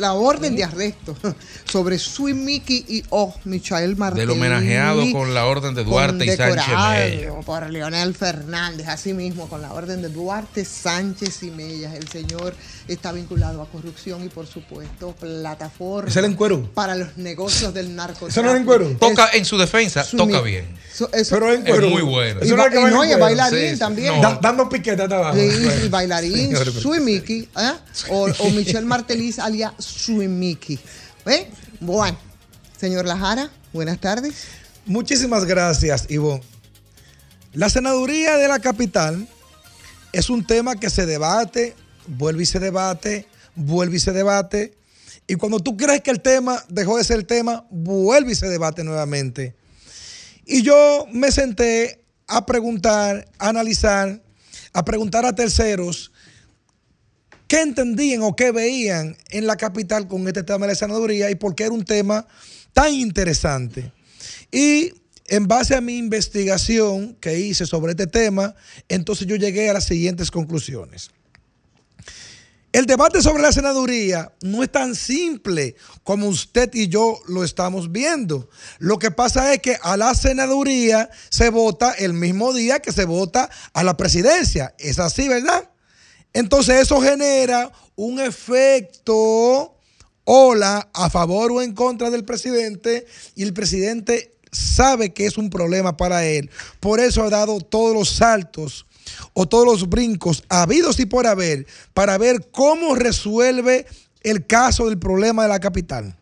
la orden de arresto sobre Sui Miki y O. Michael Martelly.
Del homenajeado con la orden de Duarte y Sánchez Mella.
por Leonel Fernández, así mismo con la orden de Duarte Sánchez y Mellas. El señor está vinculado a corrupción y por supuesto plataforma
¿Ese era en cuero?
para los negocios del narcotráfico.
¿Eso no era en cuero?
Toca en su defensa, toca bien.
So- eso-
Pero en
Es muy bueno.
Y,
Eso es
no,
cuero.
bailarín
Sí,
también.
No.
Da- dando piquete hasta abajo.
Sí, y bailarín,
Señores, pero-
Sui Miki, ¿eh? o, o Michelle Martelis alias Sui Miki. ¿Eh? Bueno, señor Lajara, buenas tardes.
Muchísimas gracias, Ivonne. La senaduría de la capital es un tema que se debate, vuelve y se debate, vuelve y se debate. Y cuando tú crees que el tema dejó de ser el tema, vuelve y se debate nuevamente. Y yo me senté a preguntar, a analizar, a preguntar a terceros qué entendían o qué veían en la capital con este tema de la senaduría y por qué era un tema tan interesante. Y en base a mi investigación que hice sobre este tema, entonces yo llegué a las siguientes conclusiones. El debate sobre la senaduría no es tan simple como usted y yo lo estamos viendo. Lo que pasa es que a la senaduría se vota el mismo día que se vota a la presidencia. Es así, ¿verdad? Entonces eso genera un efecto ola a favor o en contra del presidente y el presidente sabe que es un problema para él. Por eso ha dado todos los saltos o todos los brincos habidos y por haber para ver cómo resuelve el caso del problema de la capital.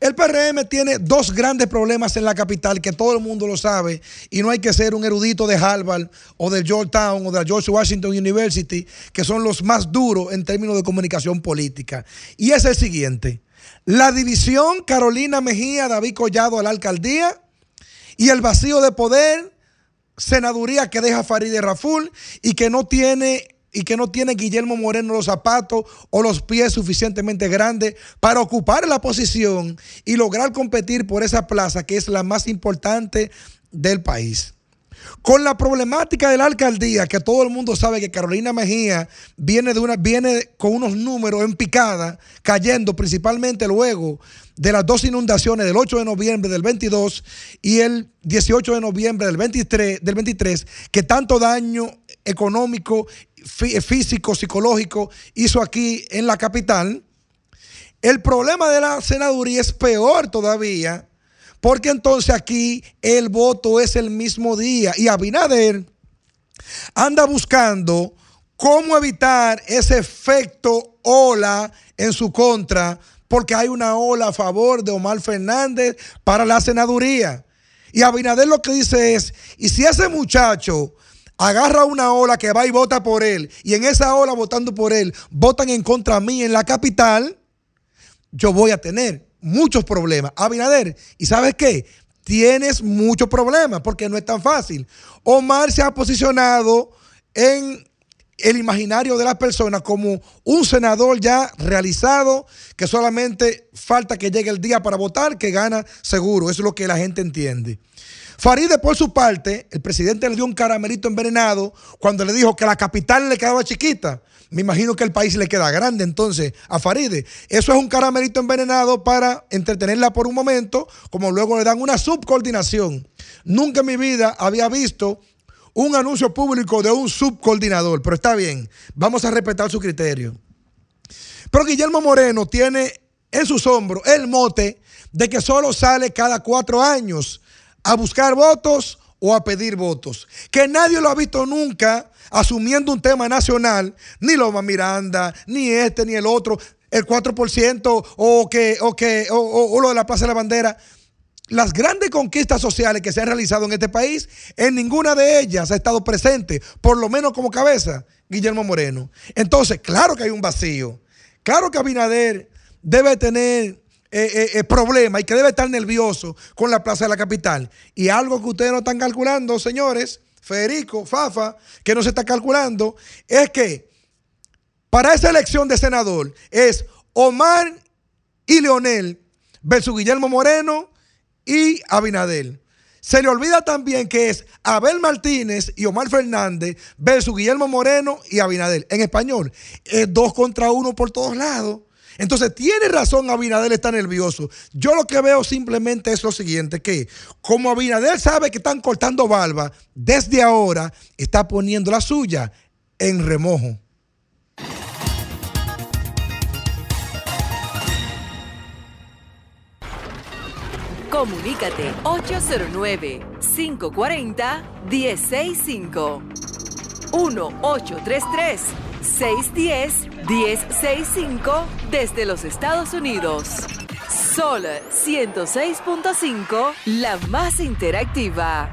El PRM tiene dos grandes problemas en la capital que todo el mundo lo sabe y no hay que ser un erudito de Harvard o de Georgetown o de la George Washington University, que son los más duros en términos de comunicación política. Y es el siguiente. La división Carolina Mejía, David Collado a la alcaldía y el vacío de poder, senaduría que deja Farideh Raful y que no tiene y que no tiene Guillermo Moreno los zapatos o los pies suficientemente grandes para ocupar la posición y lograr competir por esa plaza que es la más importante del país. Con la problemática de la alcaldía, que todo el mundo sabe que Carolina Mejía viene, de una, viene con unos números en picada, cayendo principalmente luego de las dos inundaciones del 8 de noviembre del 22 y el 18 de noviembre del 23, del 23 que tanto daño económico, fí- físico, psicológico hizo aquí en la capital. El problema de la senaduría es peor todavía, porque entonces aquí el voto es el mismo día y Abinader anda buscando cómo evitar ese efecto ola en su contra, porque hay una ola a favor de Omar Fernández para la senaduría. Y Abinader lo que dice es, y si ese muchacho agarra una ola que va y vota por él, y en esa ola votando por él, votan en contra mí en la capital, yo voy a tener muchos problemas. Abinader, ¿y sabes qué? Tienes muchos problemas porque no es tan fácil. Omar se ha posicionado en el imaginario de las personas como un senador ya realizado, que solamente falta que llegue el día para votar, que gana seguro. Eso es lo que la gente entiende. Faride, por su parte, el presidente le dio un caramelito envenenado cuando le dijo que la capital le quedaba chiquita. Me imagino que el país le queda grande entonces a Faride. Eso es un caramelito envenenado para entretenerla por un momento, como luego le dan una subcoordinación. Nunca en mi vida había visto un anuncio público de un subcoordinador, pero está bien, vamos a respetar su criterio. Pero Guillermo Moreno tiene en sus hombros el mote de que solo sale cada cuatro años a buscar votos o a pedir votos. Que nadie lo ha visto nunca asumiendo un tema nacional, ni Loma Miranda, ni este, ni el otro, el 4% o, que, o, que, o, lo de la Plaza de la Bandera. Las grandes conquistas sociales que se han realizado en este país, en ninguna de ellas ha estado presente, por lo menos como cabeza, Guillermo Moreno. Entonces, claro que hay un vacío. Claro que Abinader debe tener eh, eh, eh, problemas y que debe estar nervioso con la plaza de la capital. Y algo que ustedes no están calculando, señores, Federico, Fafa, que no se está calculando, es que para esa elección de senador es Omar y Leonel versus Guillermo Moreno y Abinader. Se le olvida también que es Abel Martínez y Omar Fernández versus Guillermo Moreno y Abinader. En español, es dos contra uno por todos lados. Entonces, tiene razón Abinader está nervioso. Yo lo que veo simplemente es lo siguiente, que como Abinader sabe que están cortando barba, desde ahora está poniendo la suya en remojo.
Comunícate 809-540-1065. 1-833-610-1065 desde los Estados Unidos. Sol 106.5, la más interactiva.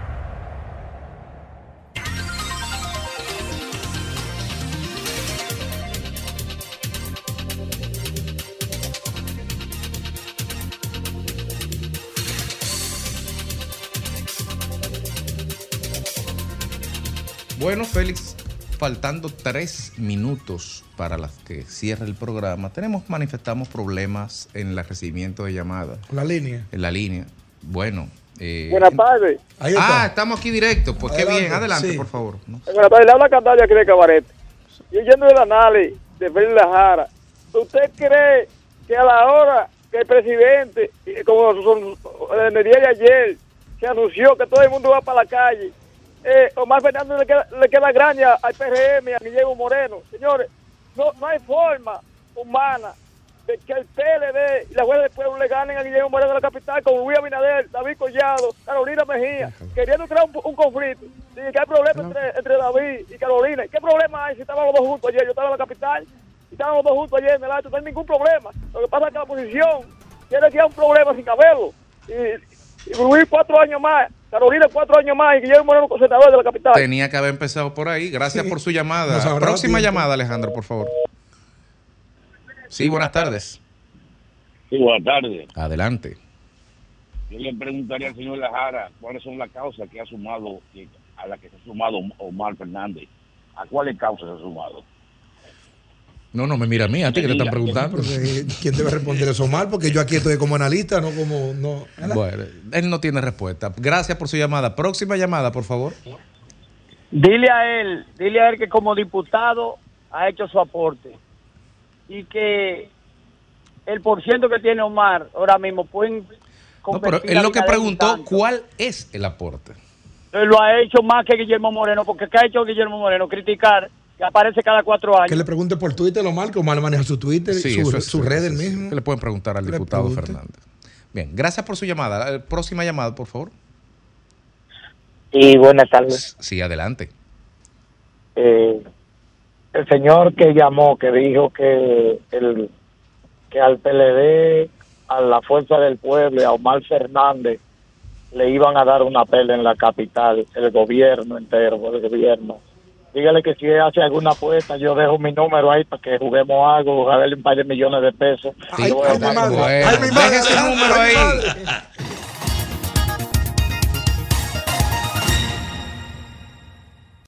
Bueno, Félix, faltando tres minutos para las que cierre el programa, tenemos, manifestamos problemas en el recibimiento de llamadas.
La línea.
En la línea. Bueno. eh,
Buenas tardes.
Ah, estamos aquí directo. Pues qué
Adelante,
bien, adelante,
sí.
por favor. ¿no?
Buenas tardes, le habla Candalia aquí de Cabaret. Y oyendo el análisis de Félix Lajara, ¿usted cree que a la hora que el presidente, como en el día de ayer, se anunció que todo el mundo va para la calle, eh, Omar Fernández le queda, le queda grande a- al PRM y a Guillermo Moreno? Señores, no, no hay forma humana de que el PLD y la Fuerza del Pueblo le ganen a Guillermo Moreno de la capital con Luis Abinader, David Collado, Carolina Mejía, queriendo crear un, un conflicto. Dice que hay problema entre, entre David y Carolina. ¿Qué problema hay si estaban los dos juntos ayer? Yo estaba en la capital y estaban los dos juntos ayer en el alto. No hay ningún problema. Lo que pasa es que la oposición quiere que haya un problema sin haberlo. Y, y Luis cuatro años más, Carolina cuatro años más y Guillermo Moreno senador de la capital.
Tenía que haber empezado por ahí. Gracias por su llamada. Próxima
tiempo.
llamada, Alejandro, por favor. Sí, buenas tardes.
Sí, buenas tardes.
Adelante.
Yo le preguntaría al señor Lajara cuáles son las causas que ha sumado, a la que se ha sumado Omar Fernández ¿A cuáles causas se ha sumado?
No, no me mira a mí, a ti que te están preguntando.
¿Quién debe responder eso mal? Porque yo aquí estoy como analista, no como. No,
Bueno, él no tiene respuesta. Gracias por su llamada. Próxima llamada, por favor.
Dile a él, dile a él que como diputado ha hecho su aporte y que el por ciento que tiene Omar ahora mismo pueden
No, pero él lo que preguntó. ¿cuál es el aporte?
Lo ha hecho más que Guillermo Moreno, porque ¿qué ha hecho Guillermo Moreno? Criticar, que aparece cada cuatro
Que
años.
le pregunte por Twitter lo mal, que Omar maneja su Twitter,
Sí,
su,
es-
su red el mismo.
que le pueden preguntar al diputado
pregunte.
Fernández. Bien, gracias por su llamada. Eh, Próxima llamada, por favor.
Y buenas tardes.
Sí, adelante.
Eh, el señor que llamó, que dijo que el que al PLD, a la Fuerza del Pueblo y a Omar Fernández le iban a dar una pela en la capital, el gobierno entero, el gobierno. Dígale que si hace alguna apuesta, yo dejo mi número ahí para que juguemos algo, a darle un par de millones de pesos.
Sí,
Yo voy a
bueno,
dar-
bueno, deje su número ahí.